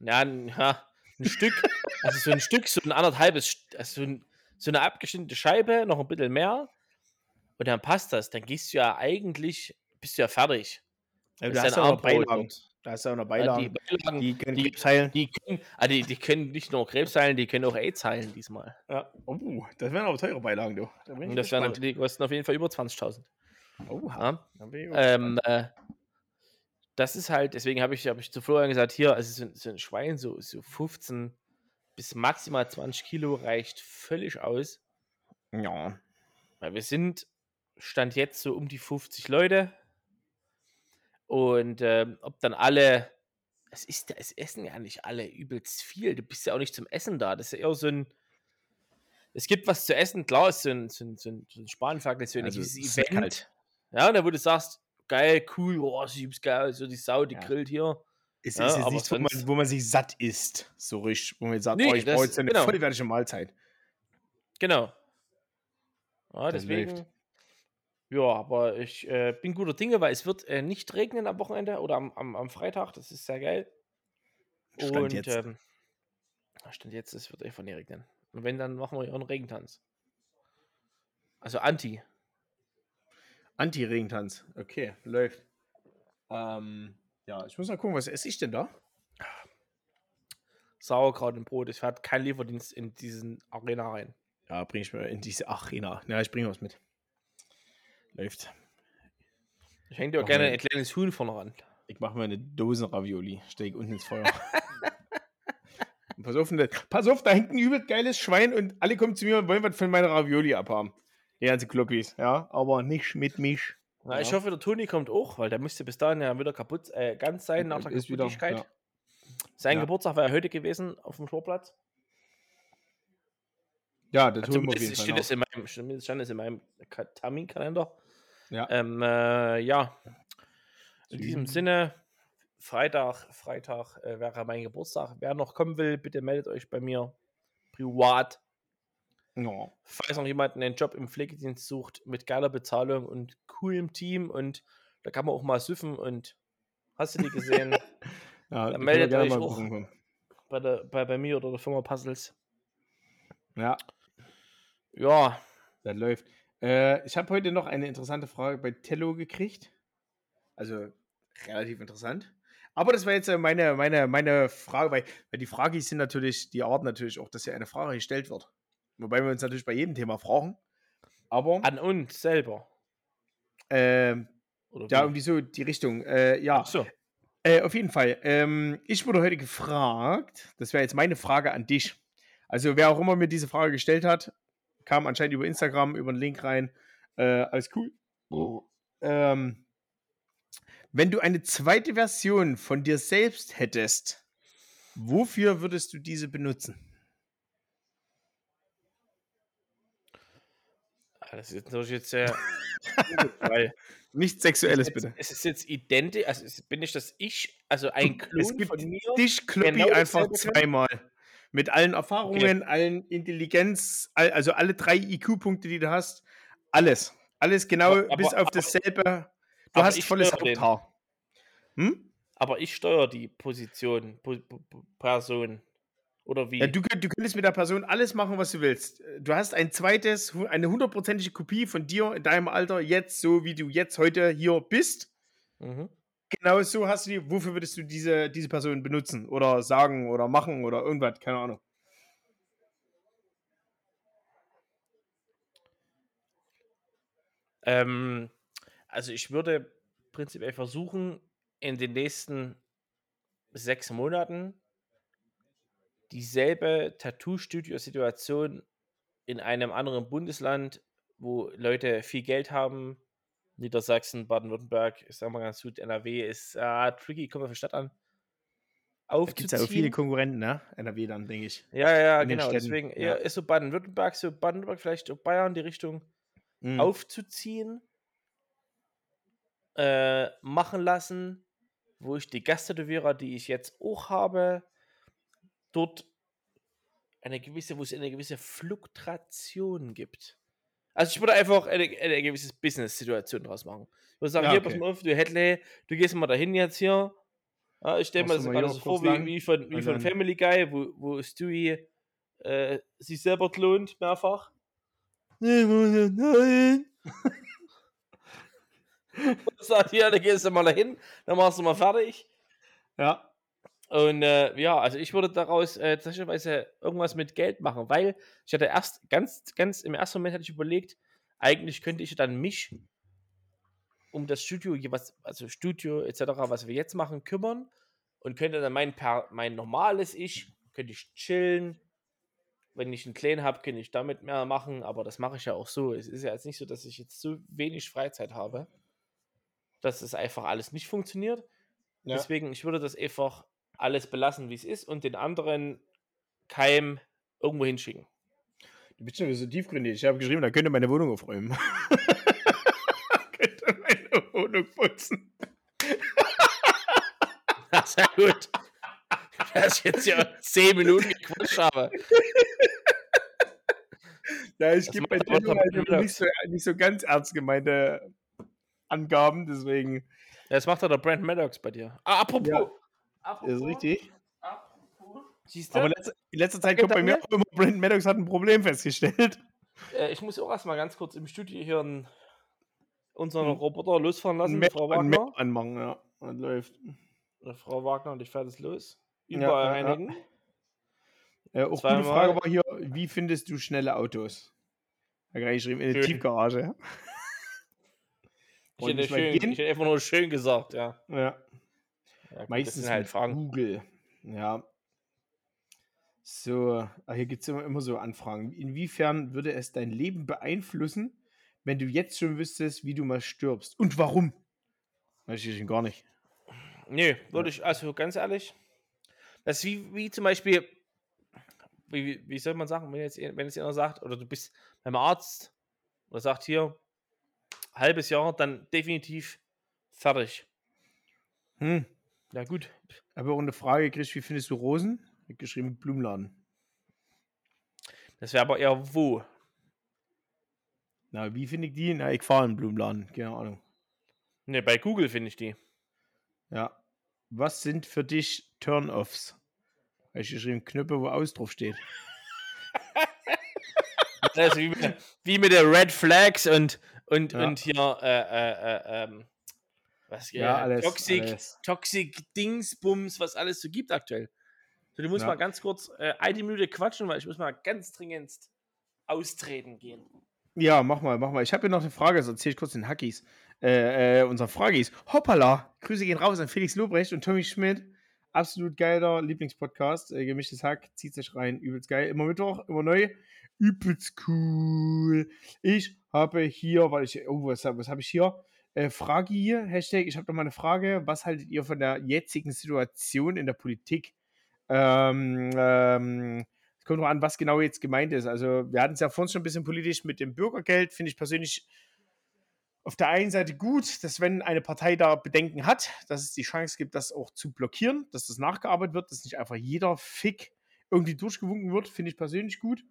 ja, ein, ja, ein Stück, also so ein Stück, so ein anderthalbes, also so, ein, so eine abgeschnittene Scheibe, noch ein bisschen mehr. Und dann passt das. Dann gehst du ja eigentlich, bist du ja fertig. Ja, Das du ist hast ja auch Beilagen. Da hast du auch noch Ja, Beilagen. die Beilagen, die können die- Krebs heilen. die, können, ah, die, die können nicht nur Krebs heilen, die können auch AIDS heilen diesmal. Ja. Oh, das wären aber teure Beilagen, du. Da Und das gespannt. die kosten auf jeden Fall über 20.000. Oh, Ja? Ähm, äh, das ist halt, deswegen habe ich, hab ich zu Florian gesagt, hier, also so, ein- so ein Schwein, so, so 15 bis maximal 20 Kilo reicht völlig aus. ja. Weil wir sind, stand jetzt so um die 50 Leute. Und ähm, ob dann alle, es ist, es essen ja nicht alle übelst viel. Du bist ja auch nicht zum Essen da. Das ist ja eher so ein, es gibt was zu essen, klar, ist so ein, so ein, so ein, so ein Spanferkel, so ein Also, Event. halt- Ja, und da wo du sagst, geil, cool, oh, ist geil, so die Sau, die Ja. grillt hier. Es Ja, ist jetzt aber nicht, wo man, wo man sich satt isst. So richtig, wo man jetzt sagt, Nee, oh, ich brauche jetzt eine genau. vollwertige Mahlzeit. Genau. Ja, Das deswegen. läuft. Ja, aber ich äh, bin guter Dinge, weil es wird äh, nicht regnen am Wochenende oder am, am, am Freitag. Das ist sehr geil. Stand Und jetzt. Ähm, ja, stand jetzt, es wird einfach nicht regnen. Und wenn, dann machen wir ja einen Regentanz. Also Anti. Anti-Regentanz. Okay, läuft. Ähm, ja, ich muss mal gucken, was esse ich denn da? Sauerkraut und Brot. Ich fährt kein Lieferdienst in diesen Arena rein. Ja, bringe ich mir in diese Arena. Ja, ich bringe was mit. Läuft. Ich hänge dir auch Mach gerne ein kleines Huhn vorne ran. Ich mache mir eine Dose Ravioli. Stehe unten ins Feuer. Und pass auf, ne- pass auf, da hängt ein übel geiles Schwein und alle kommen zu mir und wollen was von meiner Ravioli abhaben. Die ganzen Kloppis, ja, aber nicht mit mich. Na, Ich Ja. hoffe, der Toni kommt auch, weil der müsste bis dahin ja wieder kaputt, äh, ganz sein nach der Ist wieder, Kaputtigkeit. Sein Ja. Geburtstag war ja heute gewesen auf dem Sportplatz. Ja, das Also holen wir auf jeden Fall steht es in meinem, zumindest stand es in meinem Ka- Terminkalender. Ja. Ähm, äh, ja. In diesem. Sinne, Freitag, Freitag äh, wäre mein Geburtstag. Wer noch kommen will, bitte meldet euch bei mir privat. Ja. Falls noch jemand einen Job im Pflegedienst sucht mit geiler Bezahlung und coolem Team und da kann man auch mal süffen und hast du die gesehen Ja, Dann meldet euch auch. bei, der, bei, bei mir oder der Firma Puzzles. Ja, Ja, das läuft. Äh, ich habe heute noch eine interessante Frage bei Tello gekriegt. Also relativ interessant. Aber das war jetzt äh, meine, meine, meine Frage, weil, weil die Frage ist natürlich, die Art natürlich auch, dass hier eine Frage gestellt wird. Wobei wir uns natürlich bei jedem Thema fragen. Aber an uns selber. ähm, ja, wie? irgendwie so die Richtung. Äh, ja, Ach so. Äh, auf jeden Fall. Ähm, ich wurde heute gefragt, das wäre jetzt meine Frage an dich. Also, wer auch immer mir diese Frage gestellt hat, kam anscheinend über Instagram, über einen Link rein. Äh, alles cool. Ähm, Wenn du eine zweite Version von dir selbst hättest, wofür würdest du diese benutzen? Ah, Das ist jetzt natürlich jetzt sehr. Nichts Sexuelles, bitte. Es ist jetzt identisch. Also bin ich das Ich? Also ein es Klon gibt von mir? dich, Kloppi, genau einfach zweimal. Mit allen Erfahrungen, allen Intelligenz, all, also alle drei IQ-Punkte, die du hast. Alles. Alles genau Aber- bis auf aber- dasselbe. Du hast volles. Haupthaar. Hm? Aber ich steuere die Position, po, po, po, Person. Oder wie? Ja, du, du könntest mit der Person alles machen, was du willst. Du hast ein zweites, eine hundertprozentige Kopie von dir in deinem Alter, jetzt so, wie du jetzt heute hier bist. mhm. Genau so hast du die. Wofür würdest du diese, diese Person benutzen? Oder sagen oder machen oder irgendwas? Keine Ahnung. Ähm, also ich würde prinzipiell versuchen, in den nächsten sechs Monaten dieselbe Tattoo-Studio-Situation in einem anderen Bundesland, wo Leute viel Geld haben, Niedersachsen, Baden-Württemberg, ich sag mal ganz gut, NRW ist ah, tricky, kommt auf die Stadt an, Da gibt es ja auch viele. Konkurrenten, ne? NRW dann, denke ich. Ja, ja, in genau. Deswegen ja. ist so Baden-Württemberg, so Baden-Württemberg, vielleicht auch Bayern, die Richtung Mhm. aufzuziehen, äh, machen lassen, wo ich die Gasttätowierer, die ich jetzt auch habe, dort eine gewisse, wo es eine gewisse Fluktuation gibt. Also ich würde einfach eine, eine gewisse Business-Situation draus machen. Ich würde sagen, Ja, hier, okay. pass mal auf, du Hedley, du gehst mal dahin jetzt hier. Ja, ich stelle mir das gerade hier so vor, wie, wie von, wie von Family Guy, wo, wo Stewie äh, sich selber klont, mehrfach. Nein. Und sagt, ja, dann gehst du mal dahin, dann machst du mal fertig. Ja. Und äh, ja, also ich würde daraus äh, tatsächlich irgendwas mit Geld machen, weil ich hatte erst ganz, ganz im ersten Moment hatte ich überlegt, eigentlich könnte ich dann mich um das Studio, also Studio etc., was wir jetzt machen, kümmern und könnte dann mein, per, mein normales Ich, könnte ich chillen. Wenn ich einen Clan habe, könnte ich damit mehr machen, aber das mache ich ja auch so. Es ist ja jetzt nicht so, dass ich jetzt so wenig Freizeit habe, dass es einfach alles nicht funktioniert. ja. Deswegen, ich würde das einfach alles belassen, wie es ist und den anderen Keim irgendwo hinschicken. Du bist schon wieder so tiefgründig. Ich habe geschrieben, da könnte meine Wohnung aufräumen. könnte meine Wohnung putzen. Sehr gut. Dass ich jetzt ja zehn Minuten gequatscht habe. Ja, ich Das gebe bei dir halt nicht so, nicht so ganz ernst gemeinte Angaben, deswegen Ja, Das macht doch der Brand Maddox bei dir. Ah, apropos. Ja. Apropos ist richtig. Apropos. Siehst du? Aber letzte, in letzter Zeit kommt bei mir auch immer, Brandon Maddox hat ein Problem festgestellt. äh, ich muss auch erstmal ganz kurz im Studio hier einen, unseren Hm. Roboter losfahren lassen, Map, Frau Map Wagner. anmachen, ja. Und läuft. Äh, Frau Wagner und ich fahre das los. Ja, Überall ja, ja. reinigen. Äh, auch Zweimal. gute Frage war hier, wie findest du schnelle Autos? Da gerade geschrieben, in der. Tiefgarage. Ich hätte, schön, ich hätte einfach nur schön gesagt, ja. Ja. Ja gut, Meistens halt Fragen. Google. Ja. So, ah, hier gibt es immer, immer so Anfragen. Inwiefern würde es dein Leben beeinflussen, wenn du jetzt schon wüsstest, wie du mal stirbst? Und warum? Weiß ich schon gar nicht. Nee, würde ich, also ganz ehrlich, das ist wie, wie zum Beispiel, wie, wie- wie soll man sagen, wenn jetzt, wenn jetzt einer sagt, oder du bist beim Arzt oder sagt hier, halbes Jahr, dann definitiv fertig. Hm. Ja, gut. Habe auch eine Frage gekriegt, wie findest du Rosen? Hab geschrieben, Blumenladen. Das wäre aber eher wo. Na, wie finde ich die? Na, ich fahre in den Blumenladen. Keine Ahnung. Ne, bei Google finde ich die. Ja. Was sind für dich Turn-Offs? Habe ich geschrieben, Knöpfe, wo aus drauf steht. Das ist wie, mit, wie mit der Red Flags und, und, Ja. und hier, äh, äh, äh, ähm, was, Ja, äh, alles, Toxic, alles. Toxic Dingsbums, was alles so gibt aktuell. So, du musst Ja. mal ganz kurz äh, eine Minute quatschen, weil ich muss mal ganz dringend austreten gehen. Ja, mach mal, mach mal. Ich habe hier noch eine Frage, so erzähle ich kurz den Hackies. Äh, äh, unser Fragis. Hoppala! Grüße gehen raus an Felix Lobrecht und Tommy Schmidt. Absolut geiler Lieblingspodcast. Äh, gemischtes Hack, zieht sich rein. Übelst geil. Immer Mittwoch, immer neu. Übelst cool. Ich habe hier, weil ich, oh, was, was habe ich hier? Äh, Frage hier, Hashtag, ich habe noch mal eine Frage. Was haltet ihr von der jetzigen Situation in der Politik? Ähm, ähm, es kommt noch an, was genau jetzt gemeint ist. Also, wir hatten es ja vorhin schon ein bisschen politisch mit dem Bürgergeld, finde ich persönlich auf der einen Seite gut, dass wenn eine Partei da Bedenken hat, dass es die Chance gibt, das auch zu blockieren, dass das nachgearbeitet wird, dass nicht einfach jeder Fick irgendwie durchgewunken wird, finde ich persönlich gut.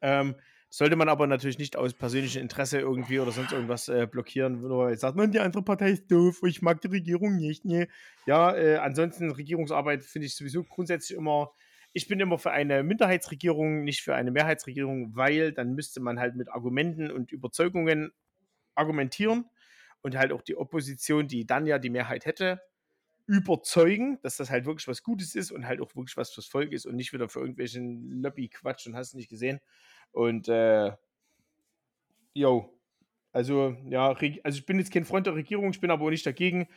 Ähm, sollte man aber natürlich nicht aus persönlichem Interesse irgendwie oder sonst irgendwas äh, blockieren, nur weil sagt man, die andere Partei ist doof, ich mag die Regierung nicht. Nee. Ja, äh, ansonsten Regierungsarbeit finde ich sowieso grundsätzlich immer, ich bin immer für eine Minderheitsregierung, nicht für eine Mehrheitsregierung, weil dann müsste man halt mit Argumenten und Überzeugungen argumentieren und halt auch die Opposition, die dann ja die Mehrheit hätte, überzeugen, dass das halt wirklich was Gutes ist und halt auch wirklich was fürs Volk ist und nicht wieder für irgendwelchen Lobby-Quatsch und hast du nicht gesehen. Und äh, yo, also ja, also ich bin jetzt kein Freund der Regierung, ich bin aber auch nicht dagegen.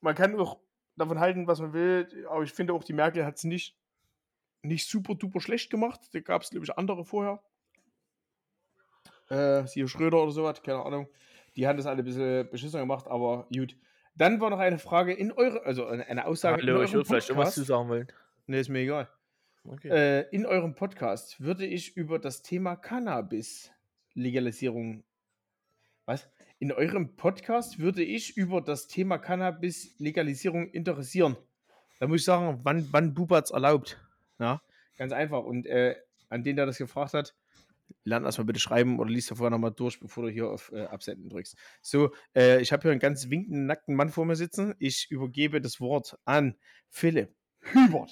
Man kann auch davon halten, was man will, aber ich finde auch, die Merkel hat es nicht, nicht super duper schlecht gemacht. Da gab es, glaube ich, andere vorher. Äh, siehe Schröder oder sowas, keine Ahnung. Die haben das alle ein bisschen beschissen gemacht, aber gut. Dann war noch eine Frage in eure, also eine Aussage. Hallo, in ich würde vielleicht irgendwas zu sagen wollen. Ne, ist mir egal. Okay. Äh, in eurem Podcast würde ich über das Thema Cannabis-Legalisierung. Was? In eurem Podcast würde ich über das Thema Cannabis-Legalisierung interessieren. Da muss ich sagen, wann, wann Bubatz erlaubt. Ja, ganz einfach. Und äh, an den, der das gefragt hat, lern erstmal bitte schreiben oder liest davor nochmal durch, bevor du hier auf äh, Absenden drückst. So, äh, ich habe hier einen ganz winkenden, nackten Mann vor mir sitzen. Ich übergebe das Wort an Philipp Hubert.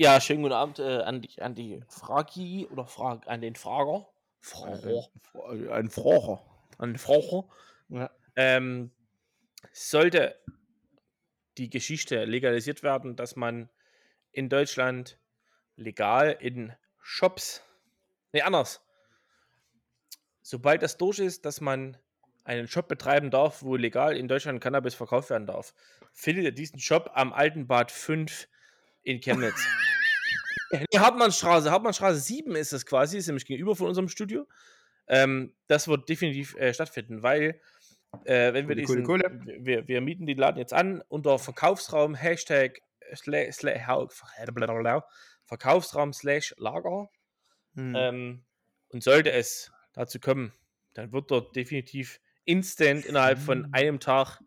Ja, schönen guten Abend äh, an, die, an die Fragi oder Frag, an den Frager. Frager. Ein, ein Frager. Den Frager. Ja. Ähm, sollte die Geschichte legalisiert werden, dass man in Deutschland legal in Shops, nee, anders, sobald das durch ist, dass man einen Shop betreiben darf, wo legal in Deutschland Cannabis verkauft werden darf, findet ihr diesen Shop am Alten Bad 5 in Chemnitz. nee, Hartmannstraße, Hartmannstraße 7 ist das quasi, ist nämlich gegenüber von unserem Studio. Ähm, das wird definitiv äh, stattfinden, weil äh, wenn wir diesen, Kohle. Wir, wir mieten den Laden jetzt an unter Verkaufsraum Hashtag sla, sla, Verkaufsraum slash Lager Hm. ähm, und sollte es dazu kommen, dann wird dort definitiv instant innerhalb von einem Tag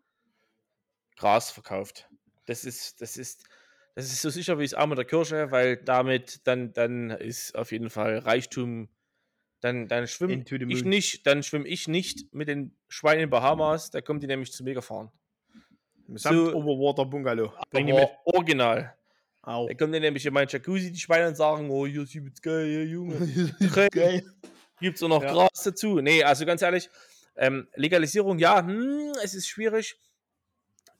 Gras verkauft. Das ist, das ist, das ist so sicher wie das Arm in der Kirche, weil damit dann, dann ist auf jeden Fall Reichtum. Dann, dann schwimme ich nicht, dann schwimme ich nicht mit den Schweinen in Bahamas, da kommt die nämlich zu mir gefahren. Samt so- Overwater Bungalow. Bring die mit. original. Au. Da kommen dann nämlich in mein Jacuzzi die Schweine und sagen, oh, hier übelst geil, ja, Junge. Geil. Gibt es auch noch Ja. Gras dazu? Nee, also ganz ehrlich, ähm, Legalisierung, ja, hm, es ist schwierig.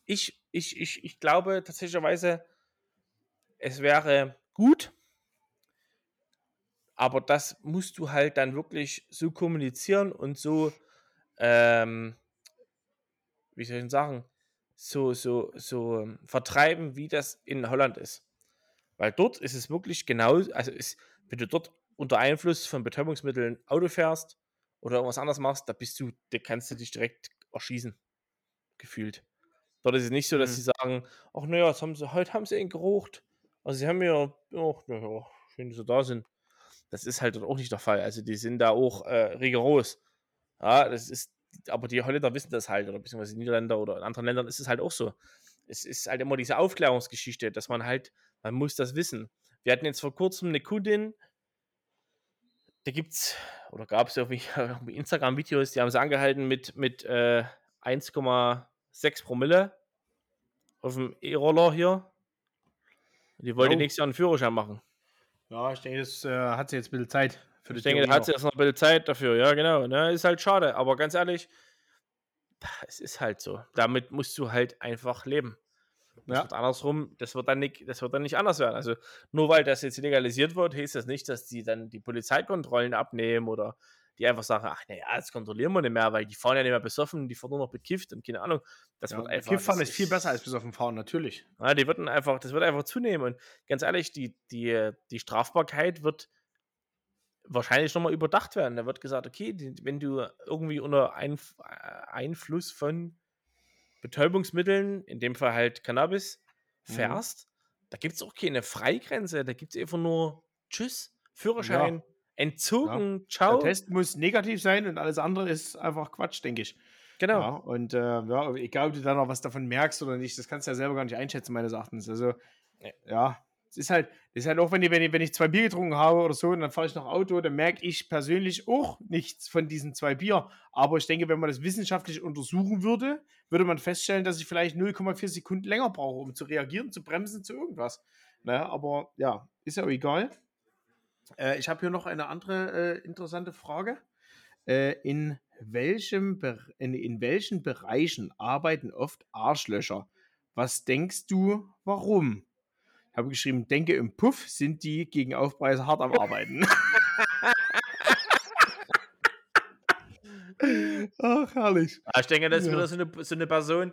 Ich, ich, ich, ich glaube tatsächlicherweise, es wäre gut, aber das musst du halt dann wirklich so kommunizieren und so, ähm, wie soll ich denn sagen, so, so, so ähm, vertreiben, wie das in Holland ist. Weil dort ist es wirklich genau, also ist, wenn du dort unter Einfluss von Betäubungsmitteln Auto fährst oder irgendwas anderes machst, da bist du, da kannst du dich direkt erschießen. Gefühlt. Dort ist es nicht so, dass Mhm. sie sagen, ach naja, jetzt haben sie, heute haben sie ihn gerucht. Also sie haben ja, ach naja, schön, dass sie da sind. Das ist halt auch nicht der Fall. Also die sind da auch äh, rigoros. Ja, das ist, aber die Holländer wissen das halt, oder beziehungsweise die Niederländer oder in anderen Ländern ist es halt auch so. Es ist halt immer diese Aufklärungsgeschichte, dass man halt, man muss das wissen. Wir hatten jetzt vor kurzem eine Kundin, da gibt's, oder gab es irgendwie, irgendwie Instagram-Videos, die haben sie angehalten mit, mit äh, 1,6 Promille auf dem E-Roller hier. Die wollte Oh. nächstes Jahr einen Führerschein machen. Ja, ich denke, das äh, hat sie jetzt ein bisschen Zeit für die Ich denke, da hat sie erst noch ein bisschen Zeit dafür. Ja, genau. Ne? Ist halt schade. Aber ganz ehrlich, es ist halt so. Damit musst du halt einfach leben. Das Ja. wird andersrum, das wird, dann nicht, das wird dann nicht anders werden. Also nur weil das jetzt legalisiert wird, heißt das nicht, dass die dann die Polizeikontrollen abnehmen oder die einfach sagen, ach naja, das kontrollieren wir nicht mehr, weil die fahren ja nicht mehr besoffen, die fahren nur noch bekifft und keine Ahnung. Das Ja, wird einfach. Kifffahren das ist viel besser als dem Fahren, natürlich. ja, die würden einfach, das wird einfach zunehmen. Und ganz ehrlich, die, die, die Strafbarkeit wird wahrscheinlich nochmal überdacht werden. Da wird gesagt, okay, die, wenn du irgendwie unter Einf äh, Einfluss von Betäubungsmitteln, in dem Fall halt Cannabis, Mhm. fährst, da gibt es auch keine Freigrenze, da gibt es einfach nur Tschüss, Führerschein, entzogen, Der ciao. Test muss negativ sein und alles andere ist einfach Quatsch, denke ich. Genau. Ja, und äh, ja, egal, ob du dann noch was davon merkst oder nicht, das kannst du ja selber gar nicht einschätzen, meines Erachtens. Also, ja, es ist halt, es ist halt auch, wenn ich, wenn, ich, wenn ich zwei Bier getrunken habe oder so und dann fahre ich noch Auto, dann merke ich persönlich auch nichts von diesen zwei Bier. Aber ich denke, wenn man das wissenschaftlich untersuchen würde, würde man feststellen, dass ich vielleicht 0,4 Sekunden länger brauche, um zu reagieren, zu bremsen, zu irgendwas. Naja, aber ja, ist ja auch egal. Äh, ich habe hier noch eine andere äh, interessante Frage. Äh, in, welchem in, in welchen Bereichen arbeiten oft Arschlöcher? Was denkst du, warum? Ich habe geschrieben, denke im Puff sind die gegen Aufpreise hart am Arbeiten. Ach, herrlich. Ich denke, das ist wieder so eine, so eine Person,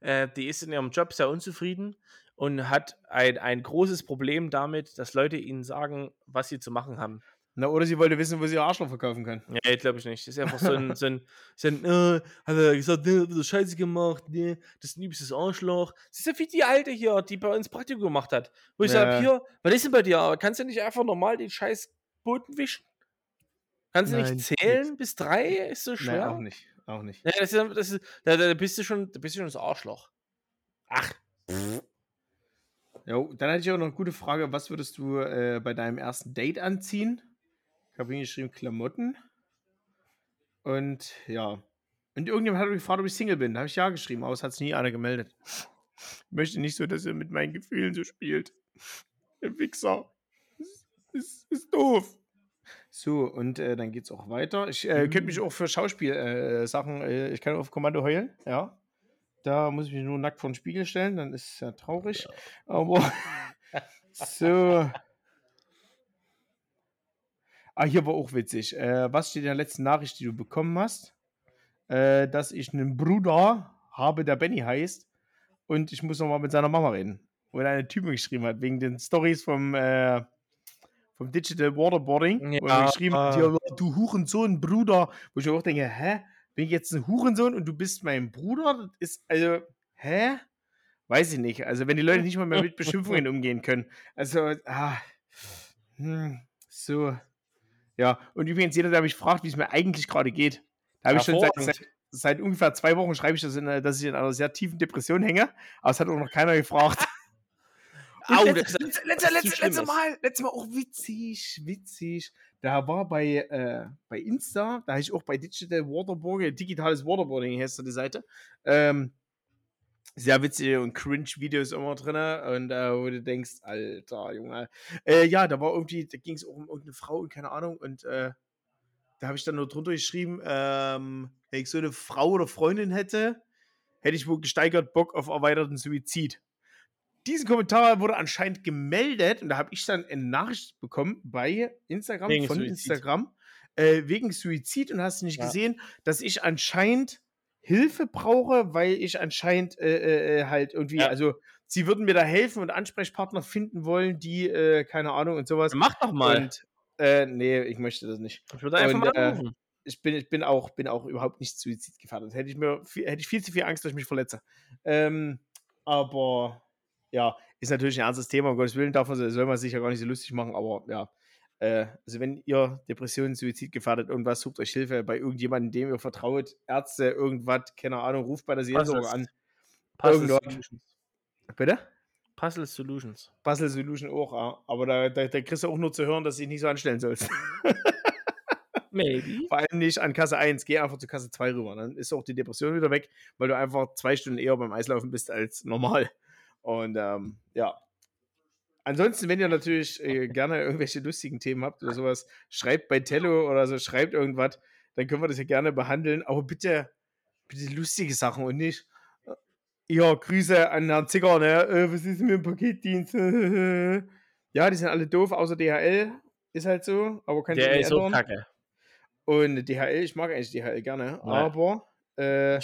äh, die ist in ihrem Job sehr unzufrieden und hat ein, ein großes Problem damit, dass Leute ihnen sagen, was sie zu machen haben. Na, oder sie wollte wissen, wo sie ihr Arschloch verkaufen können. Nee, glaube ich nicht. Das ist einfach so ein, so ein, so ein äh, hat er gesagt, ne, er Scheiße gemacht, ne, das ist ein übelstes Arschloch. Das ist ja wie die Alte hier, die bei uns Praktikum gemacht hat. Wo ich Ja. sage, hier, was ist denn bei dir? Kannst du nicht einfach normal den scheiß Boden wischen? Kannst du Nein, nicht zählen bis drei? Ist so Nein, schwer? auch nicht. Auch nicht. Ja, das ist, das ist, da, da bist du schon, da bist du schon das Arschloch. Ach, Jo, dann hatte ich auch noch eine gute Frage. Was würdest du äh, bei deinem ersten Date anziehen? Ich habe hingeschrieben Klamotten. Und ja. Und irgendjemand hat mich gefragt, ob ich Single bin. Da habe ich ja geschrieben, aber es hat sich nie einer gemeldet. Ich möchte nicht so, dass er mit meinen Gefühlen so spielt. Der Wichser. Ist, ist, ist doof. So, und äh, dann geht's auch weiter. Ich äh, könnte mich auch für Schauspiel-Sachen, äh, äh, ich kann auf Kommando heulen, ja. Da muss ich mich nur nackt vor den Spiegel stellen, dann ist es ja traurig. Aber so. Ah, hier war auch witzig. Äh, was steht in der letzten Nachricht, die du bekommen hast? Äh, dass ich einen Bruder habe, der Benny heißt. Und ich muss nochmal mit seiner Mama reden. Und eine Typ mir geschrieben hat, wegen den Stories vom, äh, vom Digital Waterboarding. wo er Ja. geschrieben hat, ja, du Hurensohn, Bruder. Wo ich auch denke, hä? Bin ich jetzt ein Hurensohn und du bist mein Bruder? Das ist, also, hä? Weiß ich nicht. Also, wenn die Leute nicht mal mehr mit Beschimpfungen umgehen können. Also, ah, hm, so. Ja, und übrigens, jeder, der mich fragt, wie es mir eigentlich gerade geht, da habe ich schon seit, seit, seit ungefähr zwei Wochen schreibe ich, das in, dass ich in einer sehr tiefen Depression hänge, aber es hat auch noch keiner gefragt. Au, letztes, letztes, schlimm letztes ist. Mal, letztes Mal auch witzig, witzig. Da war bei, äh, bei Insta, da habe ich auch bei Digital Waterboarding, digitales Waterboarding heißt so die Seite, ähm, sehr witzige und cringe Videos immer drin und äh, wo du denkst, Alter, Junge. Äh, ja, da war irgendwie, da ging es auch um irgendeine Frau und keine Ahnung und äh, da habe ich dann nur drunter geschrieben, ähm, wenn ich so eine Frau oder Freundin hätte, hätte ich wohl gesteigert Bock auf erweiterten Suizid. Diesen Kommentar wurde anscheinend gemeldet und da habe ich dann eine Nachricht bekommen bei Instagram, Wegen von Suizid. Instagram, äh, wegen Suizid und hast du nicht Ja. gesehen, dass ich anscheinend Hilfe brauche, weil ich anscheinend äh, äh, äh, halt irgendwie, Ja. also sie würden mir da helfen und Ansprechpartner finden wollen, die, äh, keine Ahnung und sowas. Mach doch mal. Und, äh, nee, ich möchte das nicht ich würde einfach und, mal anrufen. ich bin, ich bin auch, bin auch überhaupt nicht suizidgefährdet. Hätte ich mir viel, hätte ich viel zu viel Angst, dass ich mich verletze. Ähm, aber ja, ist natürlich ein ernstes Thema, um Gottes Willen, davon soll man sich ja gar nicht so lustig machen, aber ja. Äh, also wenn ihr Depressionen, Suizid gefährdet, irgendwas, sucht euch Hilfe bei irgendjemandem, dem ihr vertraut, Ärzte, irgendwas, keine Ahnung, ruft bei der Seelsorge an. Puzzle. Solutions. Bitte? Puzzle Solutions. Puzzle Solution auch, ja. aber da, da, da kriegst du auch nur zu hören, dass du dich nicht so anstellen sollst. Maybe. Vor allem nicht an Kasse 1, geh einfach zu Kasse 2 rüber. Dann ist auch die Depression wieder weg, weil du einfach zwei Stunden eher beim Eislaufen bist als normal. Und ähm, ja. Ansonsten, wenn ihr natürlich äh, gerne irgendwelche lustigen Themen habt oder sowas, schreibt bei Tello oder so, schreibt irgendwas, dann können wir das ja gerne behandeln. Aber bitte, bitte lustige Sachen und nicht. äh, Ja, Grüße an Herrn Zicker, ne? Äh, was ist mit dem Paketdienst? ja, die sind alle doof, außer DHL. Ist halt so, aber kann ich nicht ist so ändern. kacke. Und DHL, ich mag eigentlich DHL gerne, Nein. aber äh,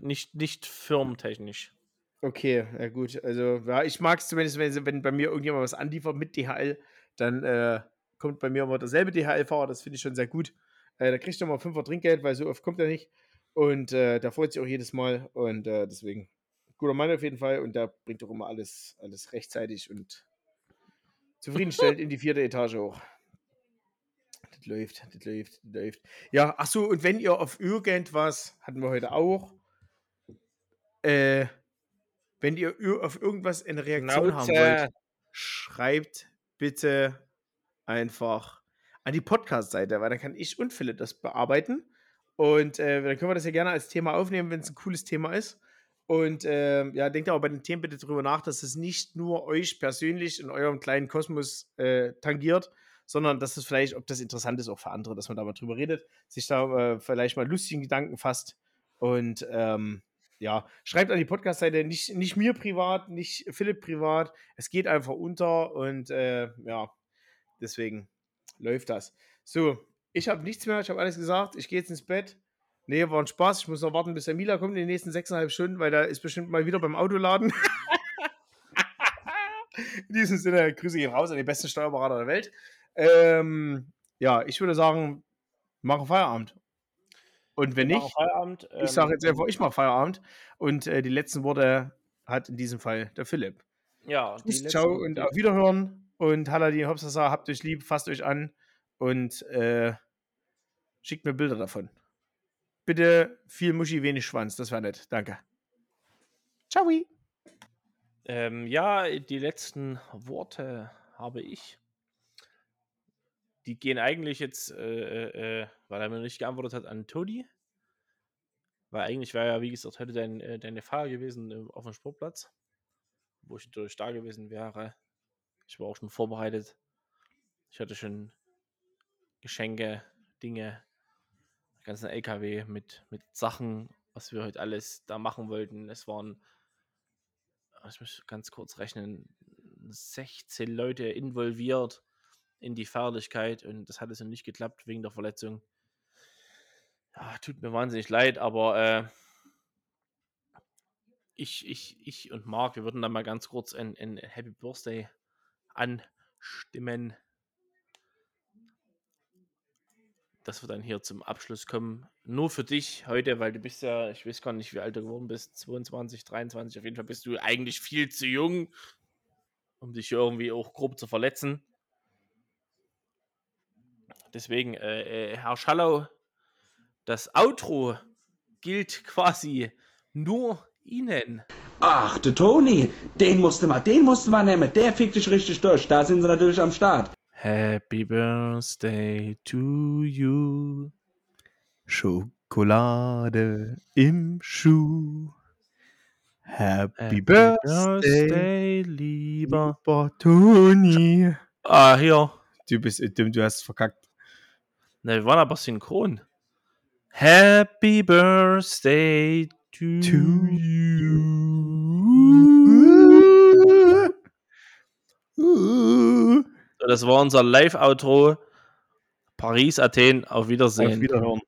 Nicht, nicht firmentechnisch. Okay, ja gut. Also, ja, ich mag es zumindest, wenn, wenn bei mir irgendjemand was anliefert mit DHL, dann äh, kommt bei mir immer derselbe DHL-Fahrer, das finde ich schon sehr gut. Äh, da kriegt er immer 5 Trinkgeld, weil so oft kommt er nicht. Und äh, da freut sich auch jedes Mal. Und äh, deswegen, guter Mann auf jeden Fall. Und der bringt auch immer alles, alles rechtzeitig und zufriedenstellend in die vierte Etage hoch. Das läuft, das läuft, das läuft. Ja, ach so, und wenn ihr auf irgendwas, hatten wir heute auch, äh, wenn ihr auf irgendwas eine Reaktion Nauze. haben wollt, schreibt bitte einfach an die Podcast-Seite, weil dann kann ich und Philipp das bearbeiten. Und äh, dann können wir das ja gerne als Thema aufnehmen, wenn es ein cooles Thema ist. Und äh, ja, denkt aber bei den Themen bitte darüber nach, dass es nicht nur euch persönlich in eurem kleinen Kosmos äh, tangiert, sondern dass es vielleicht, ob das interessant ist, auch für andere, dass man da mal drüber redet, sich da äh, vielleicht mal lustigen Gedanken fasst. Und ähm, ja, schreibt an die Podcast-Seite, nicht, nicht mir privat, nicht Philipp privat. Es geht einfach unter und äh, ja, deswegen läuft das. So, ich habe nichts mehr, ich habe alles gesagt. Ich gehe jetzt ins Bett. Nee, war ein Spaß. Ich muss noch warten, bis der Mila kommt in den nächsten sechseinhalb Stunden, weil da ist bestimmt mal wieder beim Autoladen. in diesem Sinne, grüße ihn raus an den besten Steuerberater der Welt. Ähm, ja, ich würde sagen, machen Feierabend. Und wenn nicht, ich sage jetzt ähm, einfach, ich mache Feierabend. Und äh, die letzten Worte hat in diesem Fall der Philipp. Ja, Tschüss, ciao und auf Wiederhören. Und Haladi Hopsasa, habt euch lieb, fasst euch an und äh, schickt mir Bilder davon. Bitte viel Muschi, wenig Schwanz, das wäre nett. Danke. Ciao. Ähm, ja, die letzten Worte habe ich. Die gehen eigentlich jetzt, äh, äh, äh weil er mir nicht geantwortet hat, an Todi. Weil eigentlich wäre ja, wie gesagt, heute dein, äh, deine Fahrer gewesen äh, auf dem Sportplatz, wo ich natürlich da gewesen wäre. Ich war auch schon vorbereitet. Ich hatte schon Geschenke, Dinge, ganzen LKW mit, mit Sachen, was wir heute alles da machen wollten. Es waren, ich muss ganz kurz rechnen, 16 Leute involviert in die Fahrlichkeit und das hat es noch nicht geklappt wegen der Verletzung. Ja, tut mir wahnsinnig leid, aber äh, ich, ich, ich und Marc, wir würden dann mal ganz kurz ein, ein Happy Birthday anstimmen. dass wir dann hier zum Abschluss kommen. Nur für dich heute, weil du bist ja, ich weiß gar nicht, wie alt du geworden bist, 22, 23, auf jeden Fall bist du eigentlich viel zu jung, um dich irgendwie auch grob zu verletzen. Deswegen, äh, äh, Herr Schallau, das Outro gilt quasi nur Ihnen. Ach, der Toni, den musste man, den musste man nehmen, der fickt dich richtig durch, da sind sie natürlich am Start. Happy Birthday to you. Schokolade im Schuh. Happy, Happy Birthday, Birthday, lieber, lieber Toni. Ah, hier. Du bist dumm, du hast verkackt. Ne, wir waren aber synchron. Happy Birthday to, to you. Das war unser Live-Outro. Paris, Athen, auf Wiedersehen. Auf Wiederhören.